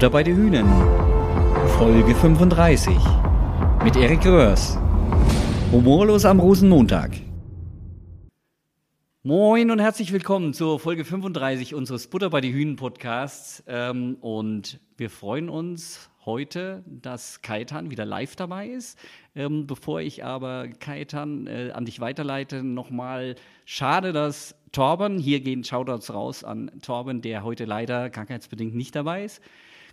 Butter bei den Hühnen. Folge 35. Mit Erik Röhrs. Humorlos am Rosenmontag. Moin und herzlich willkommen zur Folge 35 unseres Butter bei die Hühnen Podcasts. Ähm, und wir freuen uns heute, dass Kaitan wieder live dabei ist. Ähm, bevor ich aber Kaitan äh, an dich weiterleite, nochmal schade, dass Torben, hier gehen Shoutouts raus an Torben, der heute leider krankheitsbedingt nicht dabei ist.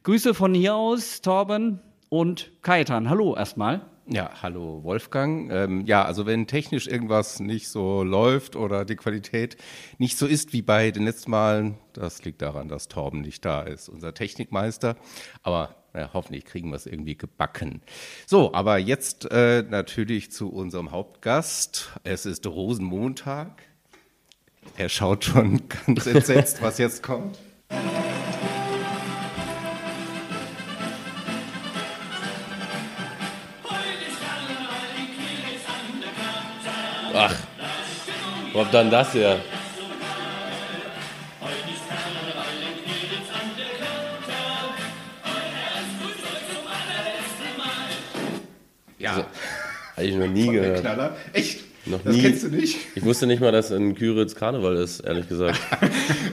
Grüße von hier aus, Torben und Kaitan. Hallo erstmal. Ja, hallo Wolfgang. Ähm, ja, also wenn technisch irgendwas nicht so läuft oder die Qualität nicht so ist wie bei den letzten Malen, das liegt daran, dass Torben nicht da ist, unser Technikmeister. Aber ja, hoffentlich kriegen wir es irgendwie gebacken. So, aber jetzt äh, natürlich zu unserem Hauptgast. Es ist Rosenmontag. Er schaut schon ganz entsetzt, was jetzt kommt. Ach, wo habt denn das hier? Ja, Also, Habe ich noch nie gehört. Echt? Noch das nie. kennst du nicht? Ich wusste nicht mal, dass in Küritz Karneval ist, ehrlich gesagt.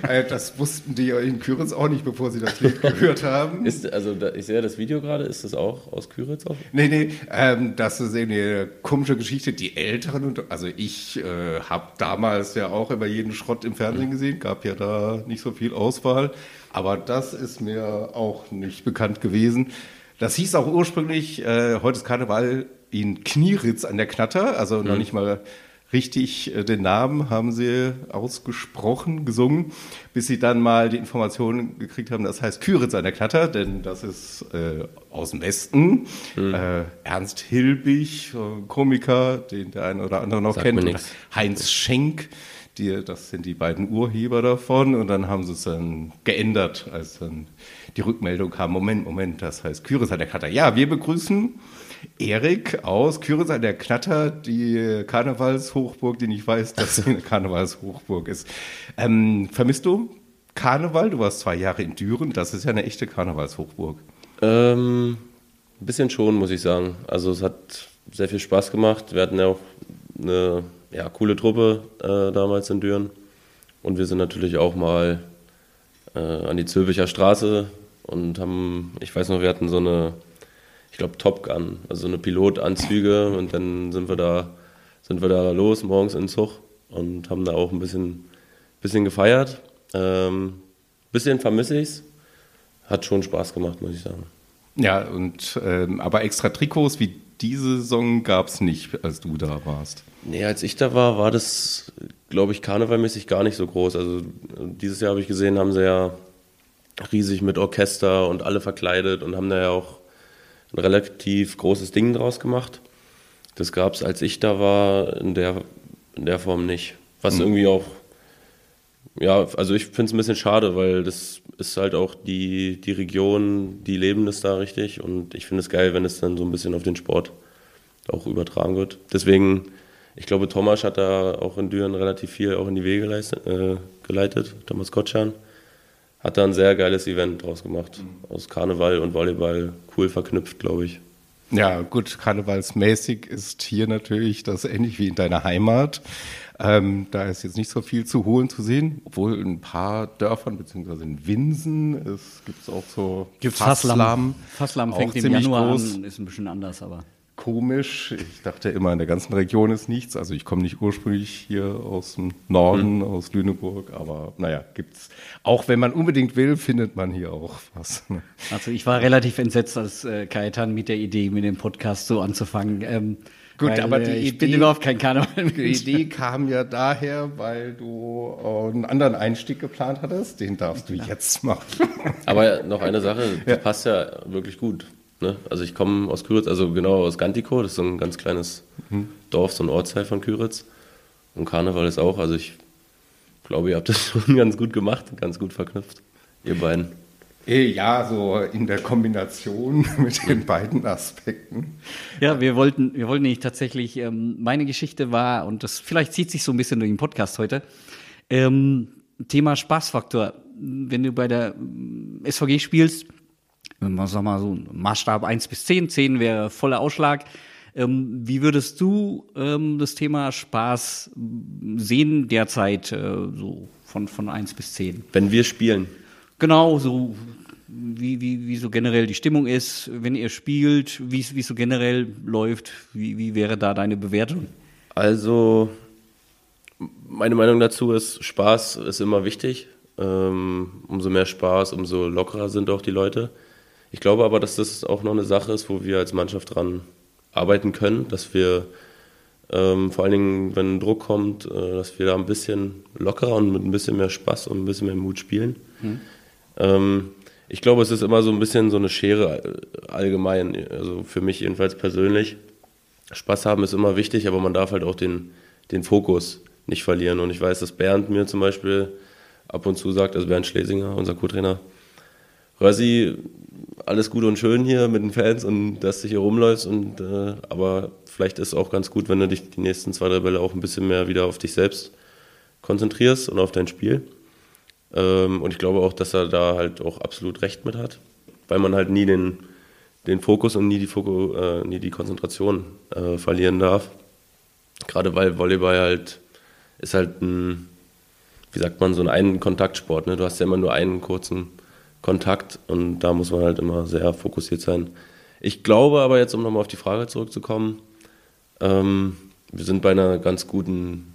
Äh, das wussten die in Küritz auch nicht, bevor sie das Lied gehört haben. Ist, also ich sehe das Video gerade, ist das auch aus Küritz? Auch? Nee, nee, ähm, das ist eben eine komische Geschichte. Die Älteren, und, also ich äh, habe damals ja auch immer jeden Schrott im Fernsehen gesehen, gab ja da nicht so viel Auswahl. Aber das ist mir auch nicht bekannt gewesen. Das hieß auch ursprünglich, äh, heute ist Karneval in Knieritz an der Knatter, also noch nicht mal richtig äh, den Namen haben sie ausgesprochen, gesungen, bis sie dann mal die Information gekriegt haben, das heißt Küritz an der Knatter, denn das ist äh, aus dem Westen. Äh, Ernst Hilbig, äh, Komiker, den der eine oder andere noch Sagt kennt. Heinz Schenk, die, das sind die beiden Urheber davon und dann haben sie es dann geändert, als dann die Rückmeldung kam, Moment, Moment, das heißt Küritz an der Knatter. Ja, wir begrüßen Erik aus Küritz an der Knatter, die Karnevalshochburg, die nicht weiß, dass sie eine Karnevalshochburg ist. Ähm, vermisst du Karneval? Du warst zwei Jahre in Düren, das ist ja eine echte Karnevalshochburg. Ähm, ein bisschen schon, muss ich sagen. Also es hat sehr viel Spaß gemacht. Wir hatten ja auch eine ja, coole Truppe äh, damals in Düren. Und wir sind natürlich auch mal äh, an die Zülpicher Straße und haben, ich weiß noch, wir hatten so eine, ich glaube Top Gun, also so eine Pilotanzüge und dann sind wir da, sind wir da los morgens in den Zug und haben da auch ein bisschen, bisschen gefeiert. Ähm, bisschen vermisse ich's. Hat schon Spaß gemacht, muss ich sagen. Ja, und ähm, aber extra Trikots wie diese Saison gab es nicht, als du da warst. Nee, als ich da war, war das, glaube ich, karnevalmäßig gar nicht so groß. Also dieses Jahr habe ich gesehen, haben sie ja riesig mit Orchester und alle verkleidet und haben da ja auch ein relativ großes Ding draus gemacht. Das gab es, als ich da war, in der, in der Form nicht. Was irgendwie auch, ja, also ich finde es ein bisschen schade, weil das ist halt auch die, die Region, die leben das da richtig und ich finde es geil, wenn es dann so ein bisschen auf den Sport auch übertragen wird. Deswegen, ich glaube, Thomas hat da auch in Düren relativ viel auch in die Wege leistet, äh, geleitet, Thomas Gottschan. Hat da ein sehr geiles Event draus gemacht. Aus Karneval und Volleyball cool verknüpft, glaube ich. Ja, gut, karnevalsmäßig ist hier natürlich das ähnlich wie in deiner Heimat. Ähm, da ist jetzt nicht so viel zu holen zu sehen, obwohl in ein paar Dörfern, beziehungsweise in Winsen, es gibt auch so Gibt's Fasslam. Fasslam auch fängt im Januar groß. an, ist ein bisschen anders, aber. Komisch. Ich dachte immer, in der ganzen Region ist nichts. Also ich komme nicht ursprünglich hier aus dem Norden, aus Lüneburg, aber naja, gibt's. Auch wenn man unbedingt will, findet man hier auch was. Also ich war relativ entsetzt, als äh, Kaitan mit der Idee, mit dem Podcast so anzufangen. Ähm, Gut, weil, aber die äh, ich bin Idee- überhaupt kein Karneval. Die Idee kam ja daher, weil du äh, einen anderen Einstieg geplant hattest. Den darfst du jetzt machen. Aber noch eine Sache, das passt ja wirklich gut. Ne? Also ich komme aus Küritz, also genau aus Gantiko, das ist so ein ganz kleines Dorf, so ein Ortsteil von Küritz. Und Karneval ist auch, also ich glaube, ihr habt das schon ganz gut gemacht, ganz gut verknüpft, ihr beiden. Eh, Ja, so in der Kombination mit den beiden Aspekten. Ja, wir wollten, wir wollten nicht tatsächlich, ähm, meine Geschichte war, und das vielleicht zieht sich so ein bisschen durch den Podcast heute, ähm, Thema Spaßfaktor. Wenn du bei der ähm, SVG spielst, man, sag mal, so ein Maßstab 1 bis 10, 10 wäre voller Ausschlag. Ähm, wie würdest du ähm, das Thema Spaß sehen derzeit, äh, so von, von 1 bis 10? Wenn wir spielen. Genau, so wie, wie, wie so generell die Stimmung ist, wenn ihr spielt, wie es so generell läuft, wie, wie wäre da deine Bewertung? Also, meine Meinung dazu ist, Spaß ist immer wichtig. Ähm, umso mehr Spaß, umso lockerer sind auch die Leute. Ich glaube aber, dass das auch noch eine Sache ist, wo wir als Mannschaft dran arbeiten können, dass wir ähm, vor allen Dingen, wenn Druck kommt, äh, dass wir da ein bisschen lockerer und mit ein bisschen mehr Spaß und ein bisschen mehr Mut spielen. Mhm. Ähm, ich glaube, es ist immer so ein bisschen so eine Schere allgemein, also für mich jedenfalls persönlich. Spaß haben ist immer wichtig, aber man darf halt auch den, den Fokus nicht verlieren. Und ich weiß, dass Bernd mir zum Beispiel ab und zu sagt, also Bernd Schlesinger, unser Co-Trainer, Rössi, alles gut und schön hier mit den Fans und dass du hier rumläufst, und, äh, aber vielleicht ist es auch ganz gut, wenn du dich die nächsten zwei, drei Bälle auch ein bisschen mehr wieder auf dich selbst konzentrierst und auf dein Spiel. Ähm, und ich glaube auch, dass er da halt auch absolut recht mit hat, weil man halt nie den, den Fokus und nie die, Foku, äh, nie die Konzentration äh, verlieren darf. Gerade weil Volleyball halt ist halt ein, wie sagt man, so ein Ein-Kontaktsport. Ne? Du hast ja immer nur einen kurzen Kontakt und da muss man halt immer sehr fokussiert sein. Ich glaube aber jetzt, um nochmal auf die Frage zurückzukommen, ähm, wir sind bei einer ganz guten,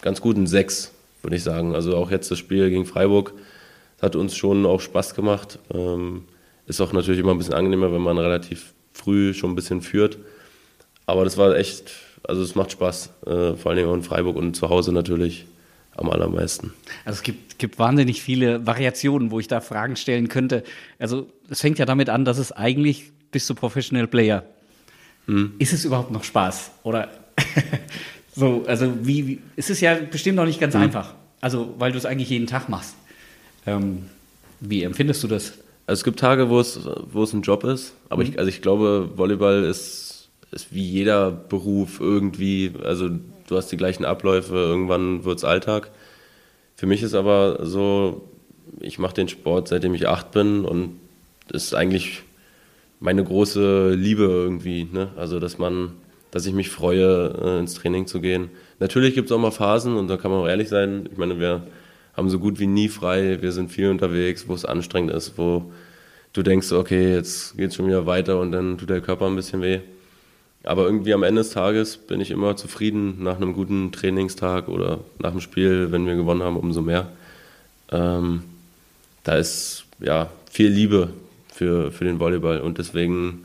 ganz guten Sechs würde ich sagen. Also auch jetzt das Spiel gegen Freiburg hat uns schon auch Spaß gemacht. Ähm, ist auch natürlich immer ein bisschen angenehmer, wenn man relativ früh schon ein bisschen führt. Aber das war echt, also es macht Spaß, äh, vor allen Dingen auch in Freiburg und zu Hause natürlich am allermeisten. Also es gibt, gibt wahnsinnig viele Variationen, wo ich da Fragen stellen könnte. Also es fängt ja damit an, dass es eigentlich bist du Professional Player. Hm. Ist es überhaupt noch Spaß? Oder So, also wie, wie es ist ja bestimmt noch nicht ganz mhm. einfach. Also, weil du es eigentlich jeden Tag machst. Ähm, wie empfindest du das? Also es gibt Tage, wo es, wo es ein Job ist, aber mhm. ich, also ich glaube, Volleyball ist, ist wie jeder Beruf irgendwie, also du hast die gleichen Abläufe, irgendwann wird es Alltag. Für mich ist aber so, ich mache den Sport, seitdem ich acht bin und das ist eigentlich meine große Liebe irgendwie. Ne? Also, dass man dass ich mich freue, äh, ins Training zu gehen. Natürlich gibt es auch mal Phasen und da kann man auch ehrlich sein. Ich meine, wir haben so gut wie nie frei. Wir sind viel unterwegs, wo es anstrengend ist, wo du denkst, okay, jetzt geht es schon wieder weiter und dann tut der Körper ein bisschen weh. Aber irgendwie am Ende des Tages bin ich immer zufrieden nach einem guten Trainingstag oder nach dem Spiel, wenn wir gewonnen haben, umso mehr. Ähm, da ist ja viel Liebe für, für den Volleyball und deswegen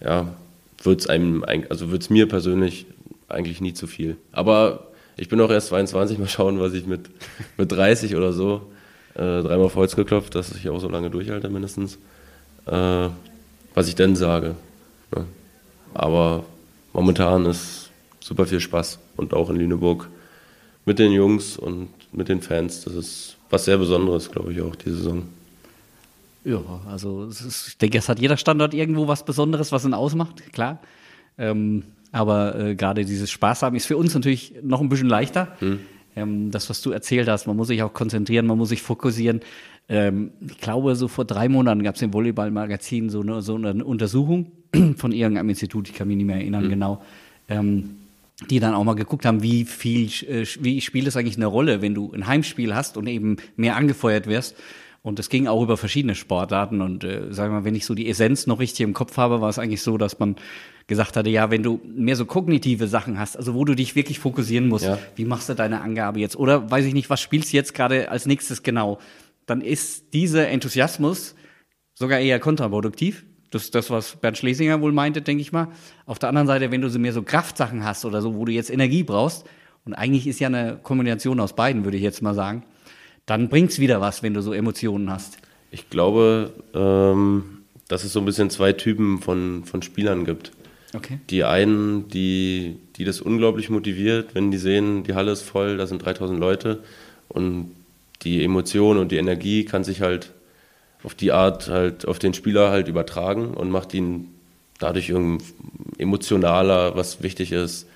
ja, wird es also mir persönlich eigentlich nie zu viel. Aber ich bin auch erst 22, mal schauen, was ich mit, mit 30 oder so, äh, dreimal auf Holz geklopft, dass ich auch so lange durchhalte mindestens, äh, was ich denn sage. Ne? Aber momentan ist super viel Spaß und auch in Lüneburg mit den Jungs und mit den Fans. Das ist was sehr Besonderes, glaube ich, auch die Saison. Ja, also ist, ich denke, es hat jeder Standort irgendwo was Besonderes, was ihn ausmacht, klar. Ähm, aber äh, gerade dieses Spaß haben ist für uns natürlich noch ein bisschen leichter. Mhm. Ähm, das, was du erzählt hast, man muss sich auch konzentrieren, man muss sich fokussieren. Ähm, ich glaube, so vor drei Monaten gab es im Volleyball-Magazin so eine, so eine Untersuchung von irgendeinem Institut, ich kann mich nicht mehr erinnern mhm. genau, ähm, die dann auch mal geguckt haben, wie viel, äh, wie spielt es eigentlich eine Rolle, wenn du ein Heimspiel hast und eben mehr angefeuert wirst. Und es ging auch über verschiedene Sportarten. Und äh, sagen wir mal, wenn ich so die Essenz noch richtig im Kopf habe, war es eigentlich so, dass man gesagt hatte, ja, wenn du mehr so kognitive Sachen hast, also wo du dich wirklich fokussieren musst, ja. wie machst du deine Angabe jetzt? Oder weiß ich nicht, was spielst du jetzt gerade als nächstes genau? Dann ist dieser Enthusiasmus sogar eher kontraproduktiv. Das ist das, was Bernd Schlesinger wohl meinte, denke ich mal. Auf der anderen Seite, wenn du so mehr so Kraftsachen hast oder so, wo du jetzt Energie brauchst, und eigentlich ist ja eine Kombination aus beiden, würde ich jetzt mal sagen, dann bringt es wieder was, wenn du so Emotionen hast. Ich glaube, ähm, dass es so ein bisschen zwei Typen von, von Spielern gibt. Okay. Die einen, die, die das unglaublich motiviert, wenn die sehen, die Halle ist voll, da sind 3000 Leute und die Emotion und die Energie kann sich halt auf die Art halt auf den Spieler halt übertragen und macht ihn dadurch irgendwie emotionaler, was wichtig ist.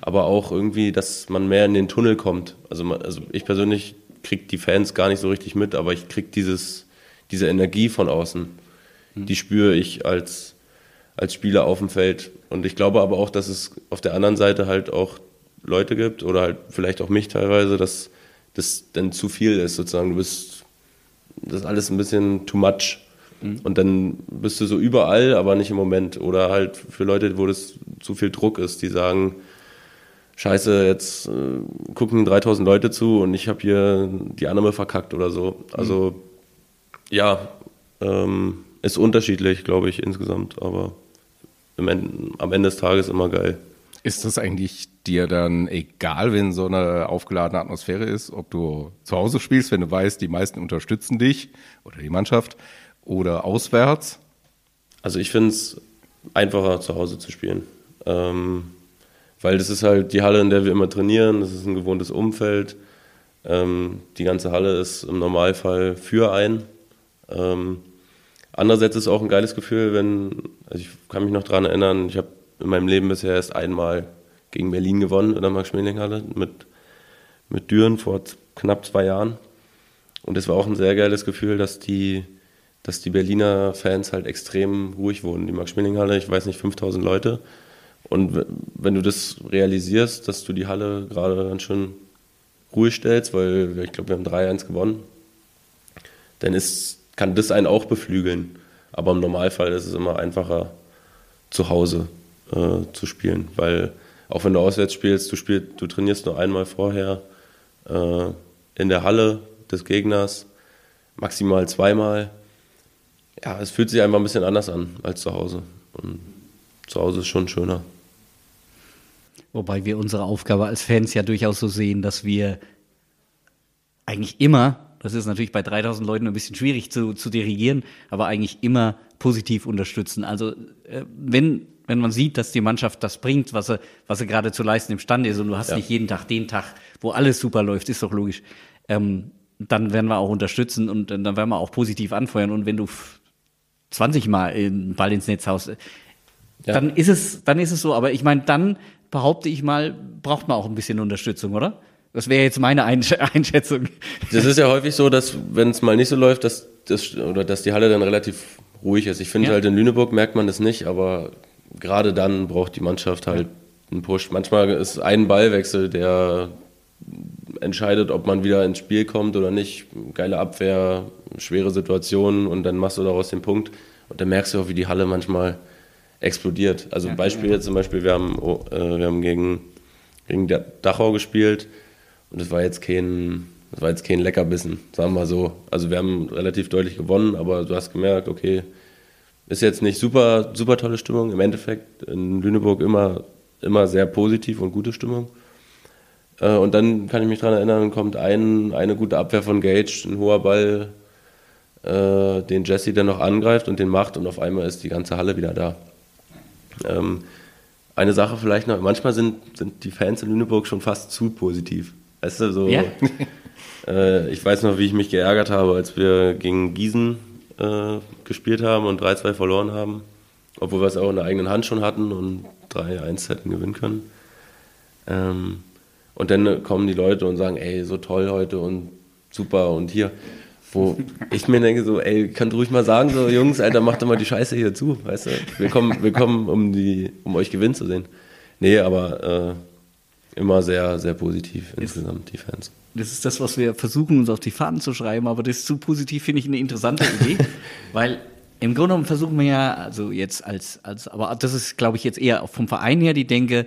Aber auch irgendwie, dass man mehr in den Tunnel kommt. Also, man, also ich persönlich kriege die Fans gar nicht so richtig mit, aber ich kriege dieses, diese Energie von außen. die spüre ich als, als Spieler auf dem Feld. Und ich glaube aber auch, dass es auf der anderen Seite halt auch Leute gibt oder halt vielleicht auch mich teilweise, dass das dann zu viel ist sozusagen. Du bist, das ist alles ein bisschen too much. Mhm. Und dann bist du so überall, aber nicht im Moment. Oder halt für Leute, wo das zu viel Druck ist, die sagen, Scheiße, jetzt äh, gucken 3000 Leute zu und ich habe hier die Annahme verkackt oder so. Also mhm. ja, ähm, ist unterschiedlich, glaube ich, insgesamt, aber Ende, am Ende des Tages immer geil. Ist das eigentlich dir dann egal, wenn so eine aufgeladene Atmosphäre ist, ob du zu Hause spielst, wenn du weißt, die meisten unterstützen dich oder die Mannschaft oder auswärts? Also ich finde es einfacher zu Hause zu spielen. Ähm, weil das ist halt die Halle, in der wir immer trainieren, das ist ein gewohntes Umfeld. Ähm, die ganze Halle ist im Normalfall für einen. Ähm, andererseits ist es auch ein geiles Gefühl, wenn, also ich kann mich noch daran erinnern, ich habe in meinem Leben bisher erst einmal gegen Berlin gewonnen in der Max-Schmeling-Halle mit, mit Düren vor knapp zwei Jahren. Und es war auch ein sehr geiles Gefühl, dass die, dass die Berliner Fans halt extrem ruhig wohnen. Die Max-Schmeling-Halle, ich weiß nicht, 5000 Leute. Und wenn du das realisierst, dass du die Halle gerade ganz schön ruhig stellst, weil ich glaube, wir haben 3-1 gewonnen, dann ist, kann das einen auch beflügeln. Aber im Normalfall ist es immer einfacher, zu Hause äh, zu spielen, weil auch wenn du auswärts spielst, du, spielst, du trainierst nur einmal vorher äh, in der Halle des Gegners, maximal zweimal. Ja, es fühlt sich einfach ein bisschen anders an als zu Hause. Und zu Hause ist schon schöner. Wobei wir unsere Aufgabe als Fans ja durchaus so sehen, dass wir eigentlich immer, das ist natürlich bei 3000 Leuten ein bisschen schwierig zu, zu dirigieren, aber eigentlich immer positiv unterstützen. Also äh, wenn, wenn man sieht, dass die Mannschaft das bringt, was sie, was sie gerade zu leisten imstande ist und du hast ja. nicht jeden Tag den Tag, wo alles super läuft, ist doch logisch, ähm, dann werden wir auch unterstützen und dann werden wir auch positiv anfeuern. Und wenn du 20 Mal den Ball ins Netz haust, ja. dann ist es, dann ist es so. Aber ich meine, dann behaupte ich mal, braucht man auch ein bisschen Unterstützung, oder? Das wäre jetzt meine Einschätzung. Das ist ja häufig so, dass wenn es mal nicht so läuft, dass, das, oder dass die Halle dann relativ ruhig ist. Ich finde ja. halt in Lüneburg merkt man das nicht, aber gerade dann braucht die Mannschaft halt einen Push. Manchmal ist ein Ballwechsel, der entscheidet, ob man wieder ins Spiel kommt oder nicht. Geile Abwehr, schwere Situationen und dann machst du daraus den Punkt. Und dann merkst du auch, wie die Halle manchmal explodiert. Also ja, Beispiel jetzt zum Beispiel, wir haben, oh, äh, wir haben gegen, gegen Dachau gespielt und es war jetzt kein, das war jetzt kein Leckerbissen, sagen wir mal so. Also wir haben relativ deutlich gewonnen, aber du hast gemerkt, okay, ist jetzt nicht super, super tolle Stimmung. Im Endeffekt in Lüneburg immer, immer sehr positiv und gute Stimmung. Äh, und dann kann ich mich daran erinnern, kommt ein, eine gute Abwehr von Gage, ein hoher Ball, äh, den Jesse dann noch angreift und den macht und auf einmal ist die ganze Halle wieder da. Ähm, eine Sache vielleicht noch, manchmal sind, sind die Fans in Lüneburg schon fast zu positiv. Weißt du, so. Ja. äh, ich weiß noch, wie ich mich geärgert habe, als wir gegen Gießen äh, gespielt haben und 3-2 verloren haben. Obwohl wir es auch in der eigenen Hand schon hatten und 3-1 hätten gewinnen können. Ähm, und dann kommen die Leute und sagen, ey, so toll heute und super und hier. Wo ich mir denke, so, ey, könnt ruhig mal sagen, so, Jungs, Alter, macht doch mal die Scheiße hier zu, weißt du? Wir kommen, wir kommen um, die, um euch gewinnen zu sehen. Nee, aber äh, immer sehr, sehr positiv insgesamt, die Fans. Das ist das, was wir versuchen, uns auf die Fahnen zu schreiben, aber das ist zu positiv, finde ich eine interessante Idee, weil im Grunde genommen versuchen wir ja, also jetzt als, als, aber das ist, glaube ich, jetzt eher vom Verein her die Denke,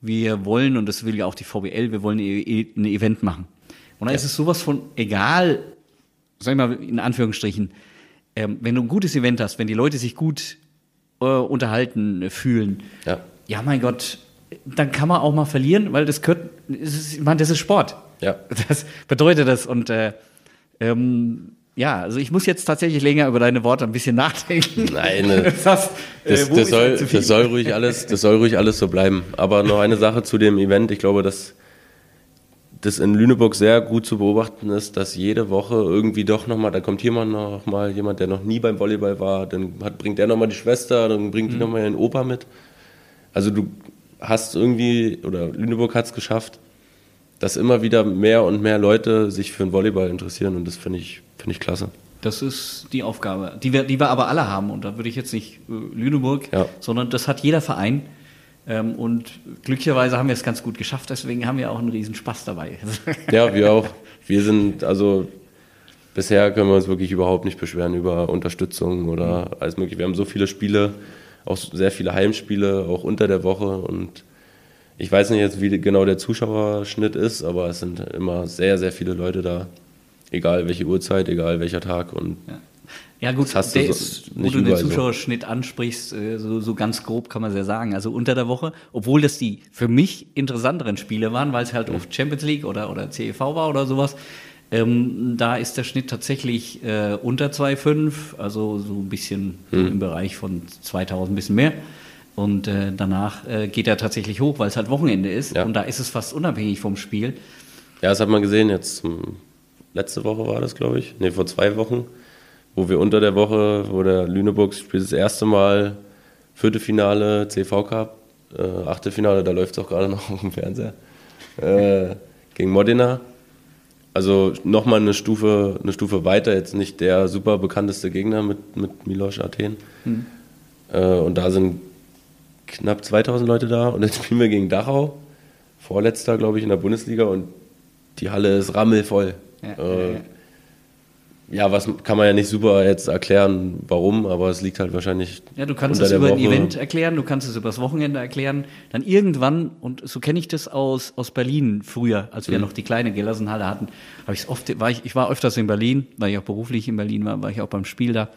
wir wollen, und das will ja auch die VBL, wir wollen ein Event machen. Und da ja. ist es sowas von egal, sag ich mal in Anführungsstrichen, ähm, wenn du ein gutes Event hast, wenn die Leute sich gut äh, unterhalten äh, fühlen, ja. ja, mein Gott, dann kann man auch mal verlieren, weil das gehört, ich meine, das ist Sport. Ja. Das bedeutet das und äh, ähm, ja, also ich muss jetzt tatsächlich länger über deine Worte ein bisschen nachdenken. Nein, ne. das, das, das, das soll, das soll ruhig alles, das soll ruhig alles so bleiben. Aber noch eine Sache zu dem Event. Ich glaube, dass das in Lüneburg sehr gut zu beobachten ist, dass jede Woche irgendwie doch nochmal, da kommt jemand noch mal, jemand, der noch nie beim Volleyball war, dann hat, bringt der nochmal die Schwester, dann bringt die mhm. nochmal ihren Opa mit. Also du hast irgendwie, oder Lüneburg hat es geschafft, dass immer wieder mehr und mehr Leute sich für den Volleyball interessieren und das finde ich, find ich klasse. Das ist die Aufgabe, die wir, die wir aber alle haben. Und da würde ich jetzt nicht äh, Lüneburg, Ja. sondern das hat jeder Verein. Ähm, und glücklicherweise haben wir es ganz gut geschafft, deswegen haben wir auch einen riesen Spaß dabei. Ja, wir auch. Wir sind, also bisher können wir uns wirklich überhaupt nicht beschweren über Unterstützung oder alles mögliche. Wir haben so viele Spiele, auch sehr viele Heimspiele, auch unter der Woche und ich weiß nicht jetzt, wie genau der Zuschauerschnitt ist, aber es sind immer sehr, sehr viele Leute da. Egal welche Uhrzeit, egal welcher Tag und Ja gut, Das der so- ist, wo du den. Zuschauerschnitt ansprichst, äh, so, so ganz grob kann man es ja sagen. Also unter der Woche, obwohl das die für mich interessanteren Spiele waren, weil es halt oft Champions League oder, oder CEV war oder sowas, ähm, da ist der Schnitt tatsächlich äh, unter 2,5, also so ein bisschen Hm. im Bereich von 2000, ein bisschen mehr. Und äh, danach äh, geht er tatsächlich hoch, weil es halt Wochenende ist. Ja. Und da ist es fast unabhängig vom Spiel. Ja, das hat man gesehen, jetzt zum- letzte Woche war das, glaube ich. Ne, vor zwei Wochen, wo wir unter der Woche, wo der Lüneburg spielt das erste Mal Viertelfinale CV Cup, äh, Achtelfinale, da läuft es auch gerade noch auf dem Fernseher, äh, gegen Modena. Also nochmal eine Stufe, eine Stufe weiter, jetzt nicht der super bekannteste Gegner mit, mit Milos Athen. Äh, und da sind knapp 2000 Leute da. Und jetzt spielen wir gegen Dachau, vorletzter, glaube ich, in der Bundesliga. Und die Halle ist rammelvoll. Ja, äh, ja, ja, was kann man ja nicht super jetzt erklären, warum, aber es liegt halt wahrscheinlich. Ja, du kannst es über ein Woche. Event erklären, du kannst es über das Wochenende erklären. Dann irgendwann, und so kenne ich das aus, aus Berlin früher, als Mhm. wir noch die kleine Gellersenhalle hatten, habe ich oft, war ich, ich war öfters in Berlin, weil ich auch beruflich in Berlin war, war ich auch beim Spiel da.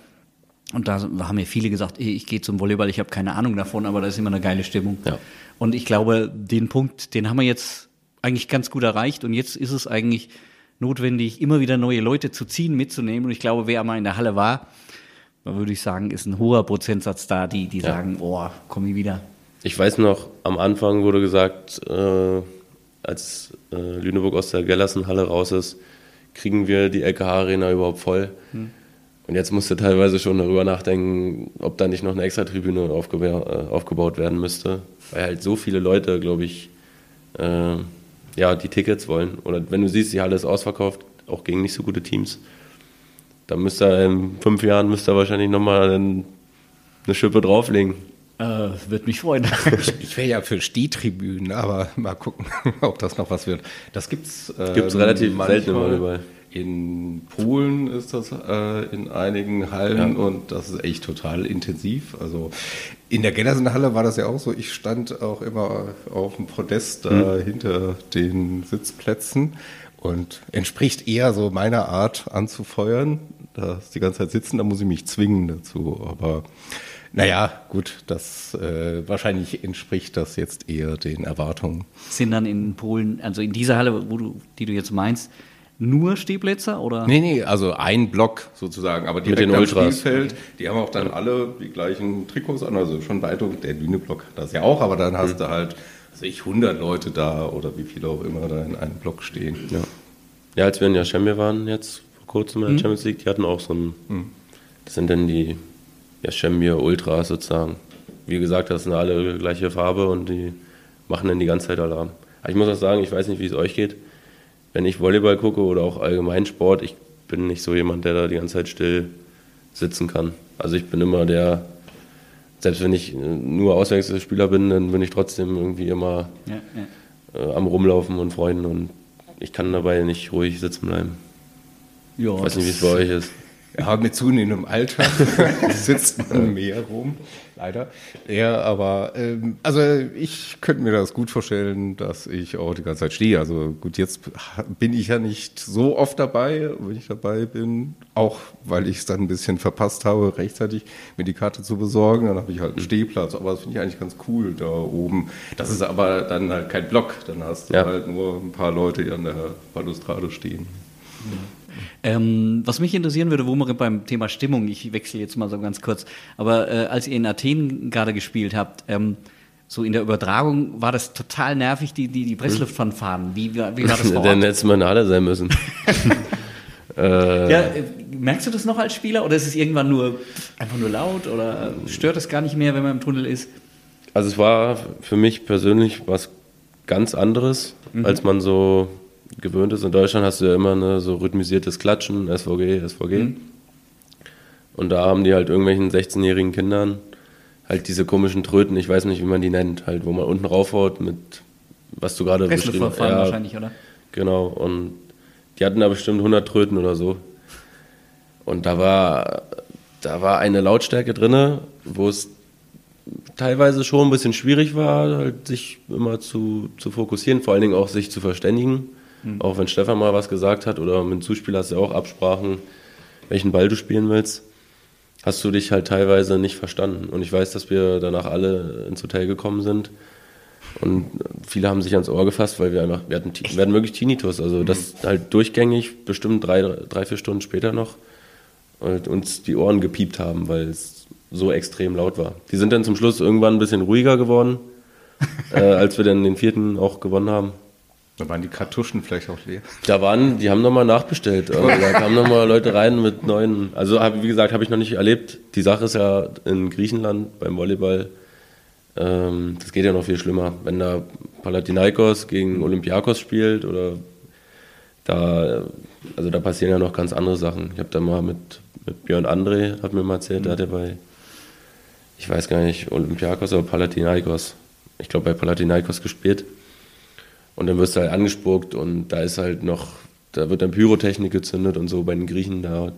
Und da haben mir viele gesagt, ey, ich gehe zum Volleyball, ich habe keine Ahnung davon, aber da ist immer eine geile Stimmung. Ja. Und ich glaube, den Punkt, den haben wir jetzt eigentlich ganz gut erreicht. Und jetzt ist es eigentlich notwendig, immer wieder neue Leute zu ziehen, mitzunehmen. Und ich glaube, wer mal in der Halle war, da würde ich sagen, ist ein hoher Prozentsatz da, die, die sagen, oh, komm ich wieder. Ich weiß noch, am Anfang wurde gesagt, äh, als äh, Lüneburg aus der Gellersenhalle raus ist, kriegen wir die LKH-Arena überhaupt voll. Hm. Und jetzt musst du teilweise schon darüber nachdenken, ob da nicht noch eine extra Tribüne aufgeba äh, aufgebaut werden müsste. Weil halt so viele Leute, glaube ich, äh, ja, die Tickets wollen. Oder wenn du siehst, die Halle ist ausverkauft, auch gegen nicht so gute Teams. Da müsste er in fünf Jahren müsste er wahrscheinlich nochmal eine Schippe drauflegen. Äh, Würde mich freuen. Ich wäre ja für Stehtribünen, aber mal gucken, ob das noch was wird. Das gibt's, ähm, Gibt's relativ selten im. Volleyball. In Polen ist das äh, in einigen Hallen und das ist echt total intensiv. Also in der Gellersenhalle war das ja auch so. Ich stand auch immer auf dem Podest da hinter den Sitzplätzen und entspricht eher so meiner Art anzufeuern. Da ist die ganze Zeit sitzen, da muss ich mich zwingen dazu. Aber naja, gut, das äh, wahrscheinlich entspricht das jetzt eher den Erwartungen. Sind dann in Polen, also in dieser Halle, wo du, die du jetzt meinst, nur Stehplätze oder? Nee, nee, also ein Block sozusagen, aber direkt den Ultras. Spielfeld. Die haben auch dann alle die gleichen Trikots an, also schon Beeindruckend. Der Lüne-Block hat das ja auch, aber dann hast du halt, weiß ich, 100 Leute da oder wie viele auch immer da in einem Block stehen. Ja. ja, als wir in Yashemir waren jetzt vor kurzem Mhm. in der Champions League, die hatten auch so ein, das sind dann die Yashemir Ultras sozusagen. Wie gesagt, das sind alle gleiche Farbe und die machen dann die ganze Zeit Alarm. Aber ich muss auch sagen, ich weiß nicht, wie es euch geht. Wenn ich Volleyball gucke oder auch allgemein Sport, ich bin nicht so jemand, der da die ganze Zeit still sitzen kann. Also ich bin immer der, selbst wenn ich äh, nur Auswechselspieler bin, dann bin ich trotzdem irgendwie immer Ja, ja. äh, am Rumlaufen und Freunden und ich kann dabei nicht ruhig sitzen bleiben. Ja, Ich weiß nicht, wie es bei euch ist. Ja, mit zunehmendem Alter sitzt man mehr rum, leider. Ja, aber ähm, also ich könnte mir das gut vorstellen, dass ich auch die ganze Zeit stehe. Also gut, jetzt bin ich ja nicht so oft dabei, wenn ich dabei bin, auch weil ich es dann ein bisschen verpasst habe, rechtzeitig mir die Karte zu besorgen. Dann habe ich halt einen Stehplatz, aber das finde ich eigentlich ganz cool da oben. Das ist aber dann halt kein Block, dann hast du Ja. halt nur ein paar Leute, die an der Balustrade stehen. Ähm, was mich interessieren würde, wo wir beim Thema Stimmung, ich wechsle jetzt mal so ganz kurz, aber äh, als ihr in Athen gerade gespielt habt, ähm, so in der Übertragung war das total nervig, die, die, die Pressluftfanfaren. Wie, wie war das vor Dann Ort? hätte mal in der Halle sein müssen. äh, Ja, äh, merkst du das noch als Spieler oder ist es irgendwann nur einfach nur laut oder stört es gar nicht mehr, wenn man im Tunnel ist? Also es war für mich persönlich was ganz anderes, Mhm. als man so gewöhnt ist. In Deutschland hast du ja immer ne, so rhythmisiertes Klatschen, SVG, SVG. Mhm. Und da haben die halt irgendwelchen 16-jährigen Kindern halt diese komischen Tröten, ich weiß nicht, wie man die nennt, halt, wo man unten raufhaut mit, was du gerade beschrieben hast. Ja, wahrscheinlich, oder? Genau, und die hatten da bestimmt 100 Tröten oder so. Und da war, da war eine Lautstärke drin, wo es teilweise schon ein bisschen schwierig war, halt sich immer zu, zu fokussieren, vor allen Dingen auch sich zu verständigen. Mhm. Auch wenn Stefan mal was gesagt hat oder mit dem Zuspieler hast du ja auch Absprachen, welchen Ball du spielen willst, hast du dich halt teilweise nicht verstanden. Und ich weiß, dass wir danach alle ins Hotel gekommen sind. Und viele haben sich ans Ohr gefasst, weil wir einfach, wir hatten, wir hatten wirklich Tinnitus. Also das mhm. halt durchgängig, bestimmt drei, drei, vier Stunden später noch, und uns die Ohren gepiept haben, weil es so extrem laut war. Die sind dann zum Schluss irgendwann ein bisschen ruhiger geworden, äh, als wir dann den vierten auch gewonnen haben. Da waren die Kartuschen vielleicht auch leer. Da waren, die haben nochmal nachbestellt. Also, da kamen nochmal Leute rein mit neuen. Also hab, wie gesagt, habe ich noch nicht erlebt. Die Sache ist ja in Griechenland beim Volleyball, ähm, das geht ja noch viel schlimmer. Wenn da Palatinaikos gegen Olympiakos spielt oder da, also da passieren ja noch ganz andere Sachen. Ich habe da mal mit, mit Björn André, hat mir mal erzählt, mhm. der hat ja bei, ich weiß gar nicht, Olympiakos oder Palatinaikos. Ich glaube bei Palatinaikos gespielt und dann wirst du halt angespuckt und da ist halt noch, da wird dann Pyrotechnik gezündet und so bei den Griechen da.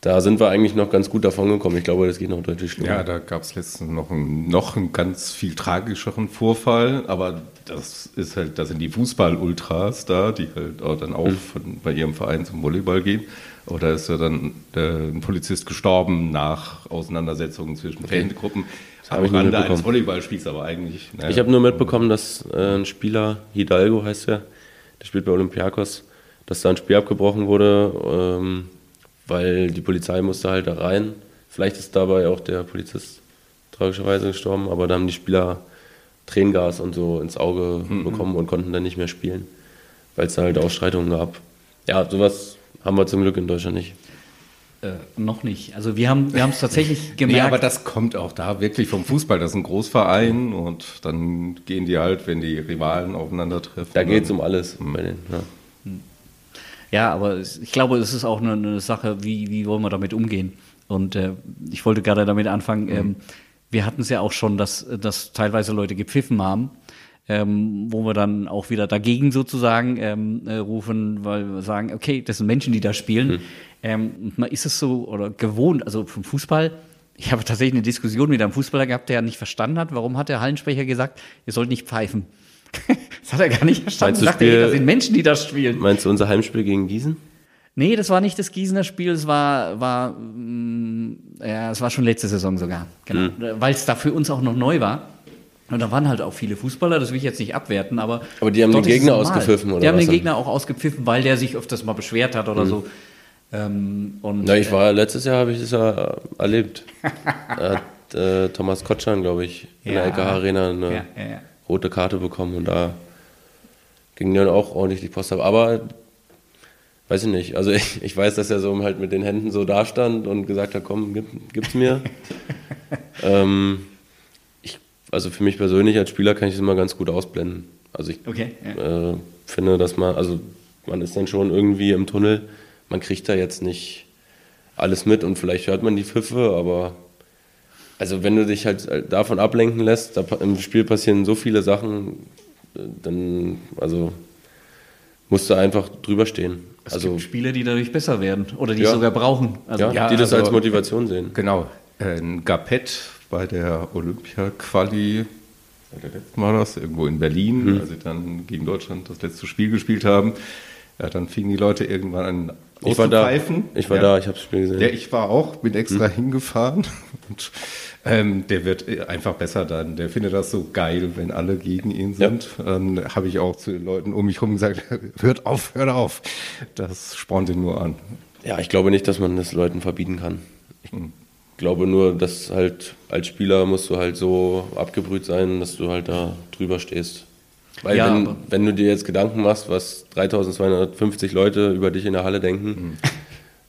Da sind wir eigentlich noch ganz gut davon gekommen. Ich glaube, das geht noch deutlich schlimmer. Ja, da gab es letztens noch einen, noch einen ganz viel tragischeren Vorfall, aber das ist halt, da sind die Fußball-Ultras da, die halt auch dann auch mhm. von, bei ihrem Verein zum Volleyball gehen. Da ist ja dann der, ein Polizist gestorben nach Auseinandersetzungen zwischen okay. Fangruppen. Habe ich nur mitbekommen. eines Volleyballspiels, aber eigentlich. Naja. Ich habe nur mitbekommen, dass äh, ein Spieler, Hidalgo heißt er, der spielt bei Olympiakos, dass da ein Spiel abgebrochen wurde, ähm, weil die Polizei musste halt da rein. Vielleicht ist dabei auch der Polizist tragischerweise gestorben, aber da haben die Spieler Tränengas und so ins Auge mhm. bekommen und konnten dann nicht mehr spielen, weil es da halt Ausschreitungen gab. Ja, sowas haben wir zum Glück in Deutschland nicht. Äh, noch nicht. Also wir haben wir es tatsächlich gemerkt. Ja, aber das kommt auch da wirklich vom Fußball. Das ist ein Großverein und dann gehen die halt, wenn die Rivalen aufeinandertreffen. Da geht es um alles. Mhm. Ja. ja. aber ich glaube, es ist auch eine, eine, Sache, wie, wie wollen wir damit umgehen. Und äh, ich wollte gerade damit anfangen. Mhm. Ähm, wir hatten es ja auch schon, dass, dass teilweise Leute gepfiffen haben ähm, wo wir dann auch wieder dagegen sozusagen ähm, äh, rufen, weil wir sagen, okay, das sind Menschen, die da spielen. Mhm. Ähm, und man ist es so oder gewohnt, also vom Fußball. Ich habe tatsächlich eine Diskussion mit einem Fußballer gehabt, der nicht verstanden hat, warum hat der Hallensprecher gesagt, ihr sollt nicht pfeifen. das hat er gar nicht verstanden. Meinst du, Spiel, das sind Menschen, die das spielen. Meinst du unser Heimspiel gegen Gießen? Nee, das war nicht das Gießener Spiel, es war, war, mh, mm, ja, es war schon letzte Saison sogar. Genau. Mhm. Weil es da für uns auch noch neu war. Und da waren halt auch viele Fußballer, das will ich jetzt nicht abwerten, aber. Aber die haben den Gegner ausgepfiffen, oder? Die haben den Gegner auch ausgepfiffen, weil der sich öfters mal beschwert hat oder mhm. so. Ähm, und, Na, ich war letztes Jahr habe ich das ja erlebt. da hat äh, Thomas Kotschan, glaube ich, in ja. der LKH Arena eine ja, ja, rote Karte bekommen und da ging dann auch ordentlich die Post ab. Aber weiß ich nicht. Also ich, ich weiß, dass er so halt mit den Händen so dastand und gesagt hat, komm, gib, gib's mir. ähm, also für mich persönlich als Spieler kann ich es immer ganz gut ausblenden. Also ich okay, ja. äh, finde, dass man, also man ist dann schon irgendwie im Tunnel, man kriegt da jetzt nicht alles mit und vielleicht hört man die Pfiffe, aber also wenn du dich halt davon ablenken lässt, da im Spiel passieren so viele Sachen, dann also musst du einfach drüber stehen. Es also, gibt Spieler, die dadurch besser werden oder die ja, es sogar brauchen. Also, ja, ja, die das also, als Motivation sehen. Genau. Ein Gapett bei der Olympia-Quali, war das, irgendwo in Berlin, mhm. als sie dann gegen Deutschland das letzte Spiel gespielt haben. Ja, dann fingen die Leute irgendwann an ich war da, ich war ja. da, ich habe das Spiel gesehen. Ja, ich war auch, bin extra hm. hingefahren. Und, ähm, der wird einfach besser dann. Der findet das so geil, wenn alle gegen ihn sind. Ja. Dann habe ich auch zu den Leuten um mich herum gesagt, hört auf, hört auf. Das spornt ihn nur an. Ja, ich glaube nicht, dass man das Leuten verbieten kann. Ich hm glaube nur, dass halt als Spieler musst du halt so abgebrüht sein, dass du halt da drüber stehst. Weil ja, wenn, wenn, du dir jetzt Gedanken machst, was 3250 Leute über dich in der Halle denken, mhm.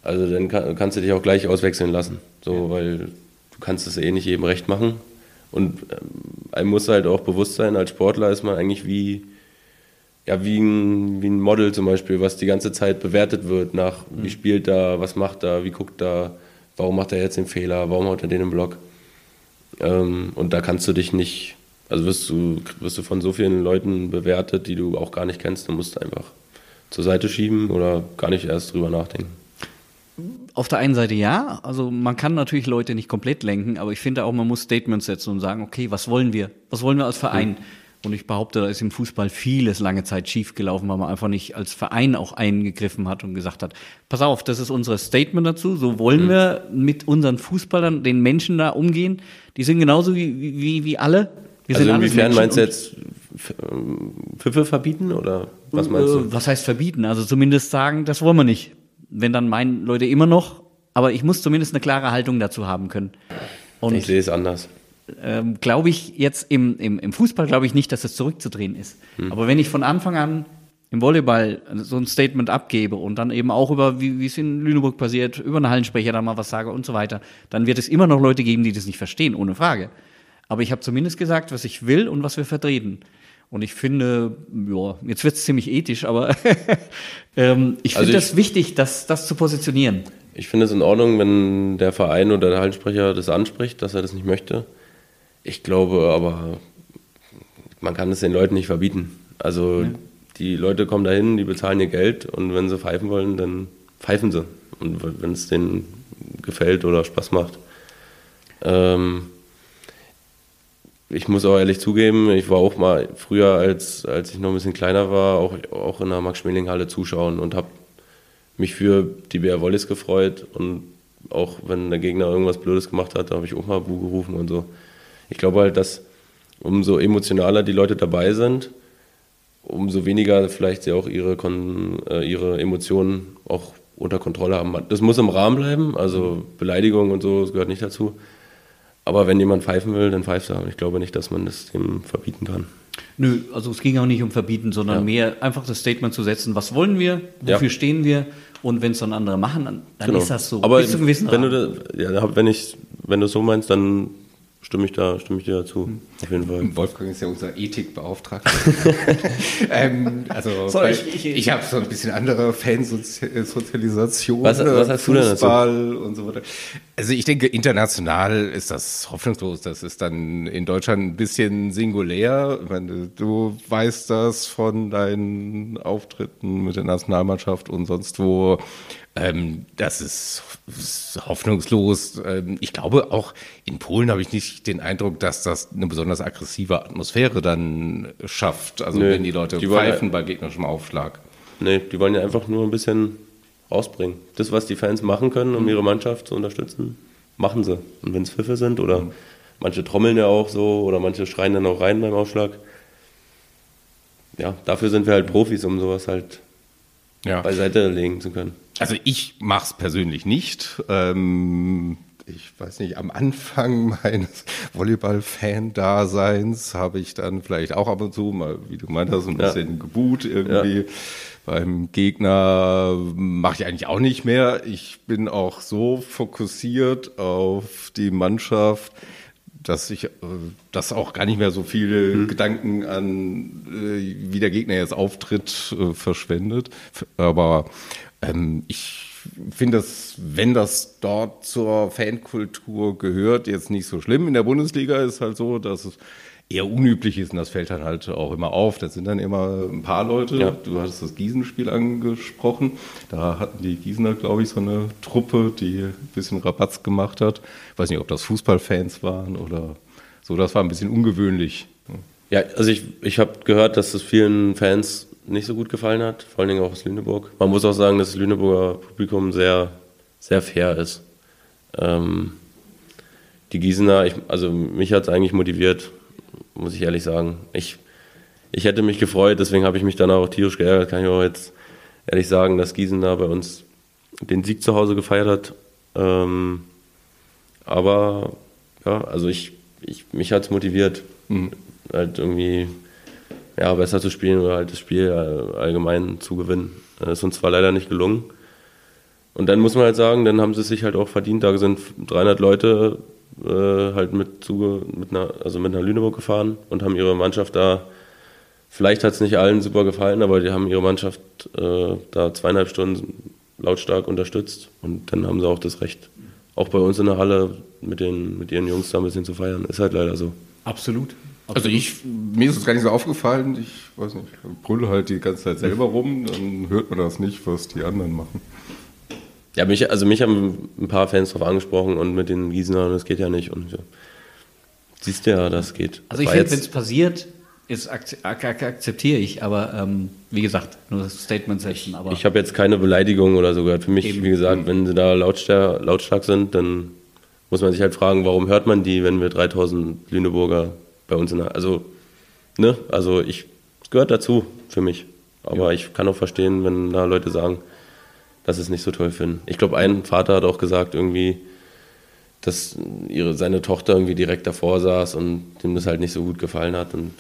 also dann kann, kannst du dich auch gleich auswechseln lassen. So, weil du kannst es eh nicht jedem recht machen. Und ähm, einem muss halt auch bewusst sein, als Sportler ist man eigentlich wie, ja, wie ein, wie ein Model zum Beispiel, was die ganze Zeit bewertet wird nach, mhm. wie spielt da, was macht da, wie guckt da, warum macht er jetzt den Fehler, warum haut er den im Block. Ähm, und da kannst du dich nicht, also wirst du, wirst du von so vielen Leuten bewertet, die du auch gar nicht kennst, du musst einfach zur Seite schieben oder gar nicht erst drüber nachdenken. Auf der einen Seite ja, also man kann natürlich Leute nicht komplett lenken, aber ich finde auch, man muss Statements setzen und sagen, okay, was wollen wir? Was wollen wir als Verein? Mhm. Und ich behaupte, da ist im Fußball vieles lange Zeit schiefgelaufen, weil man einfach nicht als Verein auch eingegriffen hat und gesagt hat, pass auf, das ist unser Statement dazu, so wollen mhm. wir mit unseren Fußballern, den Menschen da umgehen. Die sind genauso wie, wie, wie alle. Wir also inwiefern meinst du jetzt Pfiffe verbieten oder was meinst du? Äh, was heißt verbieten? Also zumindest sagen, das wollen wir nicht. Wenn dann meinen Leute immer noch, aber ich muss zumindest eine klare Haltung dazu haben können. Und ich sehe es anders ähm, glaube ich jetzt im, im, im Fußball glaube ich nicht, dass es zurückzudrehen ist. Hm. Aber wenn ich von Anfang an im Volleyball so ein Statement abgebe und dann eben auch über, wie, wie es in Lüneburg passiert, über einen Hallensprecher dann mal was sage und so weiter, dann wird es immer noch Leute geben, die das nicht verstehen, ohne Frage. Aber ich habe zumindest gesagt, was ich will und was wir vertreten. Und ich finde, ja, jetzt wird es ziemlich ethisch, aber ähm, ich finde also es wichtig, das, das zu positionieren. Ich finde es in Ordnung, wenn der Verein oder der Hallensprecher das anspricht, dass er das nicht möchte. Ich glaube aber, man kann es den Leuten nicht verbieten. Also ja. die Leute kommen dahin, die bezahlen ihr Geld und wenn sie pfeifen wollen, dann pfeifen sie. Und wenn es denen gefällt oder Spaß macht. Ähm, ich muss auch ehrlich zugeben, ich war auch mal früher, als, als ich noch ein bisschen kleiner war, auch, auch in der Max-Schmeling-Halle zuschauen und habe mich für die BR Wollis gefreut und auch wenn der Gegner irgendwas Blödes gemacht hat, da habe ich auch mal Bu gerufen und so ich glaube halt, dass umso emotionaler die Leute dabei sind, umso weniger vielleicht sie auch ihre, Kon äh, ihre Emotionen auch unter Kontrolle haben. Das muss im Rahmen bleiben, also Beleidigung und so, das gehört nicht dazu. Aber wenn jemand pfeifen will, dann pfeift er. Und ich glaube nicht, dass man das dem verbieten kann. Nö, also es ging auch nicht um verbieten, sondern ja. mehr einfach das Statement zu setzen, was wollen wir, wofür ja. stehen wir und wenn es dann andere machen, dann, dann genau. ist das so. Aber wenn du, ja, wenn, ich, wenn du so meinst, dann stimme ich da, stimme ich dir dazu. Hm. Auf jeden Fall. Wolfgang ist ja unser Ethikbeauftragter. ähm, also so, ich, ich, ich, habe so ein bisschen andere Fansozialisation. Was, was hast Fußball du denn dazu? und so weiter. Also ich denke, international ist das hoffnungslos. Das ist dann in Deutschland ein bisschen singulär. Meine, du weißt das von deinen Auftritten mit der Nationalmannschaft und sonst wo. Ähm, das ist, hoffnungslos. Ähm, ich glaube, auch in Polen habe ich nicht den Eindruck, dass das eine besonders aggressive Atmosphäre dann schafft. Also nee, wenn die Leute die pfeifen bei gegnerischem Aufschlag. Nee, die wollen ja einfach nur ein bisschen rausbringen. Das, was die Fans machen können, um mhm. ihre Mannschaft zu unterstützen, machen sie. Und wenn es Pfiffe sind oder mhm. manche trommeln ja auch so oder manche schreien dann auch rein beim Aufschlag. Ja, dafür sind wir halt Profis, um sowas halt ja. beiseite legen zu können. Also ich mache es persönlich nicht. Ähm, ich weiß nicht, am Anfang meines Volleyball-Fan-Daseins habe ich dann vielleicht auch ab und zu mal, wie du meint hast, ein bisschen ja. geboot irgendwie. Ja. Beim Gegner mache ich eigentlich auch nicht mehr. Ich bin auch so fokussiert auf die Mannschaft, dass ich äh, das auch gar nicht mehr so viele hm. Gedanken an, äh, wie der Gegner jetzt auftritt, äh, verschwendet. Aber ähm, ich finde das, wenn das dort zur Fankultur gehört, jetzt nicht so schlimm. In der Bundesliga ist halt so, dass es eher unüblich ist und das fällt dann halt auch immer auf. Das sind dann immer ein paar Leute. Ja. Du hattest das Gießen-Spiel angesprochen. Da hatten die Gießener, glaube ich, so eine Truppe, die ein bisschen Rabatz gemacht hat. Ich weiß nicht, ob das Fußballfans waren oder so. Das war ein bisschen ungewöhnlich. Ja, also ich, ich habe gehört, dass es vielen Fans nicht so gut gefallen hat, vor allen Dingen auch aus Lüneburg. Man muss auch sagen, dass das Lüneburger Publikum sehr, sehr fair ist. Ähm, die Gießener, ich, also mich hat es eigentlich motiviert, muss ich ehrlich sagen. Ich, ich hätte mich gefreut, deswegen habe ich mich dann auch tierisch geärgert, kann ich auch jetzt ehrlich sagen, dass Gießener bei uns den Sieg zu Hause gefeiert hat. Ähm, aber ja, also ich, ich mich hat es motiviert, mhm. halt irgendwie ja, besser zu spielen oder halt das Spiel allgemein zu gewinnen. Das ist uns zwar leider nicht gelungen. Und dann muss man halt sagen, dann haben sie sich halt auch verdient. Da sind 300 Leute äh, halt mit, zu, mit, einer, also mit einer Lüneburg gefahren und haben ihre Mannschaft da, vielleicht hat es nicht allen super gefallen, aber die haben ihre Mannschaft äh, da zweieinhalb Stunden lautstark unterstützt und dann haben sie auch das Recht auch bei uns in der Halle mit, den, mit ihren Jungs da ein bisschen zu feiern. Ist halt leider so. Absolut. Also ich, mir ist es gar nicht so aufgefallen, ich weiß nicht, brülle halt die ganze Zeit selber rum, dann hört man das nicht, was die anderen machen. Ja, mich, also mich haben ein paar Fans darauf angesprochen und mit den Gießenern, das geht ja nicht. Und ja. siehst du ja, das geht. Also ich finde, wenn es passiert, ist, akzeptiere ich, aber ähm, wie gesagt, nur das Statement setzen. Aber ich habe jetzt keine Beleidigung oder so gehört. Für mich, eben. wie gesagt, wenn sie da lautstark, lautstark sind, dann muss man sich halt fragen, warum hört man die, wenn wir 3000 Lüneburger bei uns in der, also, ne, also ich, es gehört dazu für mich. Aber ja. ich kann auch verstehen, wenn da Leute sagen, dass sie es nicht so toll finden. Ich glaube, ein Vater hat auch gesagt, irgendwie, dass ihre, seine Tochter irgendwie direkt davor saß und dem das halt nicht so gut gefallen hat. Und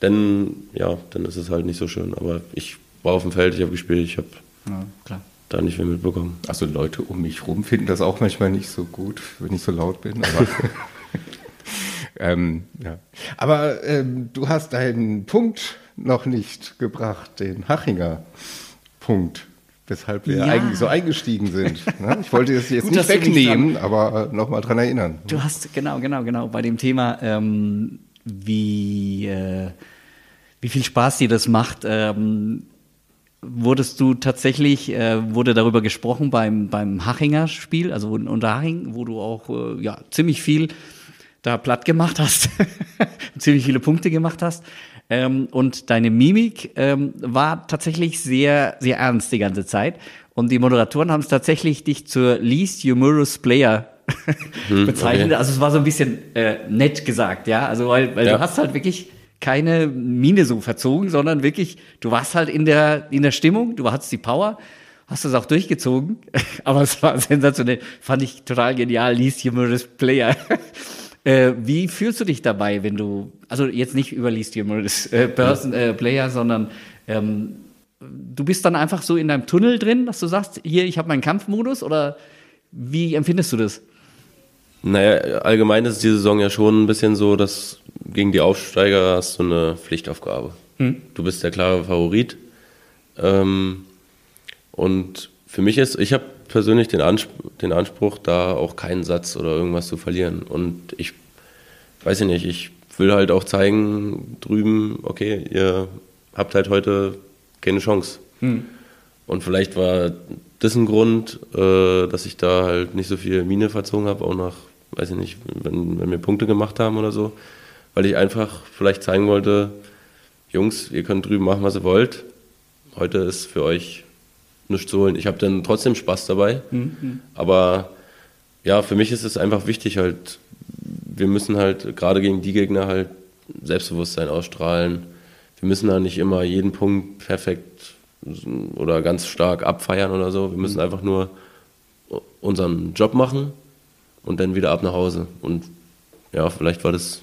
dann, ja, dann ist es halt nicht so schön. Aber ich war auf dem Feld, ich habe gespielt, ich habe ja, da nicht mehr mitbekommen. Also Leute um mich rum finden das auch manchmal nicht so gut, wenn ich so laut bin. Aber Ähm, ja. Aber ähm, du hast deinen Punkt noch nicht gebracht, den Hachinger Punkt, weshalb wir ja. eigentlich so eingestiegen sind. Ne? Ich wollte das jetzt Gut, nicht wegnehmen, aber nochmal dran erinnern. Du hast, genau, genau, genau, bei dem Thema, ähm, wie, äh, wie viel Spaß dir das macht, ähm, wurdest du tatsächlich, äh, wurde darüber gesprochen beim, beim Hachinger Spiel, also unter Haching, wo du auch äh, ja, ziemlich viel da platt gemacht hast, ziemlich viele Punkte gemacht hast. Ähm, und deine Mimik ähm, war tatsächlich sehr, sehr ernst die ganze Zeit. Und die Moderatoren haben es tatsächlich dich zur least humorous Player hm, bezeichnet. Okay. Also es war so ein bisschen äh, nett gesagt, ja. Also weil, weil ja. du hast halt wirklich keine Mine so verzogen, sondern wirklich, du warst halt in der, in der Stimmung, du hattest die Power, hast es auch durchgezogen, aber es war sensationell, fand ich total genial, least humorous Player. Äh, wie fühlst du dich dabei, wenn du, also jetzt nicht überliest hier mal das äh, Person, äh, Player, sondern ähm, du bist dann einfach so in deinem Tunnel drin, dass du sagst, hier, ich habe meinen Kampfmodus oder wie empfindest du das? Naja, allgemein ist die Saison ja schon ein bisschen so, dass gegen die Aufsteiger hast du eine Pflichtaufgabe. Hm. Du bist der klare Favorit. Ähm, und für mich ist, ich habe persönlich den, Anspruch, den Anspruch, da auch keinen Satz oder irgendwas zu verlieren. Und ich weiß ich nicht, ich will halt auch zeigen drüben, okay, ihr habt halt heute keine Chance. Hm. Und vielleicht war das ein Grund, äh, dass ich da halt nicht so viel Mine verzogen habe, auch nach, weiß ich nicht, wenn, wenn wir Punkte gemacht haben oder so, weil ich einfach vielleicht zeigen wollte, Jungs, ihr könnt drüben machen, was ihr wollt. Heute ist für euch nichts zu holen. Ich habe dann trotzdem Spaß dabei. Mhm. Aber ja, für mich ist es einfach wichtig, halt, wir müssen halt gerade gegen die Gegner halt Selbstbewusstsein ausstrahlen. Wir müssen da nicht immer jeden Punkt perfekt oder ganz stark abfeiern oder so. Wir müssen mhm. einfach nur unseren Job machen und dann wieder ab nach Hause. Und ja, vielleicht war das,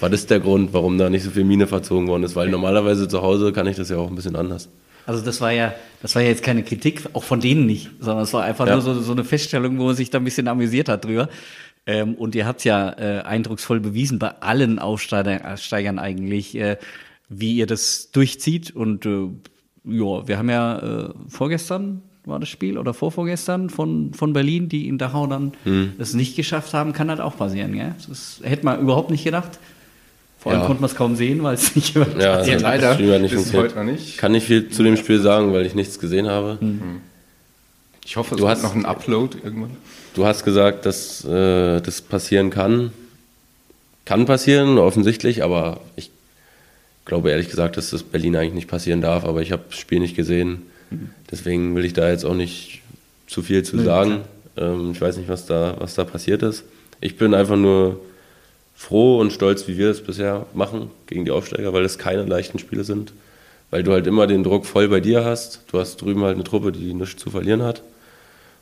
war das der Grund, warum da nicht so viel Mine verzogen worden ist, weil normalerweise zu Hause kann ich das ja auch ein bisschen anders. Also das war ja, das war ja jetzt keine Kritik, auch von denen nicht, sondern es war einfach ja. nur so, so eine Feststellung, wo man sich da ein bisschen amüsiert hat drüber. Ähm, und ihr habt ja äh, eindrucksvoll bewiesen bei allen Aufsteigern eigentlich, äh, wie ihr das durchzieht. Und äh, ja, wir haben ja äh, vorgestern war das Spiel oder vorvorgestern von, von Berlin, die in Dachau dann hm. es nicht geschafft haben, kann halt auch passieren. Gell? Das hätte man überhaupt nicht gedacht. Vor allem ja. konnte man es kaum sehen, weil es nicht über ja, also leider nicht ist heute noch nicht. Kann nicht viel zu dem Spiel sagen, weil ich nichts gesehen habe. Mhm. Ich hoffe, es du hast noch einen Upload irgendwann. Du hast gesagt, dass äh, das passieren kann. Kann passieren, offensichtlich, aber ich glaube ehrlich gesagt, dass das Berlin eigentlich nicht passieren darf. Aber ich habe das Spiel nicht gesehen. Mhm. Deswegen will ich da jetzt auch nicht zu viel zu sagen. Ähm, ich weiß nicht, was da, was da passiert ist. Ich bin einfach nur froh und stolz, wie wir das bisher machen gegen die Aufsteiger, weil es keine leichten Spiele sind. Weil du halt immer den Druck voll bei dir hast. Du hast drüben halt eine Truppe, die nichts zu verlieren hat.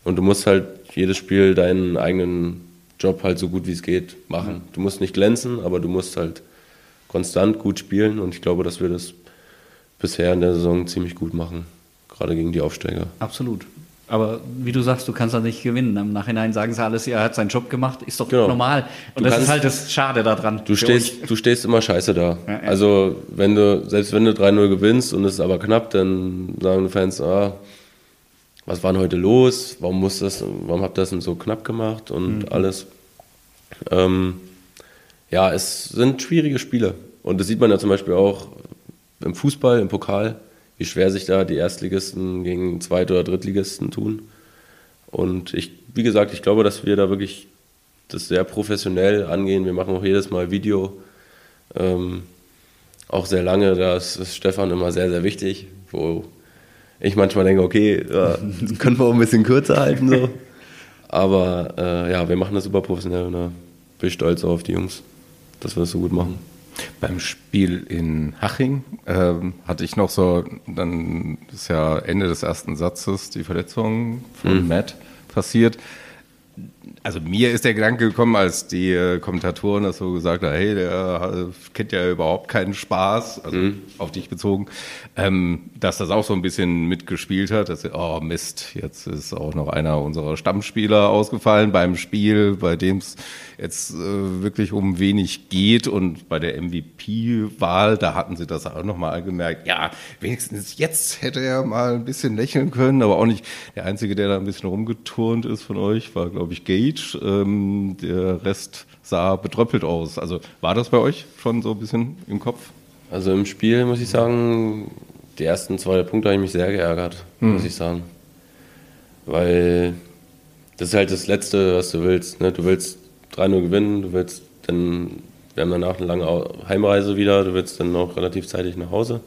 Und du musst halt jedes Spiel deinen eigenen Job halt so gut wie es geht machen. Du musst nicht glänzen, aber du musst halt konstant gut spielen. Und ich glaube, dass wir das bisher in der Saison ziemlich gut machen. Gerade gegen die Aufsteiger. Absolut. Aber wie du sagst, du kannst da nicht gewinnen. Im Nachhinein sagen sie alles, er hat seinen Job gemacht, ist doch genau. normal. Und du das kannst, ist halt das Schade daran. Du stehst, du stehst immer scheiße da. Ja, ja. Also wenn du, selbst wenn du 3-0 gewinnst und es ist aber knapp, dann sagen die Fans, ah, was war denn heute los? Warum muss das, warum habt ihr das denn so knapp gemacht und mhm. alles? Ähm, ja, es sind schwierige Spiele. Und das sieht man ja zum Beispiel auch im Fußball, im Pokal, wie schwer sich da die Erstligisten gegen Zweit- oder Drittligisten tun. Und ich, wie gesagt, ich glaube, dass wir da wirklich das sehr professionell angehen. Wir machen auch jedes Mal Video. Ähm, auch sehr lange, da ist Stefan immer sehr, sehr wichtig, wo ich manchmal denke, okay, ja, das können wir auch ein bisschen kürzer halten. So. Aber äh, ja, wir machen das super professionell und da bin ich stolz auf die Jungs, dass wir das so gut machen. Beim Spiel in Haching ähm, hatte ich noch so, dann ist ja Ende des ersten Satzes die Verletzung von mhm. Matt passiert also mir ist der Gedanke gekommen, als die äh, Kommentatoren das so gesagt haben, hey, der äh, kennt ja überhaupt keinen Spaß, also mhm. auf dich bezogen, ähm, dass das auch so ein bisschen mitgespielt hat, dass, oh Mist, jetzt ist auch noch einer unserer Stammspieler ausgefallen beim Spiel, bei dem es jetzt äh, wirklich um wenig geht und bei der MVP-Wahl, da hatten sie das auch nochmal gemerkt, ja, wenigstens jetzt hätte er mal ein bisschen lächeln können, aber auch nicht der Einzige, der da ein bisschen rumgeturnt ist von euch, war glaube ich Gage, ähm, der Rest sah betröppelt aus. Also war das bei euch schon so ein bisschen im Kopf? Also im Spiel muss ich sagen, die ersten zwei Punkte habe ich mich sehr geärgert, hm. muss ich sagen. Weil das ist halt das Letzte, was du willst. Ne? Du willst 3-0 gewinnen, du willst dann, wir haben danach eine lange Heimreise wieder, du willst dann auch relativ zeitig nach Hause.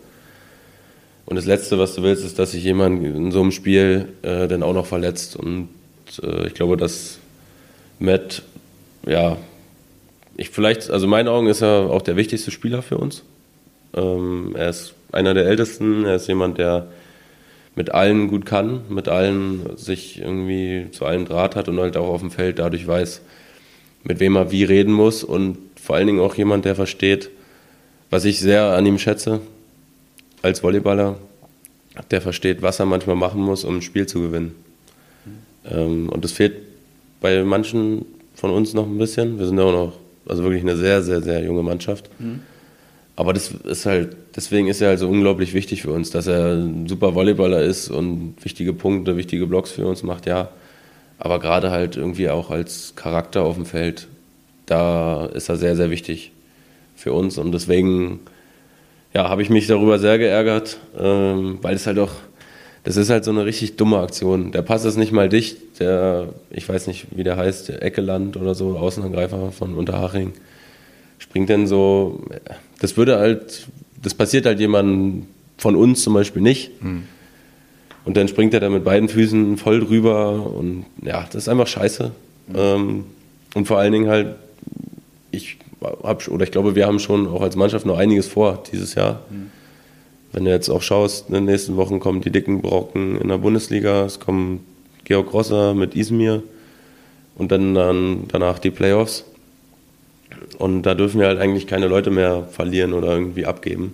Und das Letzte, was du willst, ist, dass sich jemand in so einem Spiel äh, dann auch noch verletzt. Und äh, ich glaube, dass Matt, ja, ich vielleicht, also in meinen Augen ist er auch der wichtigste Spieler für uns. Ähm, er ist einer der Ältesten, er ist jemand, der mit allen gut kann, mit allen sich irgendwie zu allen Draht hat und halt auch auf dem Feld dadurch weiß, mit wem er wie reden muss und vor allen Dingen auch jemand, der versteht, was ich sehr an ihm schätze als Volleyballer, der versteht, was er manchmal machen muss, um ein Spiel zu gewinnen. Ähm, und das fehlt bei manchen von uns noch ein bisschen. Wir sind ja auch noch, also wirklich eine sehr, sehr, sehr junge Mannschaft. Mhm. Aber das ist halt, deswegen ist er halt so unglaublich wichtig für uns, dass er ein super Volleyballer ist und wichtige Punkte, wichtige Blocks für uns macht, ja. Aber gerade halt irgendwie auch als Charakter auf dem Feld, da ist er sehr, sehr wichtig für uns. Und deswegen ja, habe ich mich darüber sehr geärgert, ähm, weil es halt auch, das ist halt so eine richtig dumme Aktion. Der Pass ist nicht mal dicht, der, ich weiß nicht, wie der heißt, der Eckeland oder so, Außenangreifer von Unterhaching, springt dann so, das würde halt, das passiert halt jemandem von uns zum Beispiel nicht. Mhm. Und dann springt er da mit beiden Füßen voll drüber und ja, das ist einfach scheiße. Mhm. Ähm, und vor allen Dingen halt, ich habe oder ich glaube, wir haben schon auch als Mannschaft noch einiges vor dieses Jahr. Mhm. Wenn du jetzt auch schaust, in den nächsten Wochen kommen die dicken Brocken in der Bundesliga, es kommen Georg Rosser mit Izmir und dann, dann danach die Playoffs. Und da dürfen wir halt eigentlich keine Leute mehr verlieren oder irgendwie abgeben.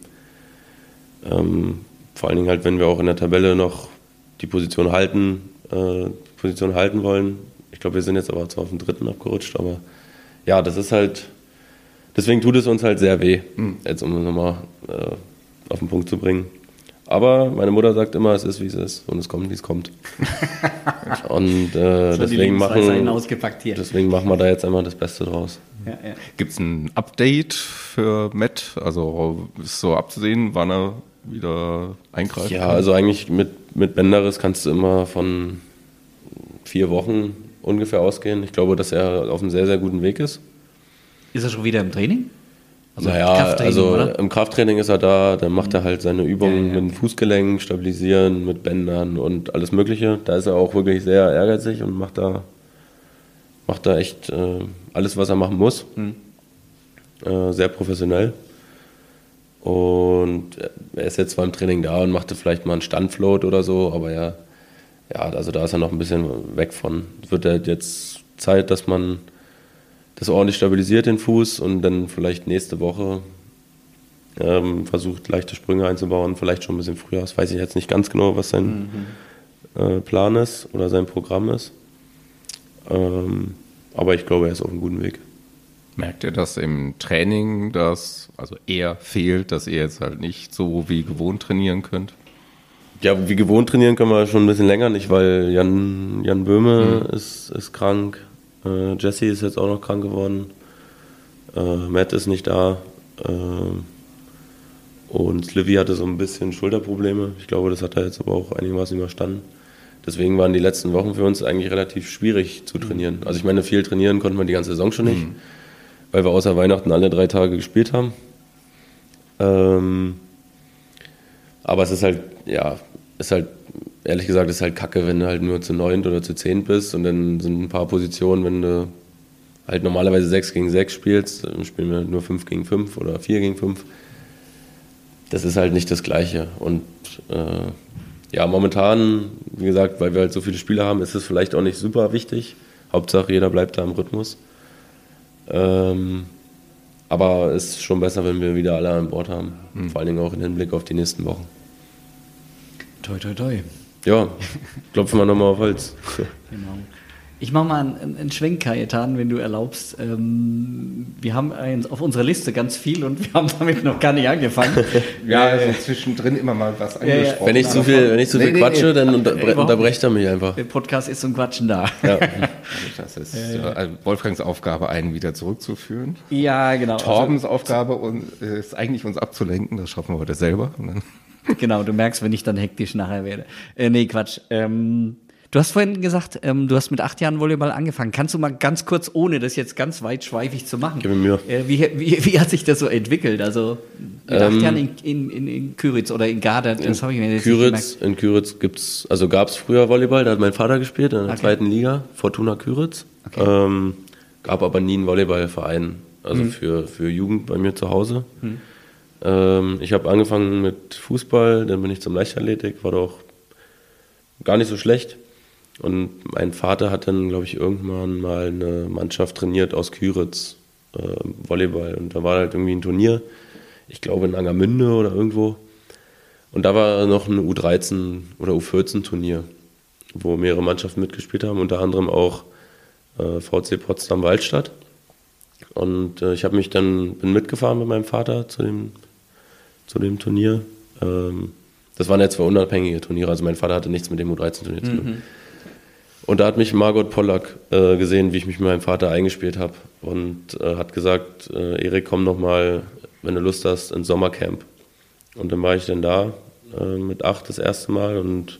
Ähm, vor allen Dingen halt, wenn wir auch in der Tabelle noch die Position halten, äh, Position halten wollen. Ich glaube, wir sind jetzt aber zwar auf dem dritten abgerutscht, aber ja, das ist halt, deswegen tut es uns halt sehr weh, mhm. jetzt um nochmal äh, auf den Punkt zu bringen. Aber meine Mutter sagt immer, es ist wie es ist und es kommt, wie es kommt. und äh, deswegen, machen, deswegen machen wir da jetzt einmal das Beste draus. Ja, ja. Gibt es ein Update für Matt? Also ist so abzusehen, wann er wieder eingreift? Ja, also eigentlich mit, mit Benderis kannst du immer von vier Wochen ungefähr ausgehen. Ich glaube, dass er auf einem sehr, sehr guten Weg ist. Ist er schon wieder im Training? Also naja, also oder? im Krafttraining ist er da, dann macht er halt seine Übungen ja, ja. mit dem Fußgelenk, stabilisieren, mit Bändern und alles Mögliche. Da ist er auch wirklich sehr ehrgeizig und macht da, macht da echt äh, alles, was er machen muss. Mhm. Äh, sehr professionell. Und er ist jetzt zwar im Training da und machte vielleicht mal einen Standfloat oder so, aber ja, ja, also da ist er noch ein bisschen weg von. Es wird halt jetzt Zeit, dass man das ordentlich stabilisiert, den Fuß, und dann vielleicht nächste Woche ähm, versucht, leichte Sprünge einzubauen, vielleicht schon ein bisschen früher. Das weiß ich jetzt nicht ganz genau, was sein mhm. äh, Plan ist oder sein Programm ist. Ähm, aber ich glaube, er ist auf einem guten Weg. Merkt ihr das im Training, dass also er fehlt, dass ihr jetzt halt nicht so wie gewohnt trainieren könnt? Ja, wie gewohnt trainieren können wir schon ein bisschen länger nicht, weil Jan, Jan Böhme mhm. ist, ist krank. Äh, Jesse ist jetzt auch noch krank geworden. Äh, Matt ist nicht da. Äh, und Slivy hatte so ein bisschen Schulterprobleme. Ich glaube, das hat er jetzt aber auch einigermaßen überstanden. Deswegen waren die letzten Wochen für uns eigentlich relativ schwierig zu trainieren. Also ich meine, viel trainieren konnten wir die ganze Saison schon nicht, mhm. weil wir außer Weihnachten alle drei Tage gespielt haben. Ähm, aber es ist halt, ja, ist halt, ehrlich gesagt, ist halt kacke, wenn du halt nur zu neunt oder zu zehnt bist und dann sind ein paar Positionen, wenn du halt normalerweise 6 gegen 6 spielst, dann spielen wir nur 5 gegen 5 oder 4 gegen 5. Das ist halt nicht das Gleiche. Und äh, ja, momentan, wie gesagt, weil wir halt so viele Spieler haben, ist es vielleicht auch nicht super wichtig. Hauptsache, jeder bleibt da im Rhythmus. Ähm, aber es ist schon besser, wenn wir wieder alle an Bord haben. Mhm. Vor allen Dingen auch im Hinblick auf die nächsten Wochen. Toi, toi, toi. Ja, klopfen wir nochmal auf Holz. genau. Ich mache mal einen, einen Schwenk, Kajetan, wenn du erlaubst. Ähm, wir haben auf unserer Liste ganz viel und wir haben damit noch gar nicht angefangen. ja, also zwischendrin immer mal was angesprochen. Ja, wenn ich zu viel, wenn ich zu viel nee, quatsche, nee, dann unter, unterbrecht er mich einfach. Der Podcast ist zum Quatschen da. Ja. das ist äh, Wolfgangs Aufgabe, einen wieder zurückzuführen. Ja, genau. Torbens also, Aufgabe ist eigentlich, uns abzulenken. Das schaffen wir heute selber. Genau, du merkst, wenn ich dann hektisch nachher werde. Äh, nee, Quatsch. Ähm, Du hast vorhin gesagt, ähm, du hast mit acht Jahren Volleyball angefangen. Kannst du mal ganz kurz, ohne das jetzt ganz weitschweifig zu machen, Gib mir Mühe. Äh, wie, wie, wie, hat sich das so entwickelt? Also mit ähm, acht Jahren in, in, in, in Küritz oder in Garda, das habe ich mir jetzt Küritz, In Küritz gibt's, also gab es früher Volleyball, da hat mein Vater gespielt in der okay. zweiten Liga, Fortuna Küritz. Okay. Ähm, gab aber nie einen Volleyballverein, also mhm. für, für Jugend bei mir zu Hause. Mhm. Ähm, ich habe angefangen mit Fußball, dann bin ich zum Leichtathletik, war doch gar nicht so schlecht. Und mein Vater hat dann, glaube ich, irgendwann mal eine Mannschaft trainiert aus Küritz, äh, Volleyball. Und da war halt irgendwie ein Turnier, ich glaube in Angermünde oder irgendwo. Und da war noch ein U13 oder U14-Turnier, wo mehrere Mannschaften mitgespielt haben, unter anderem auch äh, VC Potsdam Waldstadt. Und äh, ich habe mich dann bin mitgefahren mit meinem Vater zu dem, zu dem Turnier. Ähm, das waren jetzt zwei unabhängige Turniere, also mein Vater hatte nichts mit dem U13-Turnier mhm. zu tun. Mhm. Und da hat mich Margot Pollack äh, gesehen, wie ich mich mit meinem Vater eingespielt habe und äh, hat gesagt, äh, Erik, komm noch mal, wenn du Lust hast, ins Sommercamp. Und dann war ich dann da äh, mit acht das erste Mal und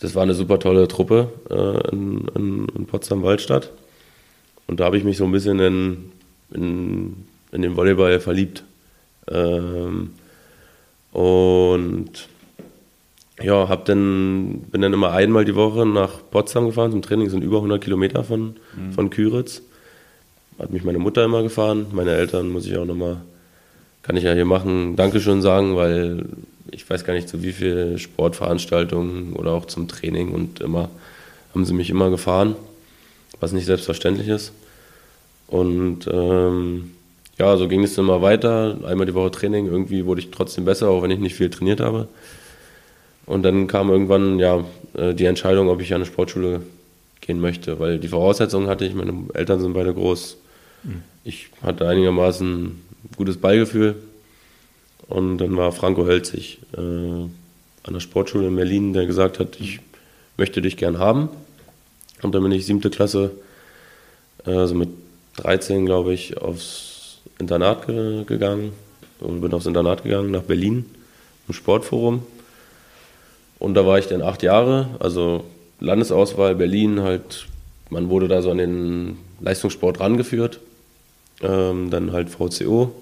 das war eine super tolle Truppe äh, in, in, in Potsdam-Waldstadt. Und da habe ich mich so ein bisschen in, in, in den Volleyball verliebt. Ähm, und ja, hab dann, bin dann immer einmal die Woche nach Potsdam gefahren zum Training, sind über 100 Kilometer von, mhm. von Küritz. Hat mich meine Mutter immer gefahren, meine Eltern muss ich auch nochmal, kann ich ja hier machen, Dankeschön sagen, weil ich weiß gar nicht zu wie viel Sportveranstaltungen oder auch zum Training und immer haben sie mich immer gefahren, was nicht selbstverständlich ist. Und ähm, ja, so ging es immer weiter, einmal die Woche Training, irgendwie wurde ich trotzdem besser, auch wenn ich nicht viel trainiert habe. Und dann kam irgendwann ja äh, die Entscheidung, ob ich an eine Sportschule gehen möchte, weil die Voraussetzungen hatte ich, meine Eltern sind beide groß. Mhm. Ich hatte einigermaßen ein gutes Ballgefühl. Und dann war Franco Hölzig äh, an der Sportschule in Berlin, der gesagt hat, ich möchte dich gern haben. Und dann bin ich siebte Klasse, also mit 13 glaube ich, aufs Internat ge gegangen. Und bin aufs Internat gegangen nach Berlin im Sportforum. Und da war ich dann acht Jahre, also Landesauswahl Berlin halt, man wurde da so an den Leistungssport rangeführt, ähm, dann halt VCO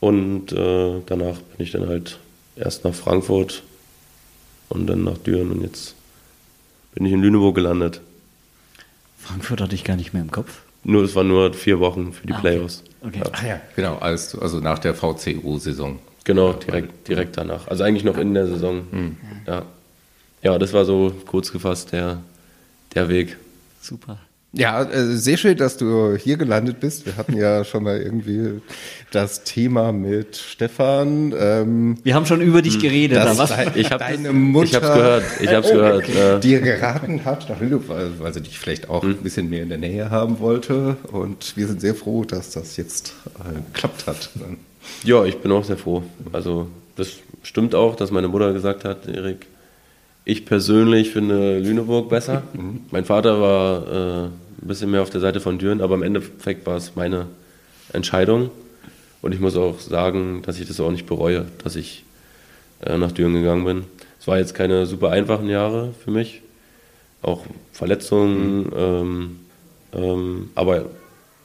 und äh, danach bin ich dann halt erst nach Frankfurt und dann nach Düren und jetzt bin ich in Lüneburg gelandet. Frankfurt hatte ich gar nicht mehr im Kopf. Nur, es waren nur vier Wochen für die ah, Playoffs. Okay. okay. Ja. Ach ja, genau, also, also nach der VCO-Saison. Genau, direkt, direkt danach. Also eigentlich noch in der Saison. Mhm. Ja. ja, das war so kurz gefasst der, der Weg. Super. Ja, äh, sehr schön, dass du hier gelandet bist. Wir hatten ja schon mal irgendwie das Thema mit Stefan. Ähm, wir haben schon über dich hm. geredet. Dass was? Dein, ich hab, deine Mutter, ich hab's gehört. Ich hab's oh, gehört. Okay. Dir geraten hat, weil, weil sie dich vielleicht auch hm. ein bisschen mehr in der Nähe haben wollte. Und wir sind sehr froh, dass das jetzt äh, geklappt hat. Ja, ich bin auch sehr froh. Also das stimmt auch, dass meine Mutter gesagt hat, Erik, ich persönlich finde Lüneburg besser. Mhm. Mein Vater war äh, ein bisschen mehr auf der Seite von Düren, aber im Endeffekt war es meine Entscheidung. Und ich muss auch sagen, dass ich das auch nicht bereue, dass ich äh, nach Düren gegangen bin. Es war jetzt keine super einfachen Jahre für mich. Auch Verletzungen. Mhm. Ähm, ähm, aber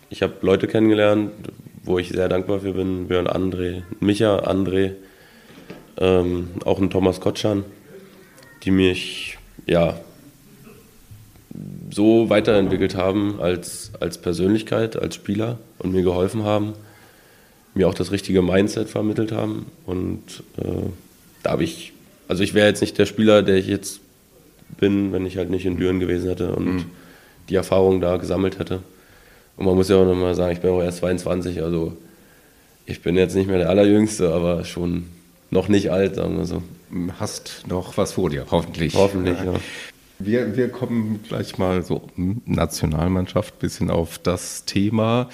ich habe Leute kennengelernt, wo ich sehr dankbar für bin. Björn André, Micha André, ähm, auch ein Thomas Kotschan, die mich ja so weiterentwickelt haben als, als Persönlichkeit, als Spieler und mir geholfen haben, mir auch das richtige Mindset vermittelt haben. Und äh, da habe ich, also ich wäre jetzt nicht der Spieler, der ich jetzt bin, wenn ich halt nicht in Düren gewesen hätte und mhm. die Erfahrung da gesammelt hätte. Und man muss ja auch nochmal sagen, ich bin auch erst 22, also ich bin jetzt nicht mehr der Allerjüngste, aber schon noch nicht alt, sagen wir so. Hast noch was vor dir, hoffentlich. Hoffentlich, ja. Wir, wir kommen gleich mal so Nationalmannschaft bisschen auf das Thema.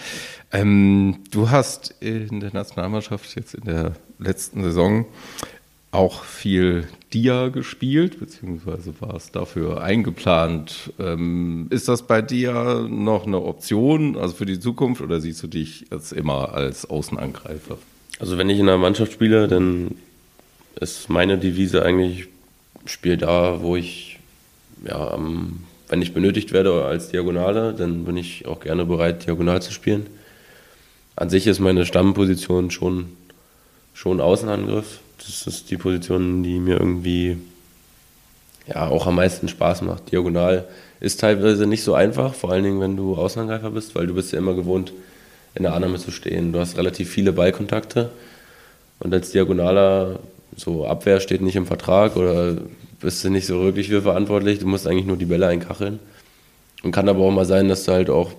Ähm, du hast in der Nationalmannschaft jetzt in der letzten Saison auch viel Dia gespielt, beziehungsweise war es dafür eingeplant. Ähm, ist das bei dir noch eine Option, also für die Zukunft, oder siehst du dich jetzt immer als Außenangreifer? Also wenn ich in einer Mannschaft spiele, dann ist meine Devise eigentlich, spiel da, wo ich, ja, wenn ich benötigt werde als Diagonale, dann bin ich auch gerne bereit, diagonal zu spielen. An sich ist meine Stammposition schon, schon Außenangriff das ist die Position, die mir irgendwie ja, auch am meisten Spaß macht. Diagonal ist teilweise nicht so einfach, vor allen Dingen, wenn du Außenangreifer bist, weil du bist ja immer gewohnt, in der Annahme zu stehen. Du hast relativ viele Ballkontakte und als Diagonaler, so Abwehr steht nicht im Vertrag oder bist du nicht so wirklich für verantwortlich. Du musst eigentlich nur die Bälle einkacheln. Und kann aber auch mal sein, dass du halt auch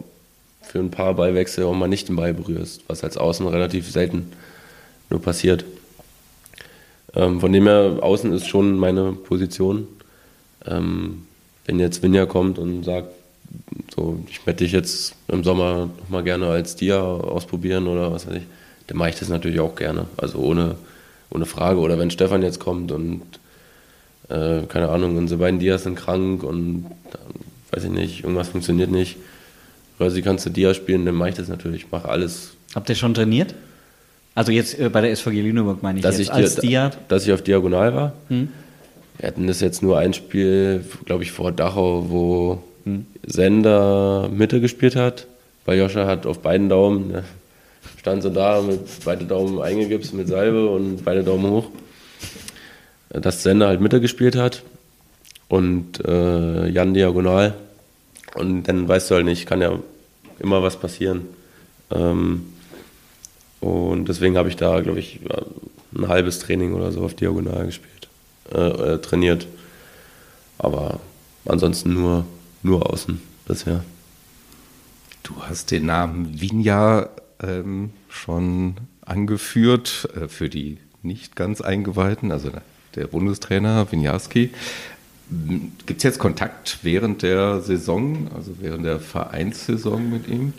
für ein paar Ballwechsel auch mal nicht den Ball berührst, was als Außen relativ selten nur passiert. Ähm, von dem her, außen ist schon meine Position. Ähm, wenn jetzt Vinja kommt und sagt, so, ich möchte dich jetzt im Sommer nochmal gerne als Dia ausprobieren oder was weiß ich, dann mache ich das natürlich auch gerne. Also ohne, ohne Frage. Oder wenn Stefan jetzt kommt und äh, keine Ahnung, unsere beiden Dias sind krank und weiß ich nicht, irgendwas funktioniert nicht. Sie kannst du Dia spielen, dann mache ich das natürlich. Ich mache alles. Habt ihr schon trainiert? Also jetzt äh, bei der SVG Lüneburg meine ich dass jetzt, ich als Dia, Dass ich auf Diagonal war. Hm? Wir hatten das jetzt nur ein Spiel, glaube ich, vor Dachau, wo hm. Sender Mitte gespielt hat. Weil Joscha hat auf beiden Daumen, ne, stand so da mit beide Daumen eingegipst mit Salbe und beide Daumen hoch. Dass Sender halt Mitte gespielt hat und äh, Jan Diagonal. Und dann weißt du halt nicht, kann ja immer was passieren. Ähm, und deswegen habe ich da, glaube ich, ein halbes Training oder so auf Diagonal gespielt, äh, äh, trainiert. Aber ansonsten nur, nur außen bisher. Du hast den Namen Vinja ähm, schon angeführt äh, für die nicht ganz Eingeweihten, also der Bundestrainer Vinjarski. Gibt es jetzt Kontakt während der Saison, also während der Vereinssaison mit ihm?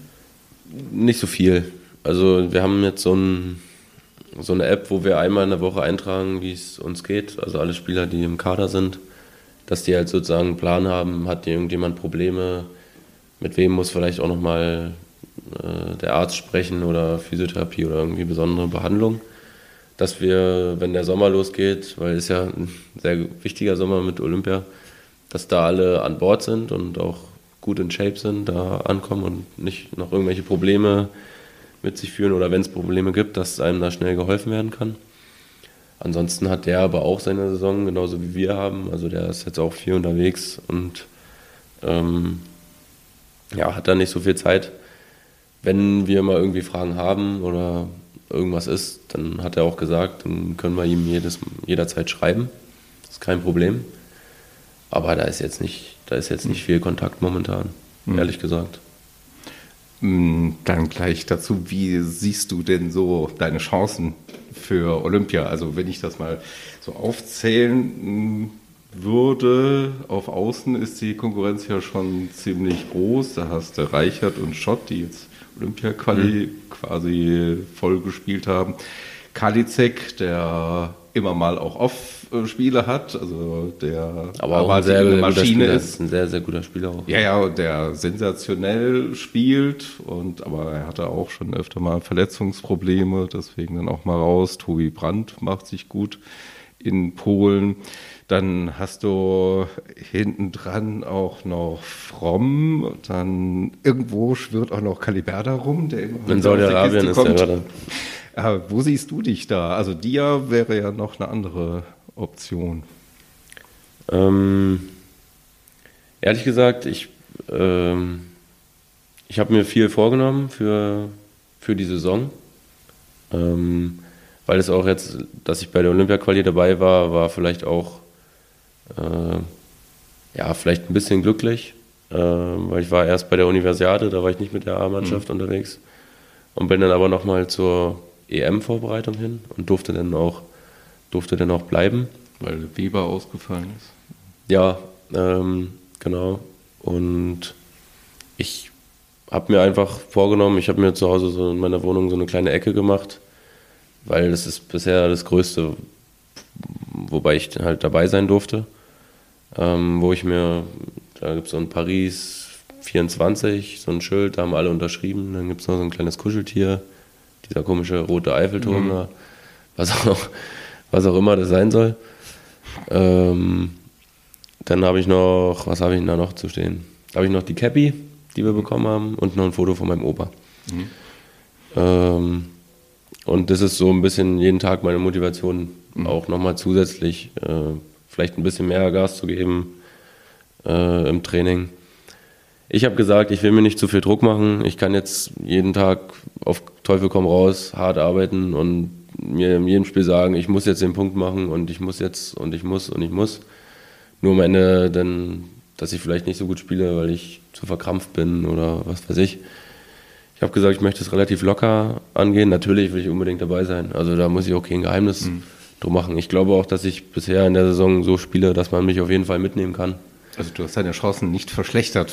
Nicht so viel. Also wir haben jetzt so, ein, so, eine App, wo wir einmal in der Woche eintragen, wie es uns geht. Also alle Spieler, die im Kader sind, dass die halt sozusagen einen Plan haben, hat irgendjemand Probleme, mit wem muss vielleicht auch nochmal äh, der Arzt sprechen oder Physiotherapie oder irgendwie besondere Behandlung. Dass wir, wenn der Sommer losgeht, weil es ja ein sehr wichtiger Sommer mit Olympia, dass da alle an Bord sind und auch gut in Shape sind, da ankommen und nicht noch irgendwelche Probleme mit sich führen oder wenn es Probleme gibt, dass einem da schnell geholfen werden kann. Ansonsten hat der aber auch seine Saison, genauso wie wir haben. Also der ist jetzt auch viel unterwegs und ähm, ja, hat da nicht so viel Zeit. Wenn wir mal irgendwie Fragen haben oder irgendwas ist, dann hat er auch gesagt, dann können wir ihm jedes, jederzeit schreiben. Das ist kein Problem. Aber da ist jetzt nicht, da ist jetzt nicht viel Kontakt momentan, mhm. ehrlich gesagt. Mm, dann gleich dazu, wie siehst du denn so deine Chancen für Olympia? Also wenn ich das mal so aufzählen mm, würde, auf Außen ist die Konkurrenz ja schon ziemlich groß. Da hast du Reichert und Schott, die jetzt Olympia-Quali mhm. quasi voll gespielt haben. Kalizek, der immer mal auch Off-Spiele hat, also der aber auch ein sehr, sehr Maschine ist. Ein sehr, sehr guter Spieler auch. Ja, ja, der sensationell spielt und aber er hatte auch schon öfter mal Verletzungsprobleme, deswegen dann auch mal raus. Tobi Brandt macht sich gut in Polen. Dann hast du hinten dran auch noch Fromm. Dann irgendwo schwirrt auch noch Kaliberda rum, der immer In Saudi-Arabien ist der gerade. Ja, wo siehst du dich da? Also Dia wäre ja noch eine andere Option. Ähm, ehrlich gesagt, ich, ähm, ich habe mir viel vorgenommen für, für die Saison. Ähm, weil es auch jetzt, dass ich bei der Olympia-Quali dabei war, war vielleicht auch äh, ja, vielleicht ein bisschen glücklich, äh, weil ich war erst bei der Universiade, da war ich nicht mit der A-Mannschaft mhm. unterwegs und bin dann aber nochmal zur EM-Vorbereitung hin und durfte dann auch, durfte dann auch bleiben. Weil Weber ausgefallen ist? Ja, ähm, genau. Und ich habe mir einfach vorgenommen, ich habe mir zu Hause so in meiner Wohnung so eine kleine Ecke gemacht, weil das ist bisher das Größte, wobei ich halt dabei sein durfte, ähm, wo ich mir, da gibt es so ein Paris 24, so ein Schild, da haben alle unterschrieben, dann gibt es noch so ein kleines Kuscheltier, dieser komische rote Eiffelturm mhm. da, was auch, was auch immer das sein soll. Ähm, dann habe ich noch, was habe ich denn da noch zu stehen? Da habe ich noch die Cappy, die wir bekommen haben und noch ein Foto von meinem Opa. Mhm. Ähm, und das ist so ein bisschen jeden Tag meine Motivation, mhm. auch nochmal zusätzlich äh, vielleicht ein bisschen mehr Gas zu geben äh, im Training. Ich habe gesagt, ich will mir nicht zu viel Druck machen. Ich kann jetzt jeden Tag auf Teufel komm raus hart arbeiten und mir in jedem Spiel sagen, ich muss jetzt den Punkt machen und ich muss jetzt und ich muss und ich muss. Nur am Ende dann, dass ich vielleicht nicht so gut spiele, weil ich zu verkrampft bin oder was weiß ich. Ich habe gesagt, ich möchte es relativ locker angehen. Natürlich will ich unbedingt dabei sein. Also da muss ich auch kein Geheimnis mhm. Drum machen. Ich glaube auch, dass ich bisher in der Saison so spiele, dass man mich auf jeden Fall mitnehmen kann. Also du hast deine Chancen nicht verschlechtert,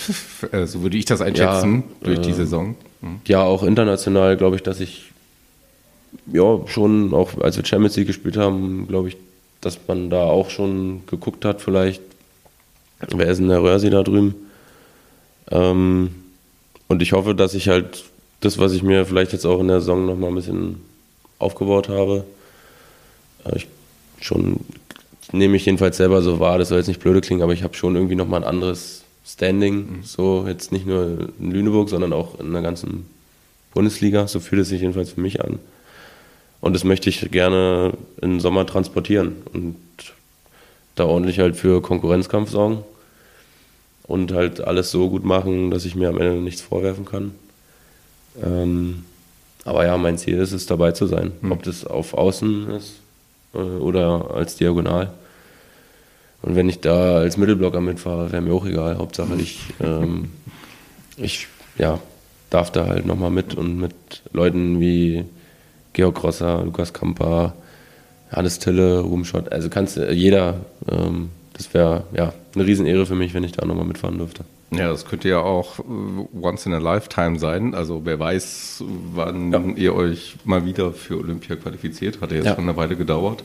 äh, so würde ich das einschätzen, ja, durch äh, die Saison. Mhm. Ja, auch international glaube ich, dass ich ja schon, auch als wir Champions League gespielt haben, glaube ich, dass man da auch schon geguckt hat, vielleicht, wer ist denn der Röhrsi da drüben? Ähm, und ich hoffe, dass ich halt das, was ich mir vielleicht jetzt auch in der Saison nochmal ein bisschen aufgebaut habe, ich schon nehme ich jedenfalls selber so wahr, das soll jetzt nicht blöde klingen, aber ich habe schon irgendwie nochmal ein anderes Standing, mhm. so jetzt nicht nur in Lüneburg, sondern auch in der ganzen Bundesliga, so fühlt es sich jedenfalls für mich an. Und das möchte ich gerne im Sommer transportieren und da ordentlich halt für Konkurrenzkampf sorgen und halt alles so gut machen, dass ich mir am Ende nichts vorwerfen kann. Ähm, aber ja, mein Ziel ist es, dabei zu sein. Mhm. Ob das auf Außen ist äh, oder als Diagonal. Und wenn ich da als Mittelblocker mitfahre, wäre mir auch egal. Hauptsache ich, ähm, ich ja, darf da halt nochmal mit und mit Leuten wie Georg Rosser, Lukas Kamper, Hannes Tille, Ruben Schott, also kannst du, jeder, ähm, das wäre ja eine Riesenehre für mich, wenn ich da nochmal mitfahren dürfte. Ja, das könnte ja auch äh, once in a lifetime sein. Also wer weiß, wann ja. ihr euch mal wieder für Olympia qualifiziert. Hat ja jetzt ja. schon eine Weile gedauert.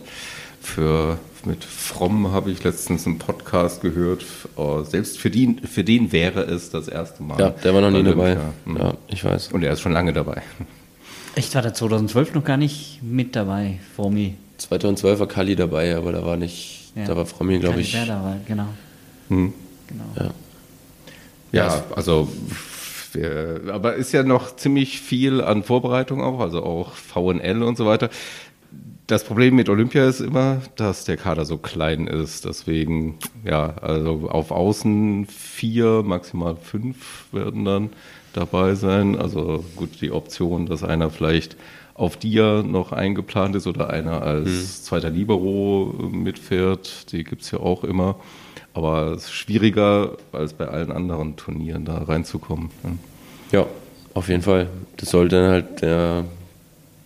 Für, mit Fromm habe ich letztens einen Podcast gehört. Oh, selbst für den, für den wäre es das erste Mal. Ja, der war noch nie dabei. Hm. Ja, ich weiß. Und er ist schon lange dabei. Echt, war der 2012 noch gar nicht mit dabei, Fromi? 2012 war Kali dabei, aber da war nicht, ja. da war Fromi, glaube ich. Dabei, genau. Hm. genau. Ja. Ja, also aber ist ja noch ziemlich viel an Vorbereitung auch, also auch VNL und so weiter. Das Problem mit Olympia ist immer, dass der Kader so klein ist. Deswegen, ja, also auf Außen vier, maximal fünf werden dann dabei sein. Also gut, die Option, dass einer vielleicht auf Dia noch eingeplant ist oder einer als mhm. zweiter Libero mitfährt, die gibt es ja auch immer. Aber es ist schwieriger als bei allen anderen Turnieren da reinzukommen. Ne? Ja, auf jeden Fall. Das sollte dann halt der,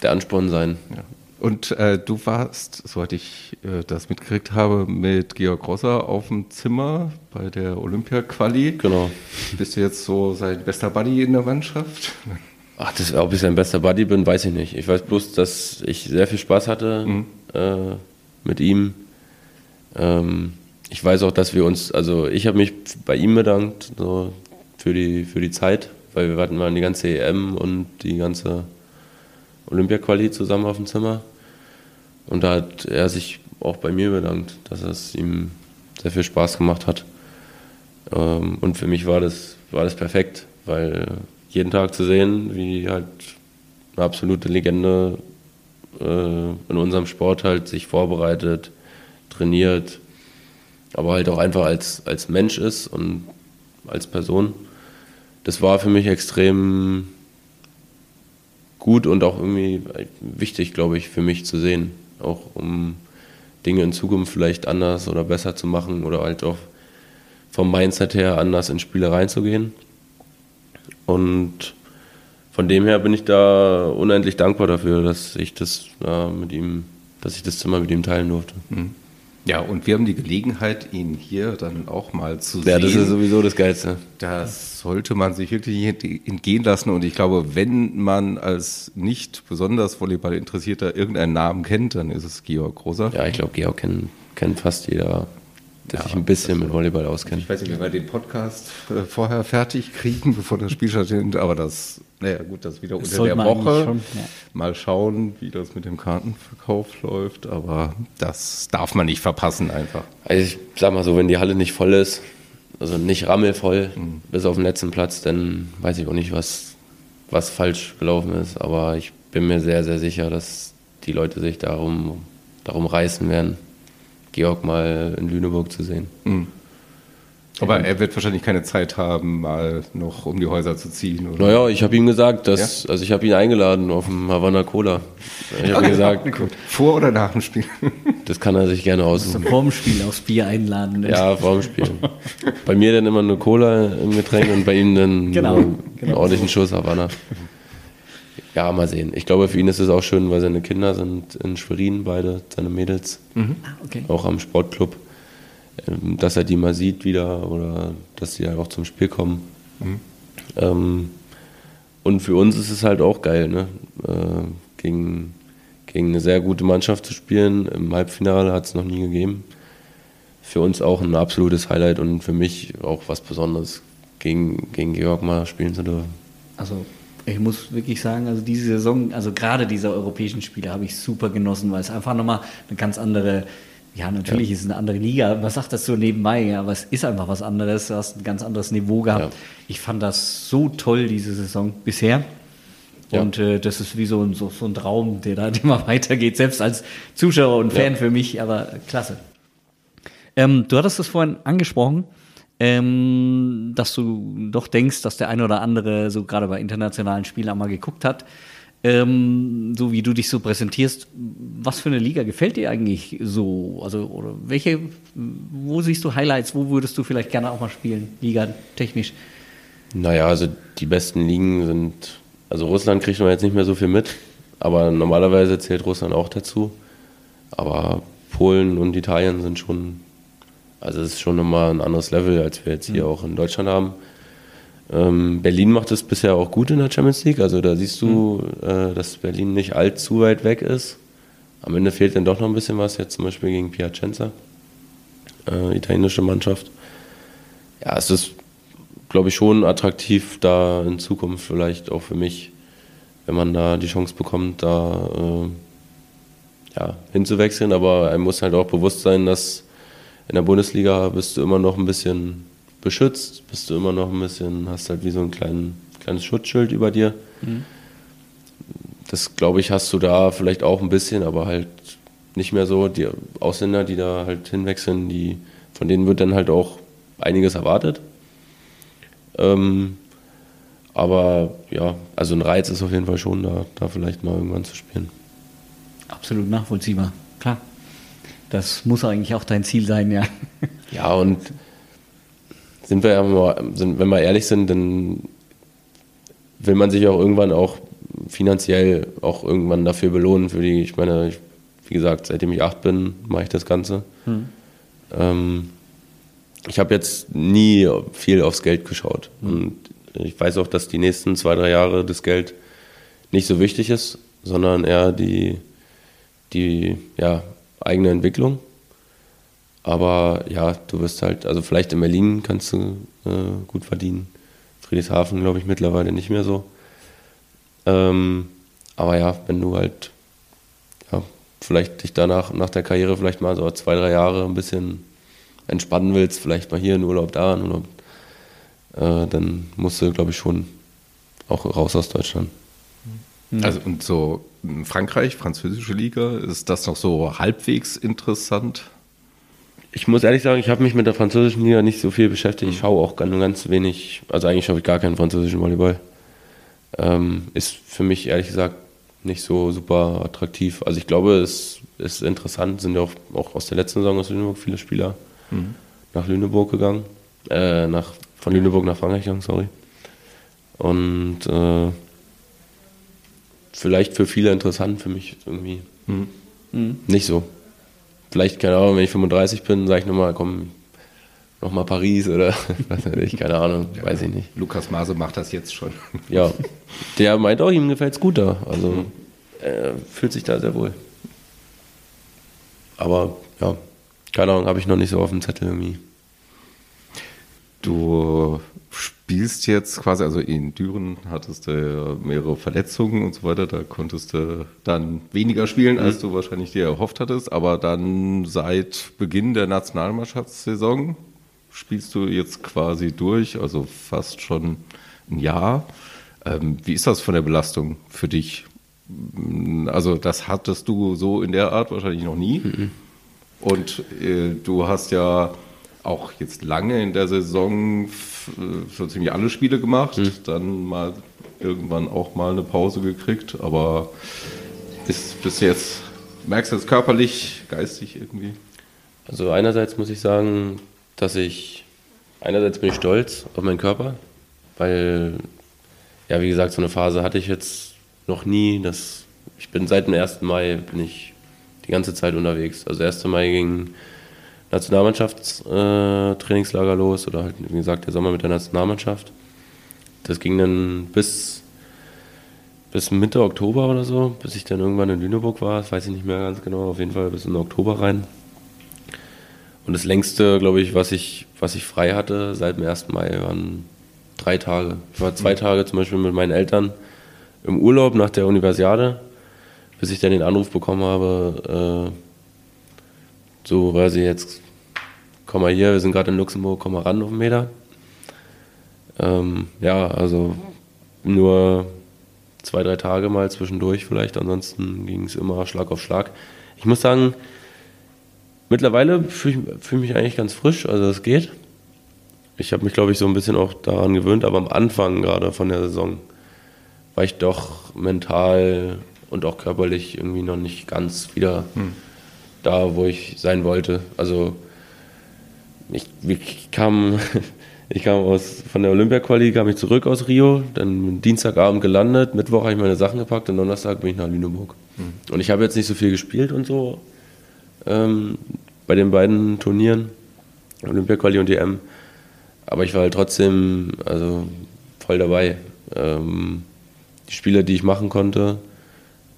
der Ansporn sein. Ja. Und äh, du warst, soweit ich äh, das mitgekriegt habe, mit Georg Rosser auf dem Zimmer bei der Olympia-Quali. Genau. Bist du jetzt so sein bester Buddy in der Mannschaft? Ach, das, ob ich sein bester Buddy bin, weiß ich nicht. Ich weiß bloß, dass ich sehr viel Spaß hatte mhm. äh, mit ihm. Ähm, ich weiß auch, dass wir uns, also ich habe mich bei ihm bedankt so für, die, für die Zeit, weil wir hatten mal die ganze EM und die ganze Olympia-Quali zusammen auf dem Zimmer. Und da hat er sich auch bei mir bedankt, dass es ihm sehr viel Spaß gemacht hat. Ähm, und für mich war das, war das perfekt, weil jeden Tag zu sehen, wie halt eine absolute Legende äh, in unserem Sport halt sich vorbereitet, trainiert, aber halt auch einfach als, als Mensch ist und als Person. Das war für mich extrem gut und auch irgendwie wichtig, glaube ich, für mich zu sehen. Auch um Dinge in Zukunft vielleicht anders oder besser zu machen oder halt auch vom Mindset her anders in Spiele reinzugehen. Und von dem her bin ich da unendlich dankbar dafür, dass ich das ja, mit ihm, dass ich das Zimmer mit ihm teilen durfte. Mhm. Ja, und wir haben die Gelegenheit, ihn hier dann auch mal zu ja, sehen. Ja, das ist sowieso das Geilste. Das sollte man sich wirklich entgehen lassen. Und ich glaube, wenn man als nicht besonders Volleyball interessierter irgendeinen Namen kennt, dann ist es Georg Großer. Ja, ich glaube, Georg kennt, kennt fast jeder der ja, sich ein bisschen mit Volleyball auskennt. Ich weiß nicht, wie wir den Podcast äh, vorher fertig kriegen, bevor das Spiel stattfindet, aber das, naja gut, das wieder das unter der Woche. Schon, ja. Mal schauen, wie das mit dem Kartenverkauf läuft, aber das darf man nicht verpassen einfach. Also ich sag mal so, wenn die Halle nicht voll ist, also nicht rammelvoll, mhm. bis auf den letzten Platz, dann weiß ich auch nicht, was, was falsch gelaufen ist, aber ich bin mir sehr, sehr sicher, dass die Leute sich darum, darum reißen werden. Georg mal in Lüneburg zu sehen. Mhm. Aber er wird wahrscheinlich keine Zeit haben, mal noch um die Häuser zu ziehen. Oder? Naja, ich habe ihm gesagt, dass, ja? also ich habe ihn eingeladen auf dem Havana Cola. Ich habe ihm gesagt, vor oder nach dem Spiel? Das kann er sich gerne aussuchen. Also vor dem Spiel aufs Bier einladen. Ne? Ja, vor dem Spiel. bei mir dann immer eine Cola im Getränk und bei ihm dann genau, einen genau ordentlichen Schuss Havana. Ja, mal sehen. Ich glaube, für ihn ist es auch schön, weil seine Kinder sind in Schwerin, beide, seine Mädels, mhm. ah, okay. auch am Sportclub, dass er die mal sieht wieder oder dass sie halt auch zum Spiel kommen. Mhm. Ähm, und für uns ist es halt auch geil, ne? Äh, gegen, gegen eine sehr gute Mannschaft zu spielen. Im Halbfinale hat es noch nie gegeben. Für uns auch ein absolutes Highlight und für mich auch was Besonderes, gegen, gegen Georg mal spielen zu dürfen. Also ich muss wirklich sagen, also diese Saison, also gerade diese europäischen Spiele habe ich super genossen, weil es einfach nochmal eine ganz andere, ja, natürlich ja. ist es eine andere Liga, was sagt das so nebenbei, ja, aber es ist einfach was anderes, du hast ein ganz anderes Niveau gehabt. Ja. Ich fand das so toll, diese Saison bisher. Und äh, das ist wie so ein, so, so ein Traum, der da immer weitergeht, selbst als Zuschauer und Fan für mich, aber klasse. Ähm, du hattest das vorhin angesprochen ähm, dass du doch denkst, dass der eine oder andere so gerade bei internationalen Spielen einmal geguckt hat. Ähm, so wie du dich so präsentierst, was für eine Liga gefällt dir eigentlich so? Also, oder welche, wo siehst du Highlights? Wo würdest du vielleicht gerne auch mal spielen, Liga technisch? Naja, also die besten Ligen sind, also Russland kriegt man jetzt nicht mehr so viel mit, aber normalerweise zählt Russland auch dazu. Aber Polen und Italien sind schon also es ist schon nochmal ein anderes Level, als wir jetzt hier mhm. auch in Deutschland haben. Ähm, Berlin macht es bisher auch gut in der Champions League. Also da siehst du, mhm. äh, dass Berlin nicht allzu weit weg ist. Am Ende fehlt dann doch noch ein bisschen was, jetzt zum Beispiel gegen Piacenza, äh, italienische Mannschaft. Ja, es ist, glaube ich, schon attraktiv, da in Zukunft vielleicht auch für mich, wenn man da die Chance bekommt, da äh, ja, hinzuwechseln. Aber einem muss halt auch bewusst sein, dass in der Bundesliga bist du immer noch ein bisschen beschützt, bist du immer noch ein bisschen, hast halt wie so ein klein, kleines Schutzschild über dir. Mhm. Das glaube ich, hast du da vielleicht auch ein bisschen, aber halt nicht mehr so. Die Ausländer, die da halt hinwechseln, die, von denen wird dann halt auch einiges erwartet. Ähm, aber ja, also ein Reiz ist auf jeden Fall schon da, da vielleicht mal irgendwann zu spielen. Absolut nachvollziehbar, klar. Das muss eigentlich auch dein Ziel sein, ja. Ja, und sind wir ja mal, sind, wenn wir ehrlich sind, dann will man sich auch irgendwann auch finanziell auch irgendwann dafür belohnen. Für die, ich meine, ich, wie gesagt, seitdem ich acht bin, mache ich das Ganze. Hm. Ähm, ich habe jetzt nie viel aufs Geld geschaut. Hm. Und ich weiß auch, dass die nächsten zwei, drei Jahre das Geld nicht so wichtig ist, sondern eher die, die ja, eigene Entwicklung. Aber ja, du wirst halt, also vielleicht in Berlin kannst du äh, gut verdienen. Friedrichshafen glaube ich mittlerweile nicht mehr so. Ähm, aber ja, wenn du halt ja, vielleicht dich danach nach der Karriere vielleicht mal so zwei, drei Jahre ein bisschen entspannen willst, vielleicht mal hier in Urlaub, da in Urlaub, äh, dann musst du, glaube ich, schon auch raus aus Deutschland. Mhm. Also und so Frankreich, französische Liga, ist das noch so halbwegs interessant? Ich muss ehrlich sagen, ich habe mich mit der französischen Liga nicht so viel beschäftigt. Ich mhm. schaue auch ganz, ganz wenig, also eigentlich schaue ich gar keinen französischen Volleyball. Ähm, ist für mich ehrlich gesagt nicht so super attraktiv. Also ich glaube, es ist interessant, sind ja auch, auch aus der letzten Saison aus Lüneburg viele Spieler mhm. nach Lüneburg gegangen, äh, nach, von Lüneburg nach Frankreich gegangen, sorry. Und äh, vielleicht für viele interessant, für mich irgendwie mhm. Mhm. nicht so. Vielleicht, keine Ahnung, wenn ich 35 bin, sage ich nochmal, komm, nochmal Paris oder was weiß ich, keine Ahnung, ja, weiß ich nicht. Lukas Mase macht das jetzt schon. Ja, der meint auch, ihm gefällt es gut da. Also mhm. er fühlt sich da sehr wohl. Aber ja, keine Ahnung, habe ich noch nicht so auf dem Zettel irgendwie. Du spielst jetzt quasi, also in Düren hattest du mehrere Verletzungen und so weiter, da konntest du dann weniger spielen, mhm. als du wahrscheinlich dir erhofft hattest, aber dann seit Beginn der Nationalmannschaftssaison spielst du jetzt quasi durch, also fast schon ein Jahr. Ähm, wie ist das von der Belastung für dich? Also das hattest du so in der Art wahrscheinlich noch nie. Mhm. Und äh, du hast ja auch jetzt lange in der Saison so ziemlich alle Spiele gemacht, mhm. dann mal irgendwann auch mal eine Pause gekriegt, aber bis, bis jetzt merkst du es körperlich, geistig irgendwie? Also einerseits muss ich sagen, dass ich, einerseits bin ich stolz auf meinen Körper, weil, ja, wie gesagt, so eine Phase hatte ich jetzt noch nie. Das, ich bin seit dem 1. Mai bin ich die ganze Zeit unterwegs. Also 1. Mai ging Nationalmannschaftstrainingslager äh, los oder halt, wie gesagt, der Sommer mit der Nationalmannschaft. Das ging dann bis, bis Mitte Oktober oder so, bis ich dann irgendwann in Lüneburg war. Das weiß ich nicht mehr ganz genau. Auf jeden Fall bis in Oktober rein. Und das längste, glaube ich, was ich, was ich frei hatte seit dem 1. Mai waren drei Tage. Ich war zwei mhm. Tage zum Beispiel mit meinen Eltern im Urlaub nach der Universiade, bis ich dann den Anruf bekommen habe, äh, so weil sie jetzt, komm mal hier, wir sind gerade in Luxemburg, komm mal ran auf den Meter. Ähm, ja, also nur zwei, drei Tage mal zwischendurch vielleicht, ansonsten ging es immer Schlag auf Schlag. Ich muss sagen, mittlerweile fühle ich fühl mich eigentlich ganz frisch, also es geht. Ich habe mich, glaube ich, so ein bisschen auch daran gewöhnt, aber am Anfang gerade von der Saison war ich doch mental und auch körperlich irgendwie noch nicht ganz wieder. Hm da, wo ich sein wollte. Also ich, ich kam, ich kam aus, von der Olympia-Quali, kam ich zurück aus Rio, dann Dienstagabend gelandet, Mittwoch habe ich meine Sachen gepackt und Donnerstag bin ich nach Lüneburg. Mhm. Und ich habe jetzt nicht so viel gespielt und so ähm, bei den beiden Turnieren, Olympia-Quali und EM. Aber ich war halt trotzdem also voll dabei. Ähm, die Spiele, die ich machen konnte,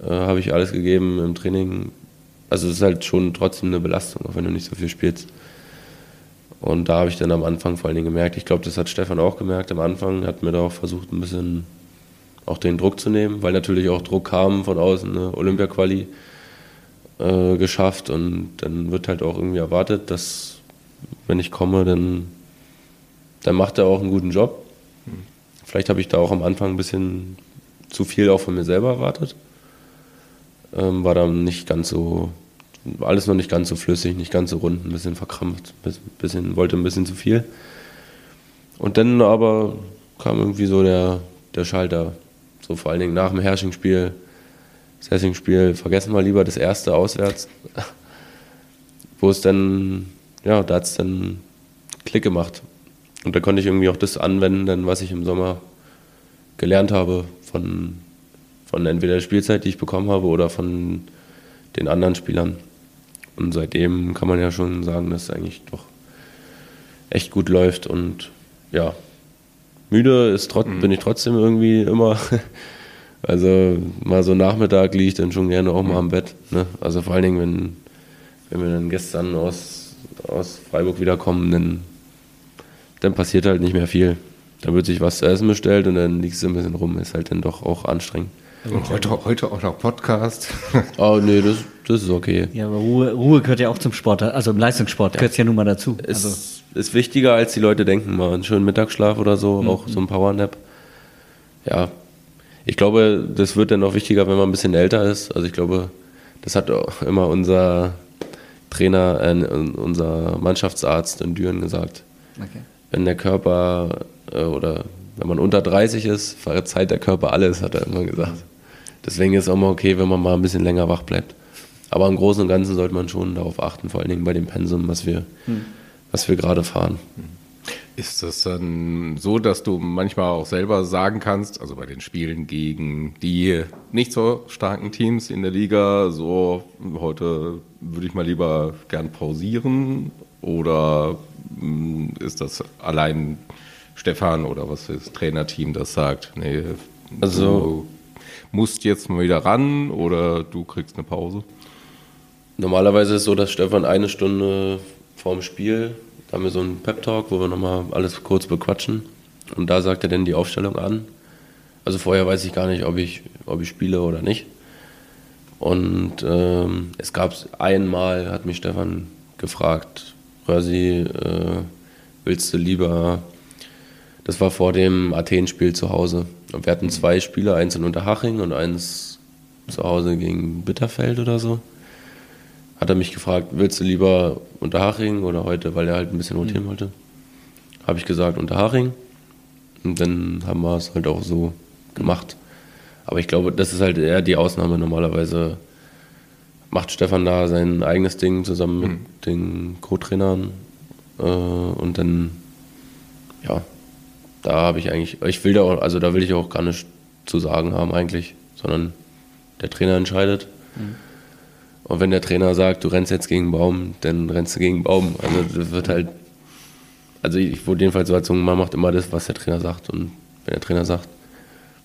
äh, habe ich alles gegeben im Training also es ist halt schon trotzdem eine Belastung, auch wenn du nicht so viel spielst. Und da habe ich dann am Anfang vor allen Dingen gemerkt, ich glaube, das hat Stefan auch gemerkt, am Anfang hat mir da auch versucht, ein bisschen auch den Druck zu nehmen, weil natürlich auch Druck kam von außen, eine Olympia-Quali äh, geschafft und dann wird halt auch irgendwie erwartet, dass wenn ich komme, dann, dann macht er auch einen guten Job. Vielleicht habe ich da auch am Anfang ein bisschen zu viel auch von mir selber erwartet. Ähm, war dann nicht ganz so alles noch nicht ganz so flüssig, nicht ganz so rund, ein bisschen verkrampft, bisschen, wollte ein bisschen zu viel. Und dann aber kam irgendwie so der, der Schalter, so vor allen Dingen nach dem Herrsching-Spiel, das Herrsching-Spiel, vergessen wir lieber das erste auswärts, wo es dann, ja, da hat es dann Klick gemacht. Und da konnte ich irgendwie auch das anwenden, was ich im Sommer gelernt habe von, von entweder der Spielzeit, die ich bekommen habe, oder von den anderen Spielern. Und seitdem kann man ja schon sagen, dass es eigentlich doch echt gut läuft. Und ja, müde ist trot mhm. bin ich trotzdem irgendwie immer. Also mal so Nachmittag liege ich dann schon gerne auch mal am Bett. Ne? Also vor allen Dingen, wenn, wenn wir dann gestern aus, aus Freiburg wiederkommen, dann, dann passiert halt nicht mehr viel. Dann wird sich was zu essen bestellt und dann liegst du ein bisschen rum. Ist halt dann doch auch anstrengend. Und heute, heute auch noch Podcast. Oh, nee, das, das ist okay. Ja, aber Ruhe, Ruhe gehört ja auch zum Sport, also im Leistungssport gehört es ja nun mal dazu. Es Also, ist wichtiger, als die Leute denken. Mal einen schönen Mittagsschlaf oder so, Mhm. auch so ein Powernap. Ja, ich glaube, das wird dann noch wichtiger, wenn man ein bisschen älter ist. Also ich glaube, das hat auch immer unser Trainer, äh, unser Mannschaftsarzt in Düren gesagt. okay. Wenn der Körper äh, oder wenn man unter 30 ist, verzeiht der Körper alles, hat er immer gesagt. Deswegen ist es auch mal okay, wenn man mal ein bisschen länger wach bleibt. Aber im Großen und Ganzen sollte man schon darauf achten, vor allen Dingen bei dem Pensum, was wir, was wir gerade fahren. Ist das dann so, dass du manchmal auch selber sagen kannst, also bei den Spielen gegen die nicht so starken Teams in der Liga, so heute würde ich mal lieber gern pausieren? Oder mh, ist das allein Stefan oder was ist das Trainerteam, das sagt, nee, Also- du musst jetzt mal wieder ran oder du kriegst eine Pause? Normalerweise ist es so, dass Stefan eine Stunde vorm Spiel, da haben wir so einen Pep-Talk, wo wir nochmal alles kurz bequatschen. Und da sagt er dann die Aufstellung an. Also vorher weiß ich gar nicht, ob ich, ob ich spiele oder nicht. Und ähm, es gab einmal, hat mich Stefan gefragt, Rösi, äh, willst du lieber, das war vor dem Athen-Spiel zu Hause. Und wir hatten zwei Spiele, eins in Unterhaching und eins zu Hause gegen Bitterfeld oder so hat er mich gefragt, willst du lieber Unterhaching oder heute, weil er halt ein bisschen rotieren wollte. Habe ich gesagt Unterhaching. Und dann haben wir es halt auch so gemacht. Aber ich glaube, das ist halt eher die Ausnahme. Normalerweise macht Stefan da sein eigenes Ding zusammen mit den Co-Trainern. Äh, und dann, ja, da habe ich eigentlich, ich will da auch, also da will ich auch gar nicht zu sagen haben eigentlich, sondern der Trainer entscheidet. Und wenn der Trainer sagt, du rennst jetzt gegen einen Baum, dann rennst du gegen einen Baum. Also das wird halt, also ich wurde jedenfalls so erzogen, man macht immer das, was der Trainer sagt. Und wenn der Trainer sagt,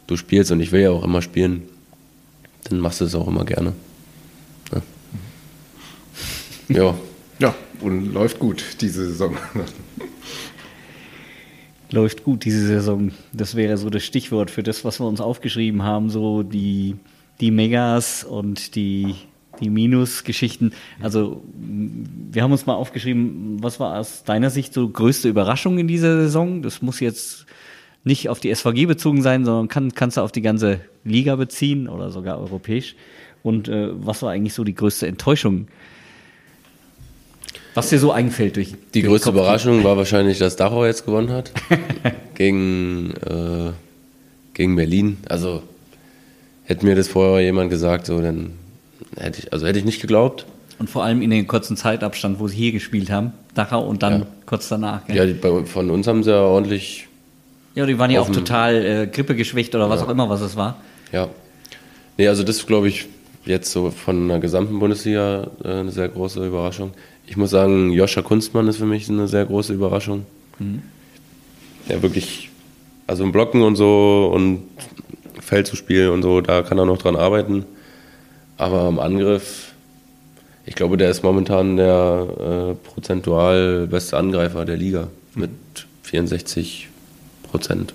du spielst und ich will ja auch immer spielen, dann machst du es auch immer gerne. Ja. ja. Ja, und läuft gut diese Saison. Läuft gut diese Saison. Das wäre so das Stichwort für das, was wir uns aufgeschrieben haben, so die, die Megas und die, die Minus-Geschichten. Also wir haben uns mal aufgeschrieben, was war aus deiner Sicht so größte Überraschung in dieser Saison? Das muss jetzt nicht auf die SVG bezogen sein, sondern kann, kannst du auf die ganze Liga beziehen oder sogar europäisch. Und äh, was war eigentlich so die größte Enttäuschung? Was dir so einfällt durch Die durch größte? Überraschung war wahrscheinlich, dass Dachau jetzt gewonnen hat. gegen, äh, gegen Berlin. Also hätte mir das vorher jemand gesagt, so dann hätte ich, also hätte ich nicht geglaubt. Und vor allem in den kurzen Zeitabstand, wo sie hier gespielt haben, Dachau und dann kurz danach. Gell? Ja, die, von uns haben sie ja ordentlich, Ja, die waren ja auch total äh, grippegeschwächt oder was auch immer, was es war. ja. Nee, also das glaube ich jetzt so von der gesamten Bundesliga äh, eine sehr große Überraschung. Ich muss sagen, Joscha Kunstmann ist für mich eine sehr große Überraschung. Der wirklich, also im Blocken und so und Feld zu spielen und so, da kann er noch dran arbeiten. Aber im Angriff, ich glaube, der ist momentan der äh, prozentual beste Angreifer der Liga mit 64 Prozent.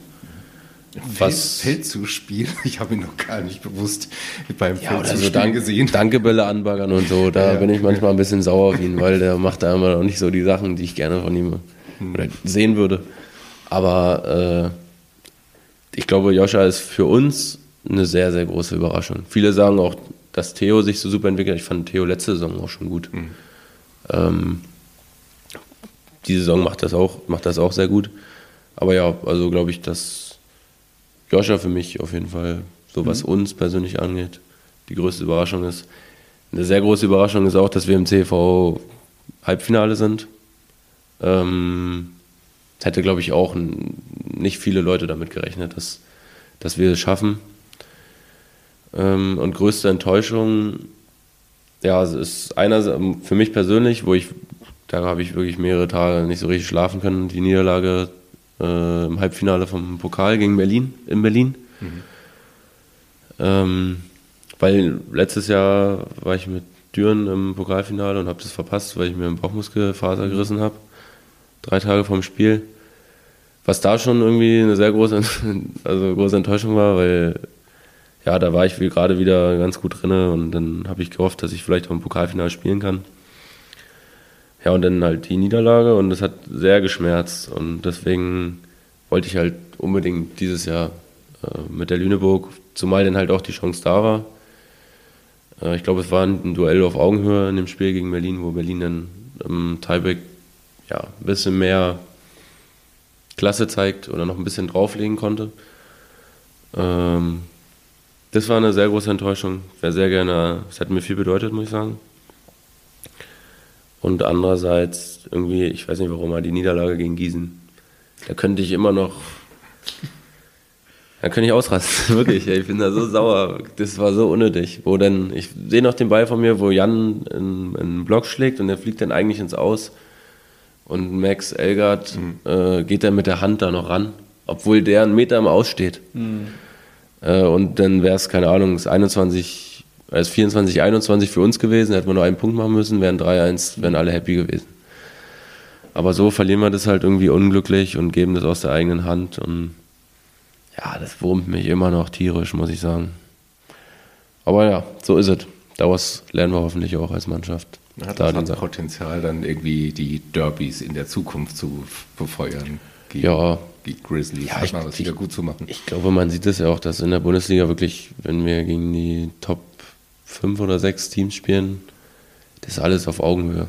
Was- Feld zu spielen? Ich habe ihn noch gar nicht bewusst beim Ja, Feld oder zu so spielen Dank, gesehen. Dankebälle anbaggern und so, da Ja. bin ich manchmal ein bisschen sauer auf ihn, weil der macht da immer noch nicht so die Sachen, die ich gerne von ihm oder sehen würde. Aber äh, ich glaube, Joscha ist für uns eine sehr, sehr große Überraschung. Viele sagen auch, dass Theo sich so super entwickelt. Ich fand Theo letzte Saison auch schon gut. Ähm, die Saison macht das auch, macht das auch sehr gut. Aber ja, also glaube ich, dass Joscha für mich auf jeden Fall, so was uns persönlich angeht, die größte Überraschung ist. Eine sehr große Überraschung ist auch, dass wir im CV Halbfinale sind. Ähm, es hätte, glaube ich, auch nicht viele Leute damit gerechnet, dass, dass wir es schaffen. Ähm, und größte Enttäuschung, ja, es ist einer für mich persönlich, wo ich, da habe ich wirklich mehrere Tage nicht so richtig schlafen können, die Niederlage äh, im Halbfinale vom Pokal gegen Berlin, in Berlin. Ähm, weil letztes Jahr war ich mit Düren im Pokalfinale und habe das verpasst, weil ich mir einen Bauchmuskelfaser gerissen habe. Drei Tage vorm Spiel. Was da schon irgendwie eine sehr große, also große Enttäuschung war, weil ja, da war ich gerade wieder ganz gut drin und dann habe ich gehofft, dass ich vielleicht auch im Pokalfinale spielen kann. Ja, und dann halt die Niederlage und das hat sehr geschmerzt und deswegen wollte ich halt unbedingt dieses Jahr äh, mit der Lüneburg, zumal dann halt auch die Chance da war. Äh, ich glaube, es war ein Duell auf Augenhöhe in dem Spiel gegen Berlin, wo Berlin dann im Tiebreak ja, ein bisschen mehr Klasse zeigt oder noch ein bisschen drauflegen konnte. Ähm, das war eine sehr große Enttäuschung. Wäre sehr gerne, es hätte mir viel bedeutet, muss ich sagen. Und andererseits irgendwie, ich weiß nicht warum, die Niederlage gegen Gießen. Da könnte ich immer noch. Da könnte ich ausrasten, wirklich. Ich bin da so sauer. Das war so unnötig. Wo denn, ich sehe noch den Ball von mir, wo Jan in, in einen Block schlägt und der fliegt dann eigentlich ins Aus. Und Max Elgard mhm. äh, geht dann mit der Hand da noch ran, obwohl der einen Meter im Aus steht. Mhm. Äh, und dann wäre es, keine Ahnung, es 21 Wäre es 24, 21 für uns gewesen, hätten wir nur einen Punkt machen müssen, wären 3-1, wären alle happy gewesen. Aber so verlieren wir das halt irgendwie unglücklich und geben das aus der eigenen Hand. Und ja, das wurmt mich immer noch tierisch, muss ich sagen. Aber ja, so ist es. Daraus lernen wir hoffentlich auch als Mannschaft. Hat da das Potenzial, dann irgendwie die Derbys in der Zukunft zu befeuern? Gegen, ja. Gegen Grizzlies, ja, ich, was wieder gut zu machen. Ich glaube, man sieht es ja auch, dass in der Bundesliga wirklich, wenn wir gegen die Top fünf oder sechs Teams spielen, das ist alles auf Augenhöhe.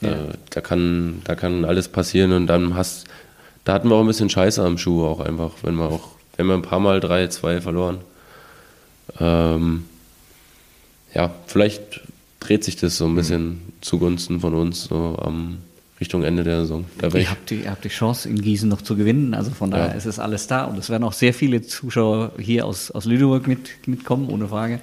Ja. Äh, da, kann, da kann alles passieren und dann hast da hatten wir auch ein bisschen Scheiße am Schuh auch einfach, wenn wir auch, wenn wir ein paar Mal drei, zwei verloren. Ähm, ja, vielleicht dreht sich das so ein bisschen mhm. zugunsten von uns so am Richtung Ende der Saison. ihr, habt die, ihr habt die Chance, in Gießen noch zu gewinnen. Also von daher ja. ist es alles da. Und es werden auch sehr viele Zuschauer hier aus, aus Lüneburg mit, mitkommen, ohne Frage.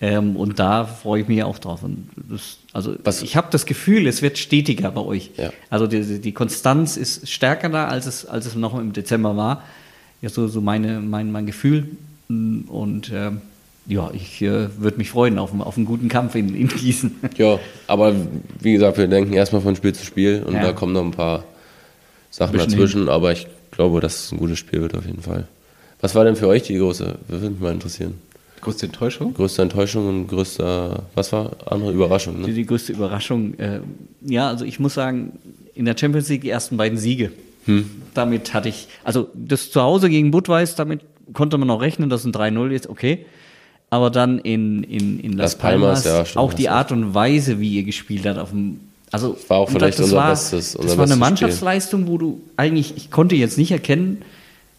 Ähm, und da freue ich mich auch drauf. Das, also Was? ich habe das Gefühl, es wird stetiger bei euch. Ja. Also die, die, Konstanz ist stärker da, als es, als es noch im Dezember war. Ja, so, so meine, mein, mein Gefühl. Und ähm, ja, ich äh, würde mich freuen auf, auf einen guten Kampf in, in Gießen. Ja, aber wie gesagt, wir denken erstmal von Spiel zu Spiel und ja. da kommen noch ein paar Sachen dazwischen, hin. aber ich glaube, dass es ein gutes Spiel wird auf jeden Fall. Was war denn für euch die große? Würde mich mal interessieren. Größte Enttäuschung? Größte Enttäuschung und größte, was war andere Überraschung? Ne? Die, die, größte Überraschung, äh, ja, also ich muss sagen, in der Champions League die ersten beiden Siege. Hm. Damit hatte ich, also das zu Hause gegen Budweis, damit konnte man noch rechnen, dass ein 3-0 jetzt okay. Aber dann in, in, in Las, Las Palmas, Palmas ja, auch die Art und Weise, wie ihr gespielt habt, auf dem also war auch vielleicht das unser war, bestes. Unser das war eine Mannschaftsleistung, wo du eigentlich, ich konnte jetzt nicht erkennen,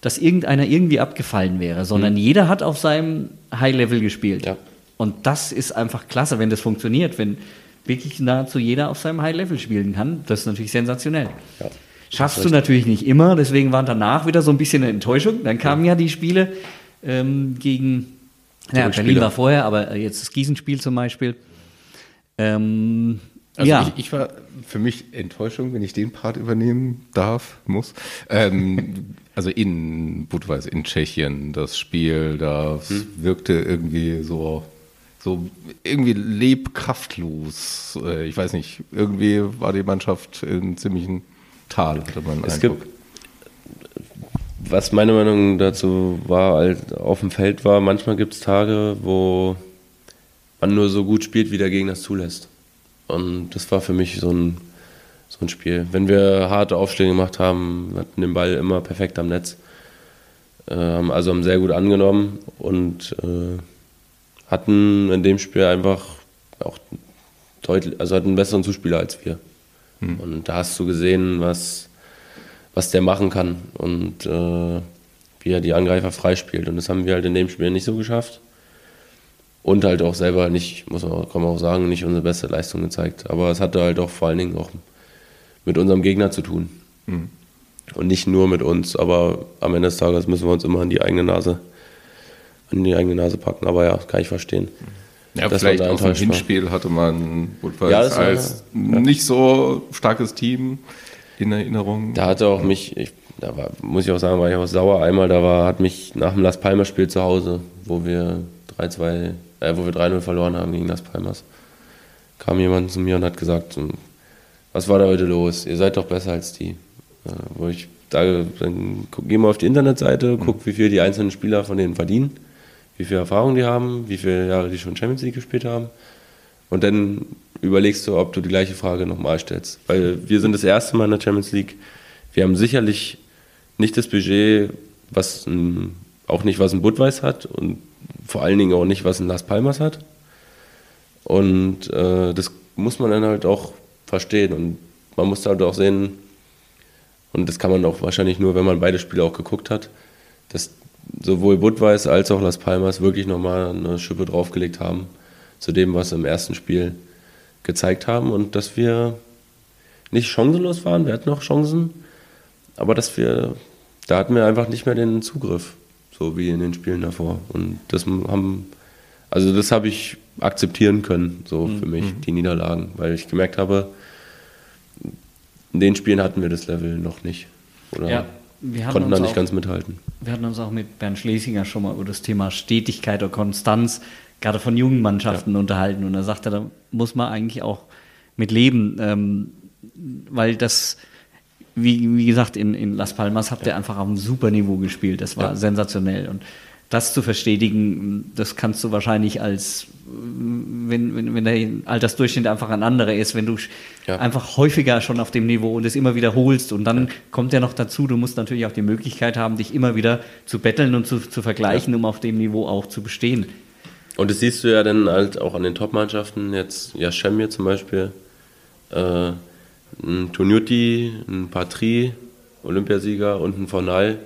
dass irgendeiner irgendwie abgefallen wäre, sondern mhm. jeder hat auf seinem High-Level gespielt. Ja. Und das ist einfach klasse, wenn das funktioniert, wenn wirklich nahezu jeder auf seinem High-Level spielen kann. Das ist natürlich sensationell. Ja. Schaffst du natürlich nicht immer, deswegen waren danach wieder so ein bisschen eine Enttäuschung. Dann kamen ja, ja die Spiele ähm, gegen, ja, Berlin war vorher, aber jetzt das Gießenspiel zum Beispiel. Ähm, also ja. ich, ich, war für mich Enttäuschung, wenn ich den Part übernehmen darf, muss. Ähm, also in Budweis, in Tschechien, das Spiel, das hm. wirkte irgendwie so, so irgendwie lebkraftlos. Äh, ich weiß nicht, irgendwie war die Mannschaft in ziemlichen Tal, hatte man es Eindruck. Gibt, was meine Meinung dazu war, als auf dem Feld war, manchmal gibt es Tage, wo man nur so gut spielt, wie der Gegner es zulässt. Und das war für mich so ein so ein Spiel. Wenn wir harte Aufschläge gemacht haben, hatten den Ball immer perfekt am Netz. Äh, also haben sehr gut angenommen und äh, hatten in dem Spiel einfach auch deutlich, also hatten einen besseren Zuspieler als wir. Hm. Und da hast du gesehen, was, was der machen kann und äh, wie er die Angreifer freispielt. Und das haben wir halt in dem Spiel nicht so geschafft. Und halt auch selber nicht, muss man, kann man auch sagen, nicht unsere beste Leistung gezeigt. Aber es hatte halt auch vor allen Dingen auch mit unserem Gegner zu tun. Mhm. Und nicht nur mit uns, aber am Ende des Tages müssen wir uns immer an die eigene Nase, an die eigene Nase packen. Aber ja, kann ich verstehen. Ja, das vielleicht auch im Hinspiel hatte man ja, als ja. nicht so starkes Team in Erinnerung. Da hatte auch mich, ich, da war, muss ich auch sagen, war ich auch sauer. Einmal, da war, hat mich nach dem Las Palmas-Spiel zu Hause, wo wir 3-2, äh, wo wir 3-0 verloren haben gegen Las Palmas, kam jemand zu mir und hat gesagt, was war da heute los? Ihr seid doch besser als die. Äh, wo ich sage, dann geh mal auf die Internetseite, guck, wie viel die einzelnen Spieler von denen verdienen, wie viel Erfahrung die haben, wie viele Jahre die schon Champions League gespielt haben. Und dann überlegst du, ob du die gleiche Frage nochmal stellst. Weil wir sind das erste Mal in der Champions League. Wir haben sicherlich nicht das Budget, was ein, auch nicht was ein Budweis hat und vor allen Dingen auch nicht, was ein Las Palmas hat. Und äh, das muss man dann halt auch verstehen. Und man muss halt auch sehen, und das kann man auch wahrscheinlich nur, wenn man beide Spiele auch geguckt hat, dass sowohl Budweis als auch Las Palmas wirklich nochmal eine Schippe draufgelegt haben zu dem, was im ersten Spiel gezeigt haben und dass wir nicht chancenlos waren, wir hatten noch Chancen, aber dass wir, da hatten wir einfach nicht mehr den Zugriff, so wie in den Spielen davor. Und das haben, also das habe ich akzeptieren können, so für mich, mhm. die Niederlagen, weil ich gemerkt habe, in den Spielen hatten wir das Level noch nicht. Oder ja, konnten da nicht auch, ganz mithalten. Wir hatten uns auch mit Bernd Schlesinger schon mal über das Thema Stetigkeit oder Konstanz, gerade von jungen Mannschaften, ja. unterhalten. Und er sagte, da muss man eigentlich auch mit leben, ähm, weil das, wie, wie gesagt, in, in Las Palmas habt ihr einfach auf einem super Niveau gespielt. Das war sensationell. Und das zu verstetigen, das kannst du wahrscheinlich als, wenn, wenn, wenn der Altersdurchschnitt einfach ein anderer ist, wenn du ja. einfach häufiger schon auf dem Niveau und es immer wiederholst und dann ja. kommt ja noch dazu, du musst natürlich auch die Möglichkeit haben, dich immer wieder zu betteln und zu, zu vergleichen, ja. um auf dem Niveau auch zu bestehen. Und das siehst du ja dann halt auch an den Top-Mannschaften, jetzt ja Schemir zum Beispiel, äh, ein Tonuti, ein Patri, Olympiasieger und ein Fornal,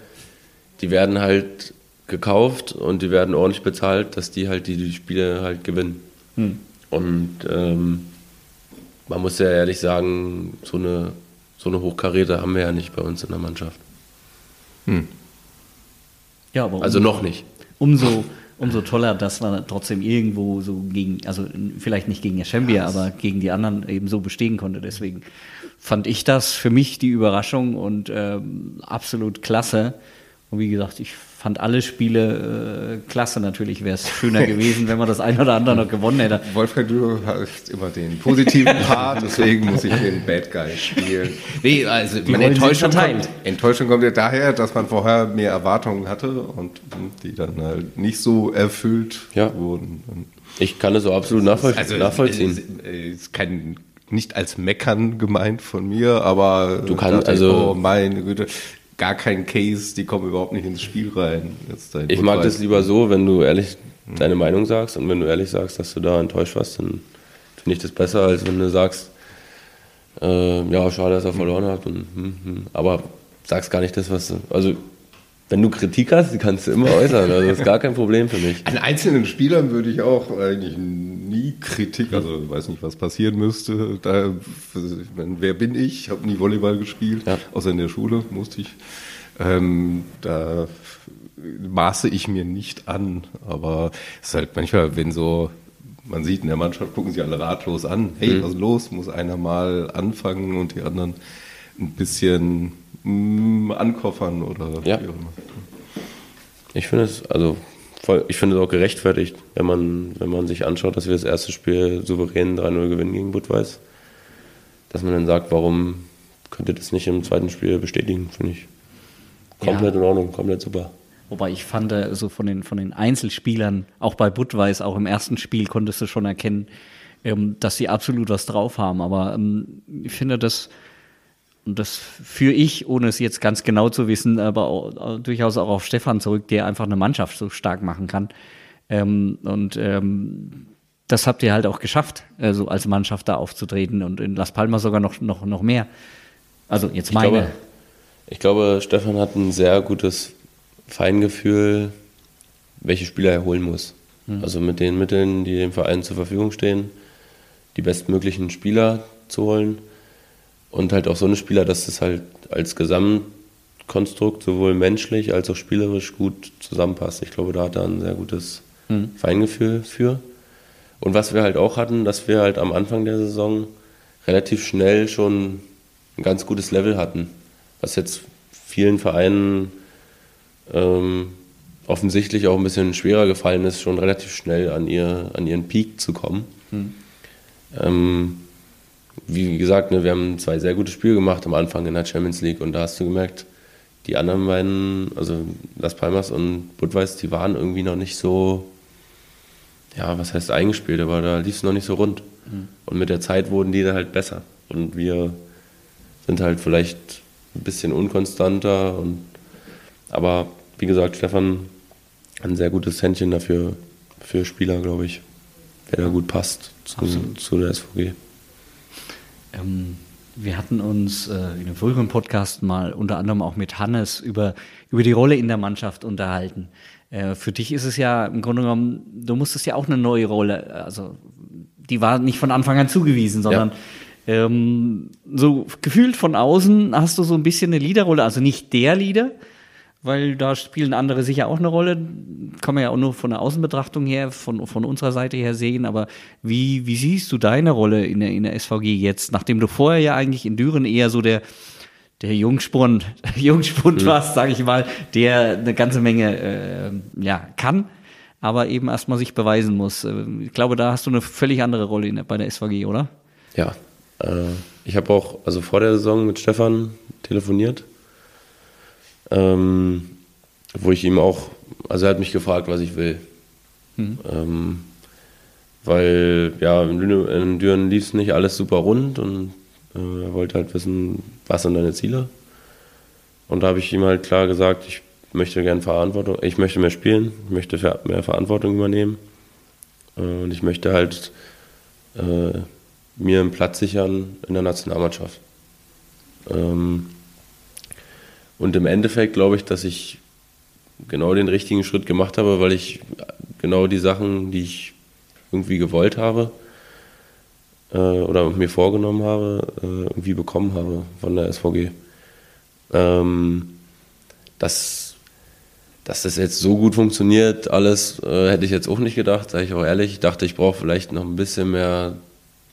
die werden halt gekauft und die werden ordentlich bezahlt, dass die halt die, die Spiele halt gewinnen. Hm. Und ähm, man muss ja ehrlich sagen, so eine, so eine Hochkaräte haben wir ja nicht bei uns in der Mannschaft. Hm. Ja, aber also noch nicht. Umso, umso toller, dass man trotzdem irgendwo so gegen, also vielleicht nicht gegen Eschembia, aber gegen die anderen eben so bestehen konnte. Deswegen fand ich das für mich die Überraschung und ähm, absolut klasse. Und wie gesagt, ich fand alle Spiele äh, klasse. Natürlich wäre es schöner gewesen, wenn man das ein oder andere noch gewonnen hätte. Wolfgang, du hast immer den positiven Part, deswegen muss ich den Bad Guy spielen. Nee, also die meine Enttäuschung kommt, Enttäuschung kommt ja daher, dass man vorher mehr Erwartungen hatte und die dann halt nicht so erfüllt ja. wurden. Ich kann das so absolut nachvoll also, nachvollziehen. Es ist kein nicht als Meckern gemeint von mir, aber du kannst also oh, meine Güte, gar kein Case, die kommen überhaupt nicht ins Spiel rein. ich mag das lieber so, wenn du ehrlich deine Meinung sagst und wenn du ehrlich sagst, dass du da enttäuscht warst, dann finde ich das besser, als wenn du sagst, äh, ja, schade, dass er verloren hat. Und, hm, hm. Aber sagst gar nicht das, was du. Also wenn du Kritik hast, die kannst du immer äußern. Also das ist gar kein Problem für mich. An einzelnen Spielern würde ich auch eigentlich nie Kritik, also ich weiß nicht, was passieren müsste. Da, wer bin ich? Ich habe nie Volleyball gespielt, ja. außer in der Schule musste ich. Ähm, da maße ich mir nicht an, aber es ist halt manchmal, wenn so man sieht in der Mannschaft, gucken sie alle ratlos an. Hey, mhm. was ist los? Muss einer mal anfangen und die anderen ein bisschen ankoffern oder ja. wie auch immer. Ich finde es, also voll, ich finde es auch gerechtfertigt, wenn man, wenn man sich anschaut, dass wir das erste Spiel souverän 3-0 gewinnen gegen Budweis, dass man dann sagt, warum könnt ihr das nicht im zweiten Spiel bestätigen, finde ich. Komplett ja. in Ordnung, komplett super. Wobei ich fand, äh, so von den, von den Einzelspielern, auch bei Budweis, auch im ersten Spiel konntest du schon erkennen, ähm, dass sie absolut was drauf haben. Aber ähm, ich finde, dass und das führe ich, ohne es jetzt ganz genau zu wissen, aber auch, durchaus auch auf Stefan zurück, der einfach eine Mannschaft so stark machen kann. Ähm, und ähm, das habt ihr halt auch geschafft, äh, so als Mannschaft da aufzutreten und in Las Palmas sogar noch, noch, noch mehr. Also jetzt meine. Ich glaube, ich glaube, Stefan hat ein sehr gutes Feingefühl, welche Spieler er holen muss. Mhm. Also mit den Mitteln, die dem Verein zur Verfügung stehen, die bestmöglichen Spieler zu holen und halt auch so eine Spieler, dass das halt als Gesamtkonstrukt sowohl menschlich als auch spielerisch gut zusammenpasst. Ich glaube, da hat er ein sehr gutes mhm. Feingefühl für. Und was wir halt auch hatten, dass wir halt am Anfang der Saison relativ schnell schon ein ganz gutes Level hatten, was jetzt vielen Vereinen ähm, offensichtlich auch ein bisschen schwerer gefallen ist, schon relativ schnell an, ihr, an ihren Peak zu kommen. Hm. Ähm, wie gesagt, ne, wir haben zwei sehr gute Spiele gemacht am Anfang in der Champions League und da hast du gemerkt, die anderen beiden, also Las Palmas und Budweis, die waren irgendwie noch nicht so, ja, was heißt eingespielt, aber da lief es noch nicht so rund. Mhm. Und mit der Zeit wurden die dann halt besser. Und wir sind halt vielleicht ein bisschen unkonstanter. Und, aber wie gesagt, Stefan ein sehr gutes Händchen dafür für Spieler, glaube ich, wer da gut passt zu, zu der SVG. Ähm, wir hatten uns äh, in einem früheren Podcast mal unter anderem auch mit Hannes über, über die Rolle in der Mannschaft unterhalten. Äh, für dich ist es ja im Grunde genommen, du musstest ja auch eine neue Rolle, also die war nicht von Anfang an zugewiesen, sondern ja. ähm, so gefühlt von außen hast du so ein bisschen eine Leaderrolle, also nicht der Leader, weil da spielen andere sicher auch eine Rolle. Kann man ja auch nur von der Außenbetrachtung her, von, von unserer Seite her sehen. Aber wie, wie siehst du deine Rolle in der, in der SVG jetzt, nachdem du vorher ja eigentlich in Düren eher so der, der Jungspund, Jungspund mhm. warst, sage ich mal, der eine ganze Menge äh, ja, kann, aber eben erstmal sich beweisen muss. Äh, ich glaube, da hast du eine völlig andere Rolle in, bei der SVG, oder? Ja, äh, ich habe auch also vor der Saison mit Stefan telefoniert ähm, wo ich ihm auch, also er hat mich gefragt, was ich will. Mhm. Ähm, weil ja, in Düren lief es nicht alles super rund und äh, er wollte halt wissen, was sind deine Ziele. Und da habe ich ihm halt klar gesagt, ich möchte gerne Verantwortung, ich möchte mehr spielen, ich möchte mehr Verantwortung übernehmen äh, und ich möchte halt äh, mir einen Platz sichern in der Nationalmannschaft. Ähm, und im Endeffekt glaube ich, dass ich genau den richtigen Schritt gemacht habe, weil ich genau die Sachen, die ich irgendwie gewollt habe äh, oder mir vorgenommen habe, äh, irgendwie bekommen habe von der SVG. Ähm, dass, dass das jetzt so gut funktioniert, alles äh, hätte ich jetzt auch nicht gedacht, sage ich auch ehrlich. Ich dachte, ich brauche vielleicht noch ein bisschen mehr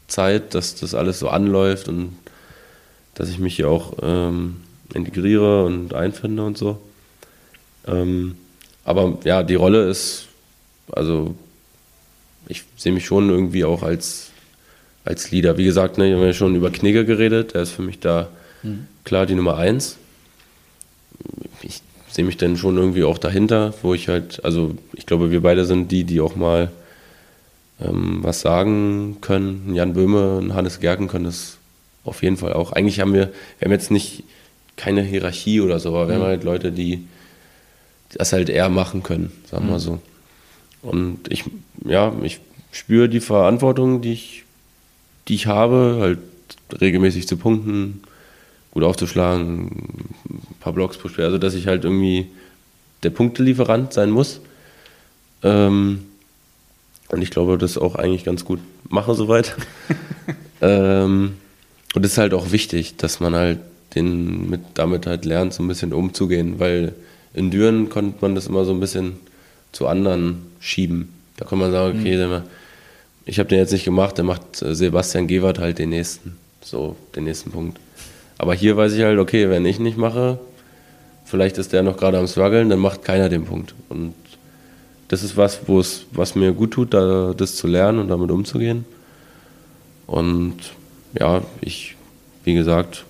Zeit, dass das alles so anläuft und dass ich mich hier auch ähm, integriere und einfinde und so. Ähm, aber ja, die Rolle ist, also ich sehe mich schon irgendwie auch als, als Leader. Wie gesagt, ne, wir haben ja schon über Knigge geredet, der ist für mich da mhm. klar die Nummer eins. Ich sehe mich dann schon irgendwie auch dahinter, wo ich halt, also ich glaube, wir beide sind die, die auch mal ähm, was sagen können. Jan Böhme und Hannes Gerken können das auf jeden Fall auch. Eigentlich haben wir, wir haben jetzt nicht keine Hierarchie oder so, aber wir haben mhm. halt Leute, die das halt eher machen können, sagen wir mhm. so. Und ich, ja, ich spüre die Verantwortung, die ich, die ich habe, halt regelmäßig zu punkten, gut aufzuschlagen, ein paar Blocks pro Spiel, also dass ich halt irgendwie der Punktelieferant sein muss. Ähm, und ich glaube, das auch eigentlich ganz gut mache soweit. ähm, und es ist halt auch wichtig, dass man halt den mit, damit halt lernt, so ein bisschen umzugehen, weil in Düren konnte man das immer so ein bisschen zu anderen schieben. Da kann man sagen, okay, mhm. ich habe den jetzt nicht gemacht, dann macht äh, Sebastian Gewert halt den nächsten, so den nächsten Punkt. Aber hier weiß ich halt, okay, wenn ich nicht mache, vielleicht ist der noch gerade am struggeln, dann macht keiner den Punkt. Und das ist was, wo es, was mir gut tut, da, das zu lernen und damit umzugehen. Und ja, ich, wie gesagt,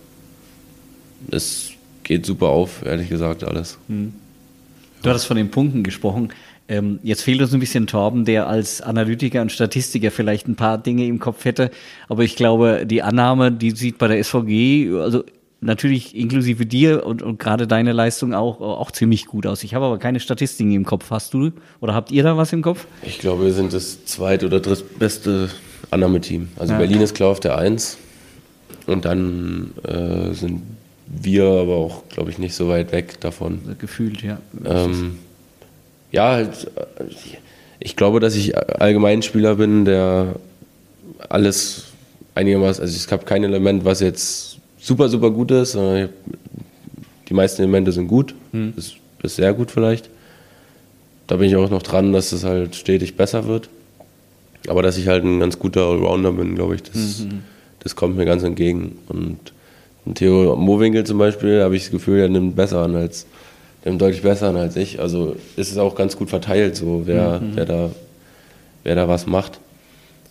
es geht super auf, ehrlich gesagt, alles. Hm. Du hattest von den Punkten gesprochen. Ähm, jetzt fehlt uns ein bisschen Torben, der als Analytiker und Statistiker vielleicht ein paar Dinge im Kopf hätte. Aber ich glaube, die Annahme, die sieht bei der SVG, also natürlich inklusive dir und, und gerade deine Leistung auch, auch ziemlich gut aus. Ich habe aber keine Statistiken im Kopf. Hast du oder habt ihr da was im Kopf? Ich glaube, wir sind das zweit- oder drittbeste Annahmeteam. Also ja. Berlin ist klar auf der Eins und dann äh, sind wir aber auch, glaube ich, nicht so weit weg davon. Gefühlt, ja. Ähm, ja, halt, ich glaube, dass ich allgemein Spieler bin, der alles einigermaßen, also es gab kein Element, was jetzt super, super gut ist, sondern die meisten Elemente sind gut, hm. bis, bis sehr gut vielleicht. Da bin ich auch noch dran, dass es halt stetig besser wird. Aber dass ich halt ein ganz guter Allrounder bin, glaube ich, das, mhm. das kommt mir ganz entgegen. Und Theo Mowinkel zum Beispiel, habe ich das Gefühl, er nimmt besser an als, dem deutlich besseren als ich. Also ist es auch ganz gut verteilt, so wer, mhm. wer, da, wer da was macht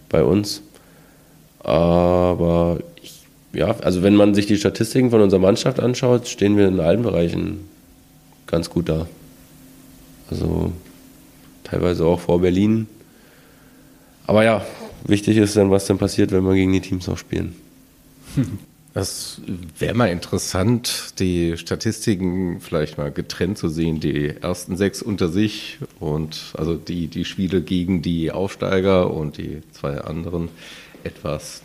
bei uns. Aber ich, ja, also wenn man sich die Statistiken von unserer Mannschaft anschaut, stehen wir in allen Bereichen ganz gut da. Also teilweise auch vor Berlin. Aber ja, wichtig ist dann, was dann passiert, wenn wir gegen die Teams noch spielen. Das wäre mal interessant, die Statistiken vielleicht mal getrennt zu sehen, die ersten sechs unter sich und also die, die Spiele gegen die Aufsteiger und die zwei anderen etwas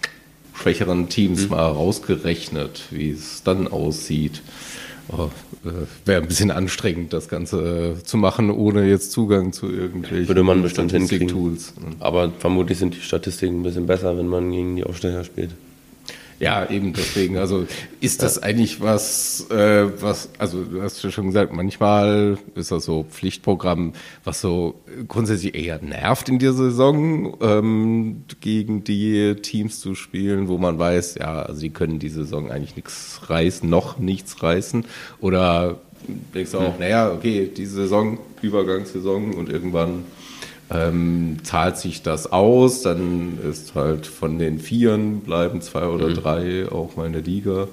schwächeren Teams mhm. mal rausgerechnet, wie es dann aussieht. Oh, äh, wäre ein bisschen anstrengend, das Ganze zu machen, ohne jetzt Zugang zu irgendwelchen Würde man bestimmt hinkriegen. Tools. Aber vermutlich sind die Statistiken ein bisschen besser, wenn man gegen die Aufsteiger spielt. Ja, eben deswegen. Also ist das eigentlich was, äh, was, also du hast ja schon gesagt, manchmal ist das so Pflichtprogramm, was so grundsätzlich eher nervt in der Saison, ähm, gegen die Teams zu spielen, wo man weiß, ja, sie können die Saison eigentlich nichts reißen, noch nichts reißen. Oder denkst du auch, naja, okay, diese Saison, Übergangssaison und irgendwann ähm, zahlt sich das aus, dann ist halt von den Vieren bleiben zwei oder mhm. drei auch mal in der Liga.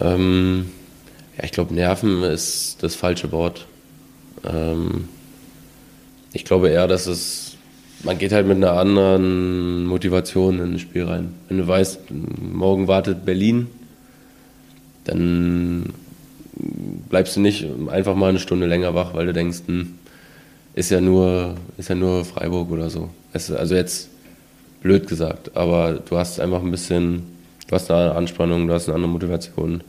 Ähm, ja, ich glaube, Nerven ist das falsche Wort. Ähm, ich glaube eher, dass es, man geht halt mit einer anderen Motivation in das Spiel rein. Wenn du weißt, morgen wartet Berlin, dann bleibst du nicht einfach mal eine Stunde länger wach, weil du denkst, hm, ist ja nur, ist ja nur Freiburg oder so. Also jetzt blöd gesagt, aber du hast einfach ein bisschen, du hast eine Anspannung, du hast eine andere Motivation.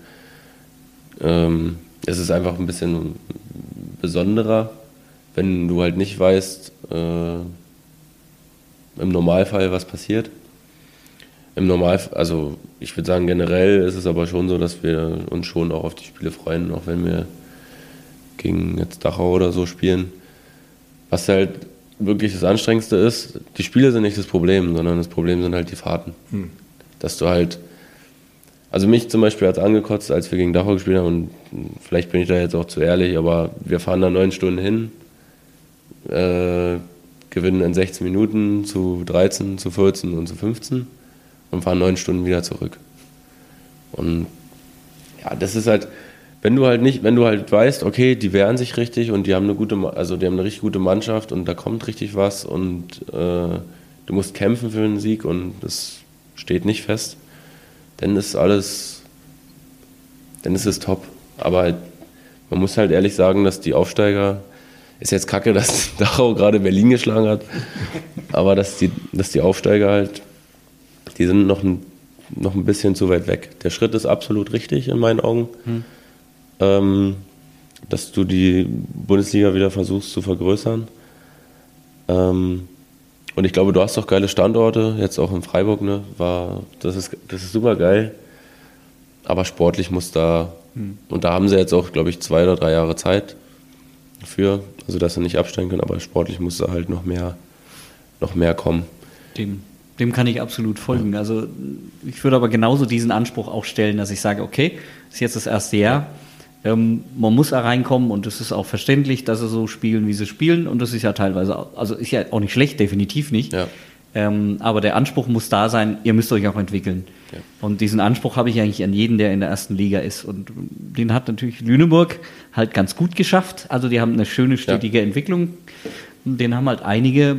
Ähm, es ist einfach ein bisschen besonderer, wenn du halt nicht weißt, äh, im Normalfall, was passiert. Im Normalfall, also ich würde sagen, generell ist es aber schon so, dass wir uns schon auch auf die Spiele freuen, auch wenn wir gegen jetzt Dachau oder so spielen. Was halt wirklich das Anstrengendste ist, die Spiele sind nicht das Problem, sondern das Problem sind halt die Fahrten. Hm. Dass du halt, also mich zum Beispiel hat es angekotzt, als wir gegen Dachau gespielt haben, und vielleicht bin ich da jetzt auch zu ehrlich, aber wir fahren da neun Stunden hin, äh, gewinnen in 16 Minuten zu 13, zu 14 und zu 15 und fahren neun Stunden wieder zurück. Und ja, das ist halt, wenn du halt nicht, wenn du halt weißt, okay, die wehren sich richtig und die haben eine gute, also die haben eine richtig gute Mannschaft und da kommt richtig was und äh, du musst kämpfen für einen Sieg und das steht nicht fest, dann ist alles, dann ist es top. Aber halt, man muss halt ehrlich sagen, dass die Aufsteiger, ist jetzt kacke, dass Dachau gerade Berlin geschlagen hat, aber dass die, dass die Aufsteiger halt, die sind noch ein, noch ein bisschen zu weit weg. Der Schritt ist absolut richtig in meinen Augen. Hm ähm, dass du die Bundesliga wieder versuchst zu vergrößern. Ähm, und ich glaube, du hast auch geile Standorte, jetzt auch in Freiburg, ne? War, das, ist, das ist super geil. Aber sportlich muss da, hm. und da haben sie jetzt auch, glaube ich, zwei oder drei Jahre Zeit für, also dass sie nicht absteigen können, aber sportlich muss da halt noch mehr, noch mehr kommen. Dem, dem kann ich absolut folgen. Ja. Also ich würde aber genauso diesen Anspruch auch stellen, dass ich sage, okay, ist jetzt das erste Jahr. Ja ähm, man muss da reinkommen und es ist auch verständlich, dass sie so spielen, wie sie spielen. Und das ist ja teilweise, also ist ja auch nicht schlecht, definitiv nicht. Ja. Ähm, aber der Anspruch muss da sein, ihr müsst euch auch entwickeln. Ja. Und diesen Anspruch habe ich eigentlich an jeden, der in der ersten Liga ist. Und den hat natürlich Lüneburg halt ganz gut geschafft. Also die haben eine schöne, stetige ja. Entwicklung. Den haben halt einige,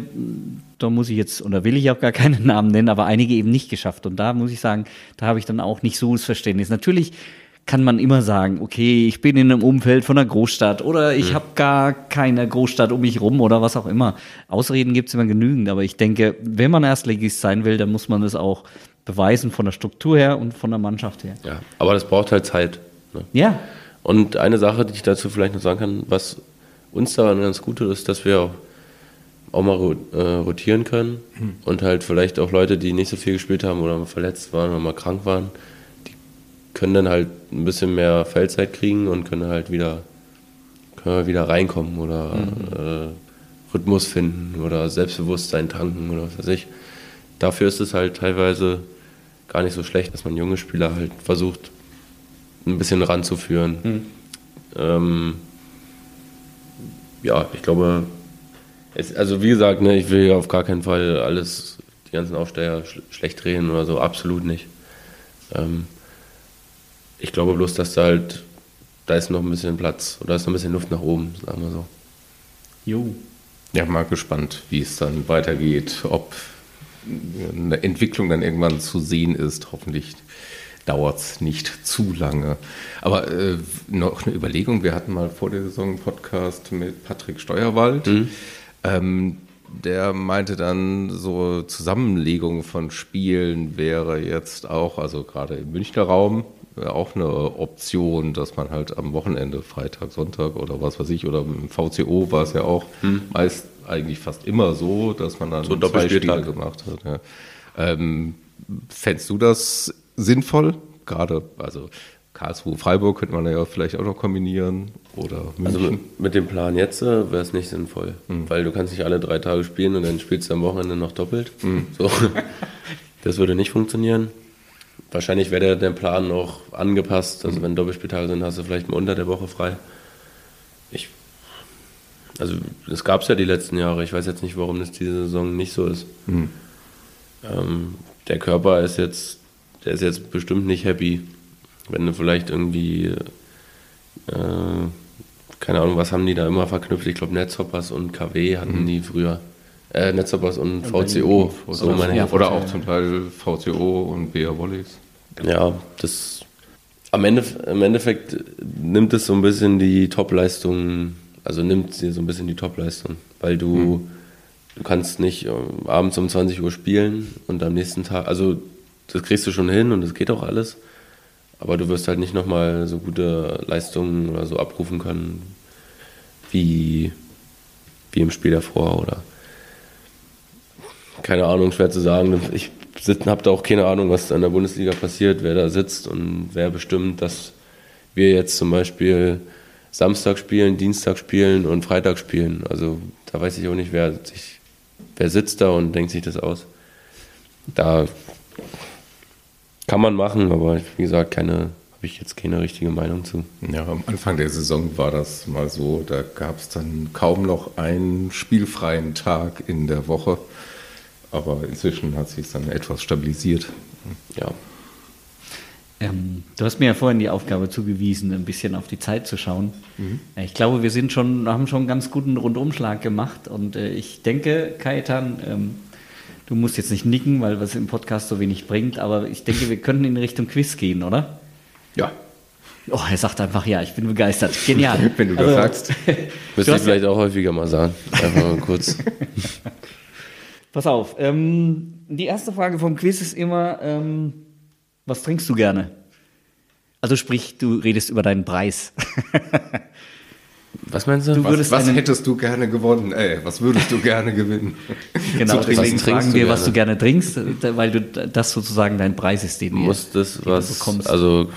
da muss ich jetzt, oder will ich auch gar keinen Namen nennen, aber einige eben nicht geschafft. Und da muss ich sagen, da habe ich dann auch nicht so das Verständnis. Natürlich kann man immer sagen, okay, ich bin in einem Umfeld von einer Großstadt oder ich mhm. habe gar keine Großstadt um mich rum oder was auch immer. Ausreden gibt es immer genügend, aber ich denke, wenn man Erstligist sein will, dann muss man das auch beweisen von der Struktur her und von der Mannschaft her. Ja, aber das braucht halt Zeit. Ne? Ja. Und eine Sache, die ich dazu vielleicht noch sagen kann, was uns daran ganz gut ist, ist, dass wir auch, auch mal äh, rotieren können mhm. und halt vielleicht auch Leute, die nicht so viel gespielt haben oder mal verletzt waren oder mal krank waren, können dann halt ein bisschen mehr Feldzeit kriegen und können halt wieder, können wieder reinkommen oder mhm. äh, Rhythmus finden oder Selbstbewusstsein tanken oder was weiß ich. Dafür ist es halt teilweise gar nicht so schlecht, dass man junge Spieler halt versucht, ein bisschen ranzuführen. Mhm. Ähm, ja, ich glaube, es, also wie gesagt, ne, ich will ja auf gar keinen Fall alles, die ganzen Aufsteller sch schlecht reden oder so, absolut nicht. Ähm, ich glaube bloß, dass da halt, da ist noch ein bisschen Platz oder da ist noch ein bisschen Luft nach oben, sagen wir so. Jo. Ja, mal gespannt, wie es dann weitergeht, ob eine Entwicklung dann irgendwann zu sehen ist. Hoffentlich dauert es nicht zu lange. Aber äh, noch eine Überlegung, wir hatten mal vor der Saison einen Podcast mit Patrick Steuerwald. Mhm. Ähm, der meinte dann, so Zusammenlegung von Spielen wäre jetzt auch, also gerade im Münchner Raum, auch eine Option, dass man halt am Wochenende, Freitag, Sonntag oder was weiß ich, oder im VCO war es ja auch hm. meist eigentlich fast immer so, dass man dann so zwei Spiele gemacht hat. Ja. Ähm, fändest du das sinnvoll? Gerade, also Karlsruhe, Freiburg könnte man ja vielleicht auch noch kombinieren oder München. Also mit, mit dem Plan jetzt äh, wäre es nicht sinnvoll, mhm. weil du kannst nicht alle drei Tage spielen und dann spielst du am Wochenende noch doppelt. Mhm. So. Das würde nicht funktionieren. Wahrscheinlich wäre der, Plan noch angepasst. Also mhm. wenn Doppelspieltage sind, hast du vielleicht mal unter der Woche frei. Ich, also das gab es ja die letzten Jahre. Ich weiß jetzt nicht, warum das diese Saison nicht so ist. Mhm. Ähm, der Körper ist jetzt, der ist jetzt bestimmt nicht happy, wenn du vielleicht irgendwie, äh, keine Ahnung, was haben die da immer verknüpft? Ich glaube Netzhoppers und KW hatten mhm. die früher. Äh, Netzhoppers und, und VCO. So meine ja, oder auch zum Teil VCO und BA Volleys. Ja, das am Ende, im Endeffekt nimmt es so ein bisschen die Topleistung, also nimmt sie so ein bisschen die Topleistung, weil du, hm. du kannst nicht äh, abends um 20 Uhr spielen und am nächsten Tag, also das kriegst du schon hin und das geht auch alles, aber du wirst halt nicht nochmal so gute Leistungen oder so abrufen können wie, wie im Spiel davor oder keine Ahnung, schwer zu sagen. Ich habe da auch keine Ahnung, was in der Bundesliga passiert, wer da sitzt und wer bestimmt, dass wir jetzt zum Beispiel Samstag spielen, Dienstag spielen und Freitag spielen. Also da weiß ich auch nicht, wer, sich, wer sitzt da und denkt sich das aus. Da kann man machen, aber wie gesagt, keine, habe ich jetzt keine richtige Meinung zu. Ja, am Anfang der Saison war das mal so, da gab es dann kaum noch einen spielfreien Tag in der Woche. Aber inzwischen hat sich dann etwas stabilisiert. Ja. Ähm, du hast mir ja vorhin die Aufgabe zugewiesen, ein bisschen auf die Zeit zu schauen. Mhm. Ich glaube, wir sind schon, haben schon einen ganz guten Rundumschlag gemacht und äh, ich denke, Kaitan, ähm, du musst jetzt nicht nicken, weil was im Podcast so wenig bringt, aber ich denke, wir könnten in Richtung Quiz gehen, oder? Ja. Oh, er sagt einfach ja, ich bin begeistert. Genial. Wenn du das also, sagst. Müsste ich vielleicht ja auch häufiger mal sagen. Einfach mal kurz. Pass auf. Ähm, die erste Frage vom Quiz ist immer, ähm, was trinkst du gerne? Also sprich, du redest über deinen Preis. Was meinst du? du was, was hättest du gerne gewonnen? Ey, was würdest du gerne gewinnen? Genau, deswegen fragen wir, was du gerne trinkst, weil du das sozusagen dein Preis ist, den, Muss das was, bekommst. Also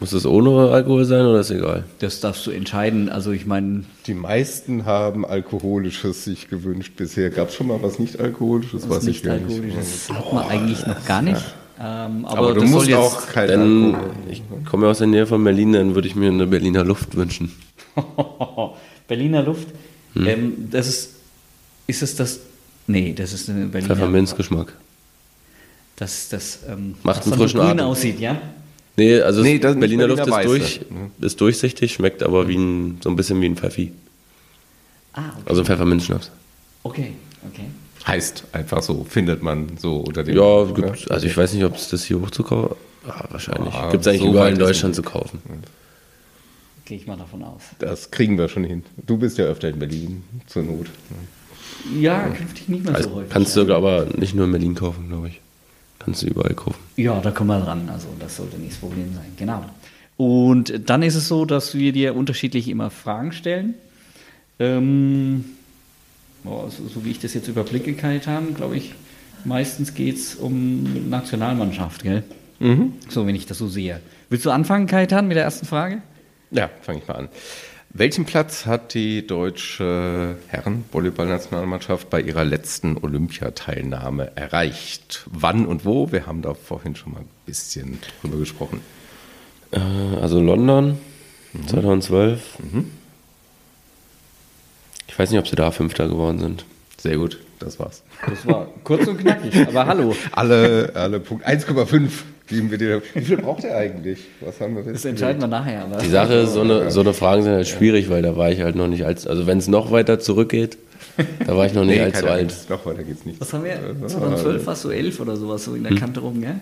muss es ohne Alkohol sein oder ist egal? Das darfst du entscheiden. Also ich meine. Die meisten haben Alkoholisches sich gewünscht. Bisher gab es schon mal was nicht Alkoholisches, was, was nicht ich Alkoholisches hat man eigentlich noch gar nicht. Ähm, aber, aber, du musst auch kein denn, Ich komme ja aus der Nähe von Berlin, dann würde ich mir eine Berliner Luft wünschen. Berliner Luft? Hm. Ähm, das ist. Ist es das. Nee, das ist eine Berliner. Pfefferminzgeschmack. Das, das ähm, macht einen frischen Atem. aussieht, ja? Nee, also nee, Berliner, Berliner, Luft ist, durch, ist, durchsichtig, schmeckt aber wie ein, so ein bisschen wie ein Pfeffi. Ah, okay. Also ein Pfefferminzschnaps. Okay, okay. Heißt einfach so, findet man so unter dem. Ja, gibt, also ich weiß nicht, ob es das hier hochzukaufen ah, wahrscheinlich. Ah, gibt es eigentlich so überall in Deutschland zu kaufen. Gehe ich mal davon aus. Das kriegen wir schon hin. Du bist ja öfter in Berlin, zur Not. Ja, künftig nicht mehr also so häufig. Kannst du aber nicht nur in Berlin kaufen, glaube ich. Kannst du überall kaufen. Ja, da kommen wir dran. Also das sollte nicht das Problem sein. Genau. Und dann ist es so, dass wir dir unterschiedlich immer Fragen stellen. Ähm, oh, so, so, wie ich das jetzt überblicke, Kaitan, glaube ich, meistens geht es um Nationalmannschaft, gell? Mhm. So, wenn ich das so sehe. Willst du anfangen, Kaitan, mit der ersten Frage? Ja, fange ich mal an. Welchen Platz hat die deutsche Herren-Volleyball-Nationalmannschaft bei ihrer letzten Olympiateilnahme erreicht? Wann und wo? Wir haben da vorhin schon mal ein bisschen drüber gesprochen. Äh, also London mhm. 2012. Mhm. Ich weiß nicht, ob sie da Fünfter geworden sind. Sehr gut, das war's. Das war kurz und knackig, aber hallo. Alle, alle Punkte. 1,5 geben wir dir. Wie viel braucht er eigentlich? Was haben wir Das entscheiden wir nachher. Aber Die Sache ist, so eine, so eine Fragen sind halt schwierig, weil da war ich halt noch nicht als, also wenn es noch weiter zurückgeht, da war ich noch nicht allzu keiner alt. geht's. Noch weiter geht's nicht. was haben wir? 2012 warst du elf oder sowas, so in der Kante rum, gell?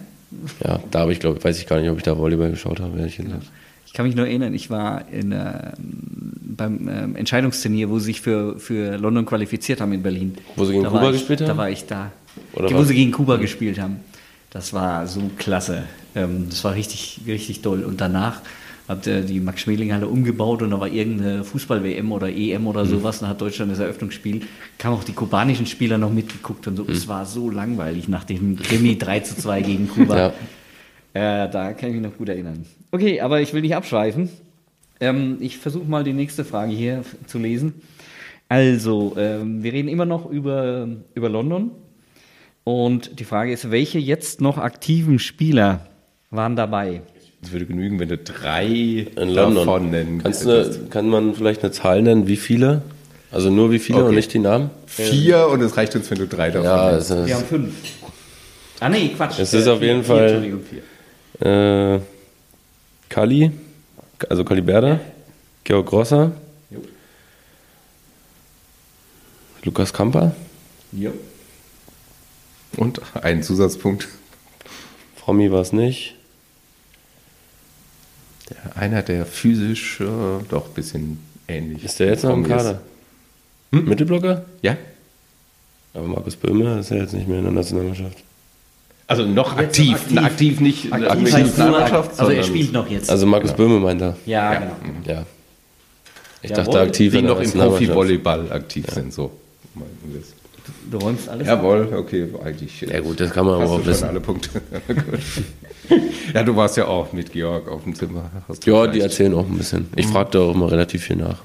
Ja, da habe ich, glaube weiß ich gar nicht, ob ich da Volleyball geschaut habe, ehrlich gesagt. Ich kann mich nur erinnern, ich war in, ähm, beim ähm, Entscheidungsturnier, wo sie sich für, für London qualifiziert haben in Berlin. Wo sie gegen Da Kuba ich, gespielt haben? Da war ich da. Oder wo was? sie gegen Kuba gespielt haben. Das war so klasse. Ähm, das war richtig, richtig toll. Und danach hat äh, die Max-Schmeling-Halle umgebaut und da war irgendeine Fußball-WM oder EM Mhm. oder sowas. Und hat Deutschland das Eröffnungsspiel. Kamen auch die kubanischen Spieler noch mitgeguckt und so. Mhm. Es war so langweilig nach dem Krimi 3 zu 2 gegen Kuba. Ja. Äh, da kann ich mich noch gut erinnern. Okay, aber ich will nicht abschweifen. Ähm, ich versuche mal die nächste Frage hier zu lesen. Also, ähm, wir reden immer noch über, über London. Und die Frage ist, welche jetzt noch aktiven Spieler waren dabei? Es würde genügen, wenn du drei In London. davon nennen Kannst könntest. du, kann man vielleicht eine Zahl nennen, wie viele? Also nur wie viele Okay. und nicht die Namen? Vier und es reicht uns, wenn du drei davon Ja, nennst. Wir haben fünf. Ah, nee, Quatsch. Es ist auf vier, jeden Fall- vier. äh, Kali, also Kaliberda, Georg Grosser, Jo. Lukas Kamper, Jo. Und ein Zusatzpunkt. Frommi war es nicht. Der, einer, der physisch äh, doch ein bisschen ähnlich Ist der jetzt noch im ist. Kader? Mittelblocker? Ja. Aber Markus Böhme ist ja jetzt nicht mehr in der Nationalmannschaft. Also noch aktiv. aktiv. Na, aktiv nicht Aktiv aktiv heißt nur, Nationalmannschaft, also er spielt noch jetzt. Also Markus Böhme meint er. ja, genau. Ja. Ich Jawohl. dachte aktiv die noch im. Profi-Volleyball aktiv sind. So. Du räumst alles ab. Jawohl, okay, eigentlich. Ja gut, das kann man aber auch wissen. alle Punkte. ja, du warst ja auch mit Georg auf dem Zimmer. Hast du Ja, die erzählen auch ein bisschen. Ich frage da auch immer relativ viel nach.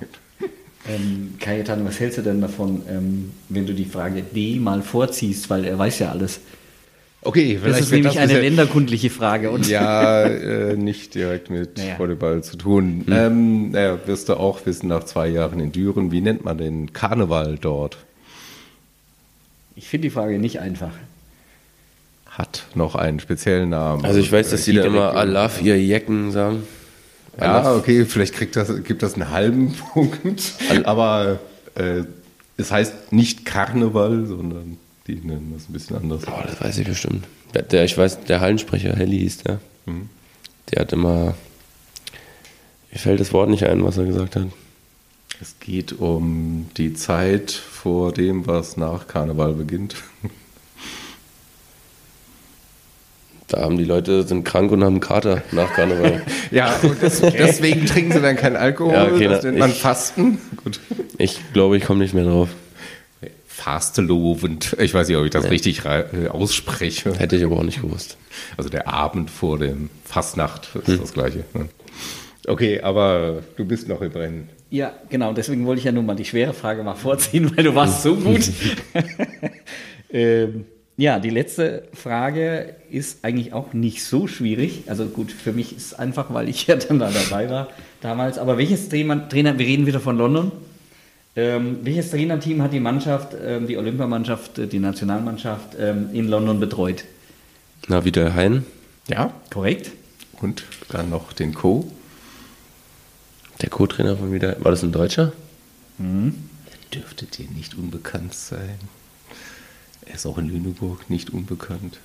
Ähm, Kajetan, was hältst du denn davon, ähm, wenn du die Frage D mal vorziehst, weil er weiß ja alles. Okay, Das vielleicht ist wird nämlich eine bisher- länderkundliche Frage. Und Ja, äh, nicht direkt mit Naja. Volleyball zu tun. Ähm, naja, wirst du auch wissen, nach zwei Jahren in Düren, wie nennt man den Karneval dort? Ich finde die Frage nicht einfach. Hat noch einen speziellen Namen. Also ich weiß, dass die da immer I love ihr Jecken sagen. Ja, okay, vielleicht kriegt das, gibt das einen halben Punkt. Aber äh, es heißt nicht Karneval, sondern die nennen das ein bisschen anders. Oh, das weiß ich bestimmt. Der, der, ich weiß, der Hallensprecher, Helly hieß der. Der hat immer. Mir fällt das Wort nicht ein, was er gesagt hat. Es geht um die Zeit vor dem, was nach Karneval beginnt. Da haben die Leute, sind krank und haben einen Kater nach Karneval. Ja, und das, deswegen trinken sie dann keinen Alkohol. Ja, okay, das nennt man ich- Fasten. Gut. Ich glaube, ich komme nicht mehr drauf. Fastelovend. Ich weiß nicht, ob ich das richtig rei- äh, ausspreche. Hätte ich aber auch nicht gewusst. Also der Abend vor dem Fastnacht ist das gleiche. ne? Okay, aber du bist noch im Rennen. Ja, genau, deswegen wollte ich ja nur mal die schwere Frage mal vorziehen, weil du warst so gut. ähm, ja, die letzte Frage ist eigentlich auch nicht so schwierig. Also gut, für mich ist es einfach, weil ich ja dann da dabei war damals. Aber welches Trainer, Trainer wir reden wieder von London. Ähm, welches Trainerteam hat die Mannschaft, ähm, die Olympiamannschaft, äh, die Nationalmannschaft ähm, in London betreut? Na, wie der Hein, Ja. Korrekt? Und dann noch den Co. der Co-Trainer von wieder. War das ein Deutscher? Dürfte dir nicht unbekannt sein. Er ist auch in Lüneburg nicht unbekannt.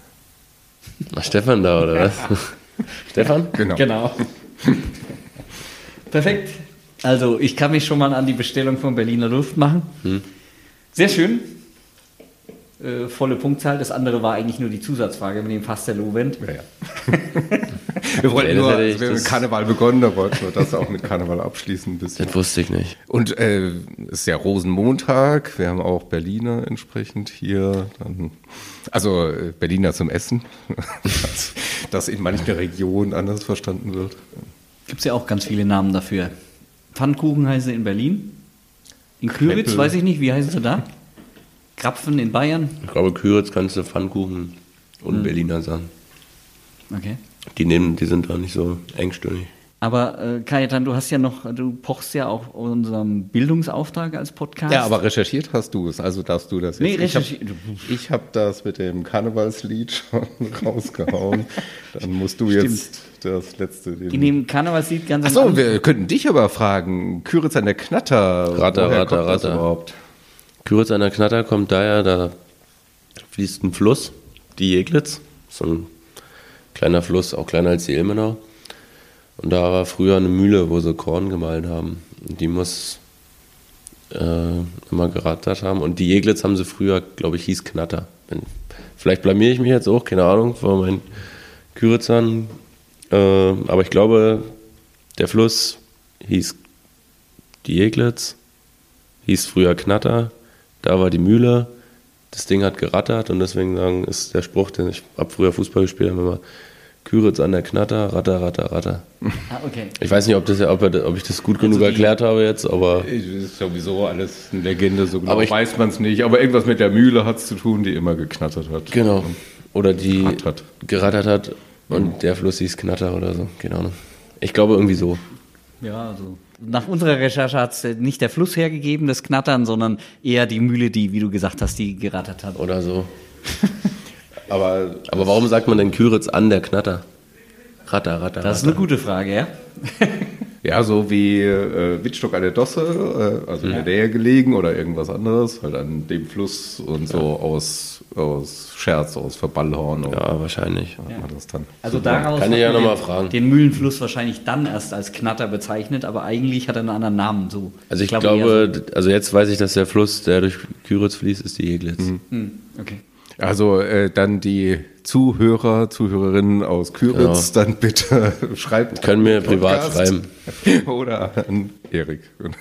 War Stefan da, oder was? Stefan? Genau. Genau. Perfekt. Also, ich kann mich schon mal an die Bestellung von Berliner Luft machen. Sehr schön. Äh, volle Punktzahl. Das andere war eigentlich nur die Zusatzfrage mit dem Fastelovent. Ja, ja. wir wollten Nee, nur, hätte ich- wir haben Karneval begonnen, da wollten wir das auch mit Karneval abschließen. Ein bisschen. Das wusste ich nicht. Und äh, es ist ja Rosenmontag, wir haben auch Berliner entsprechend hier. Dann, also äh, Berliner zum Essen, das, das in manchen Regionen anders verstanden wird. Gibt es ja auch ganz viele Namen dafür. Pfannkuchen heißen sie in Berlin. In Küritz, Knäppel. weiß ich nicht, wie heißen sie da? Krapfen in Bayern. Ich glaube, Küritz kannst du Pfannkuchen und Berliner sagen. Okay. Die, nehmen, die sind da nicht so engstirnig. Aber äh, Kajetan, du hast ja noch, du pochst ja auch unserem Bildungsauftrag als Podcast. Ja, aber recherchiert hast du es, also darfst du das jetzt. Nee, ich habe recherchiert. hab das mit dem Karnevalslied schon rausgehauen. Dann musst du jetzt das letzte. In Den dem Karnevalslied ganz Achso, wir könnten dich aber fragen. Küritz an der Knatter. Ratter, woher Ratter, kommt das Ratter. überhaupt? Küritz an der Knatter kommt daher, da fließt ein Fluss, die Jeglitz, so ein kleiner Fluss, auch kleiner als die Ilmenau. Und da war früher eine Mühle, wo sie Korn gemahlen haben. Und die muss äh, immer gerattert haben. Und die Jeglitz haben sie früher, glaube ich, hieß Knatter. Vielleicht blamiere ich mich jetzt auch, keine Ahnung, vor meinen Küritzern. Äh, aber ich glaube, der Fluss hieß die Jeglitz, hieß früher Knatter, da war die Mühle, das Ding hat gerattert und deswegen sagen, ist der Spruch, den ich habe früher Fußball gespielt, haben wir immer Küritz an der Knatter, Ratter, Ratter, Ratter. Ah, okay. Ich weiß nicht, ob, das, ob, er- ob ich das gut genug die- erklärt habe jetzt, aber Das ist sowieso alles eine Legende, so genau Aber ich- weiß man es nicht. Aber irgendwas mit der Mühle hat es zu tun, die immer geknattert hat. genau. Oder die Gerattert. gerattert hat und der Fluss hieß Knatter oder so, keine Ahnung. Ich glaube irgendwie so. Ja, also. Nach unserer Recherche hat es nicht der Fluss hergegeben, das Knattern, sondern eher die Mühle, die, wie du gesagt hast, die gerattert hat. Oder so. Aber Aber warum sagt man denn Küritz an der Knatter? Ratter, Ratter, Das ist Ratter. eine gute Frage, ja? ja, so wie äh, Wittstock an der Dosse, äh, also in der Nähe gelegen oder irgendwas anderes, halt an dem Fluss und so aus, aus Scherz, aus Verballhorn. Ja, wahrscheinlich. dann. Also daraus Kann ich ja man noch mal den- fragen. Den Mühlenfluss wahrscheinlich dann erst als Knatter bezeichnet, aber eigentlich hat er einen anderen Namen. So. Also ich, eher glaube, also jetzt weiß ich, dass der Fluss, der durch Küritz fließt, ist die Jeglitz. so. Hm, okay. Also äh, dann die Zuhörer, Zuhörerinnen aus Küritz, dann bitte schreibt. Können mir privat schreiben. Oder an Erik.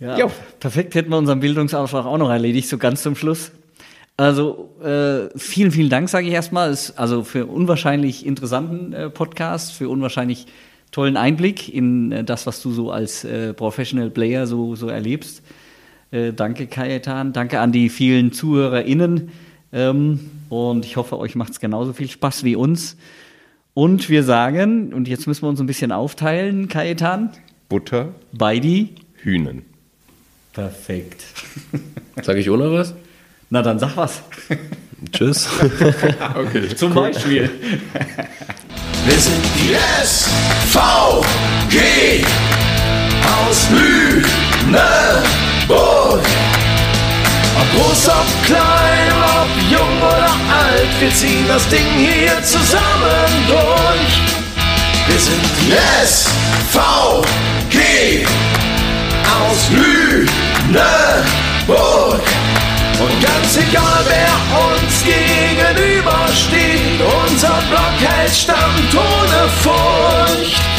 Ja, Ja. perfekt hätten wir unseren Bildungsauftrag auch noch erledigt, so ganz zum Schluss. Also äh, vielen, vielen Dank, sage ich erstmal. Es- Also für unwahrscheinlich interessanten äh, Podcast, für unwahrscheinlich tollen Einblick in äh, das, was du so als äh, Professional Player so, so erlebst. Äh, danke, Kajetan. Danke an die vielen ZuhörerInnen. Ähm, und ich hoffe, euch macht es genauso viel Spaß wie uns. Und wir sagen, und jetzt müssen wir uns ein bisschen aufteilen, Kajetan, Butter, Beidi. Hühnen. Perfekt. Sag ich ohne was? Na dann sag was. Tschüss. Okay. Zum Beispiel. Wir sind die SVG aus Lüneburg. Ob groß, ob klein, ob jung oder alt, wir ziehen das Ding hier zusammen durch. Wir sind die SVG aus Lüneburg. Und ganz egal, wer uns gegenübersteht, unser Block hält Stand ohne Furcht.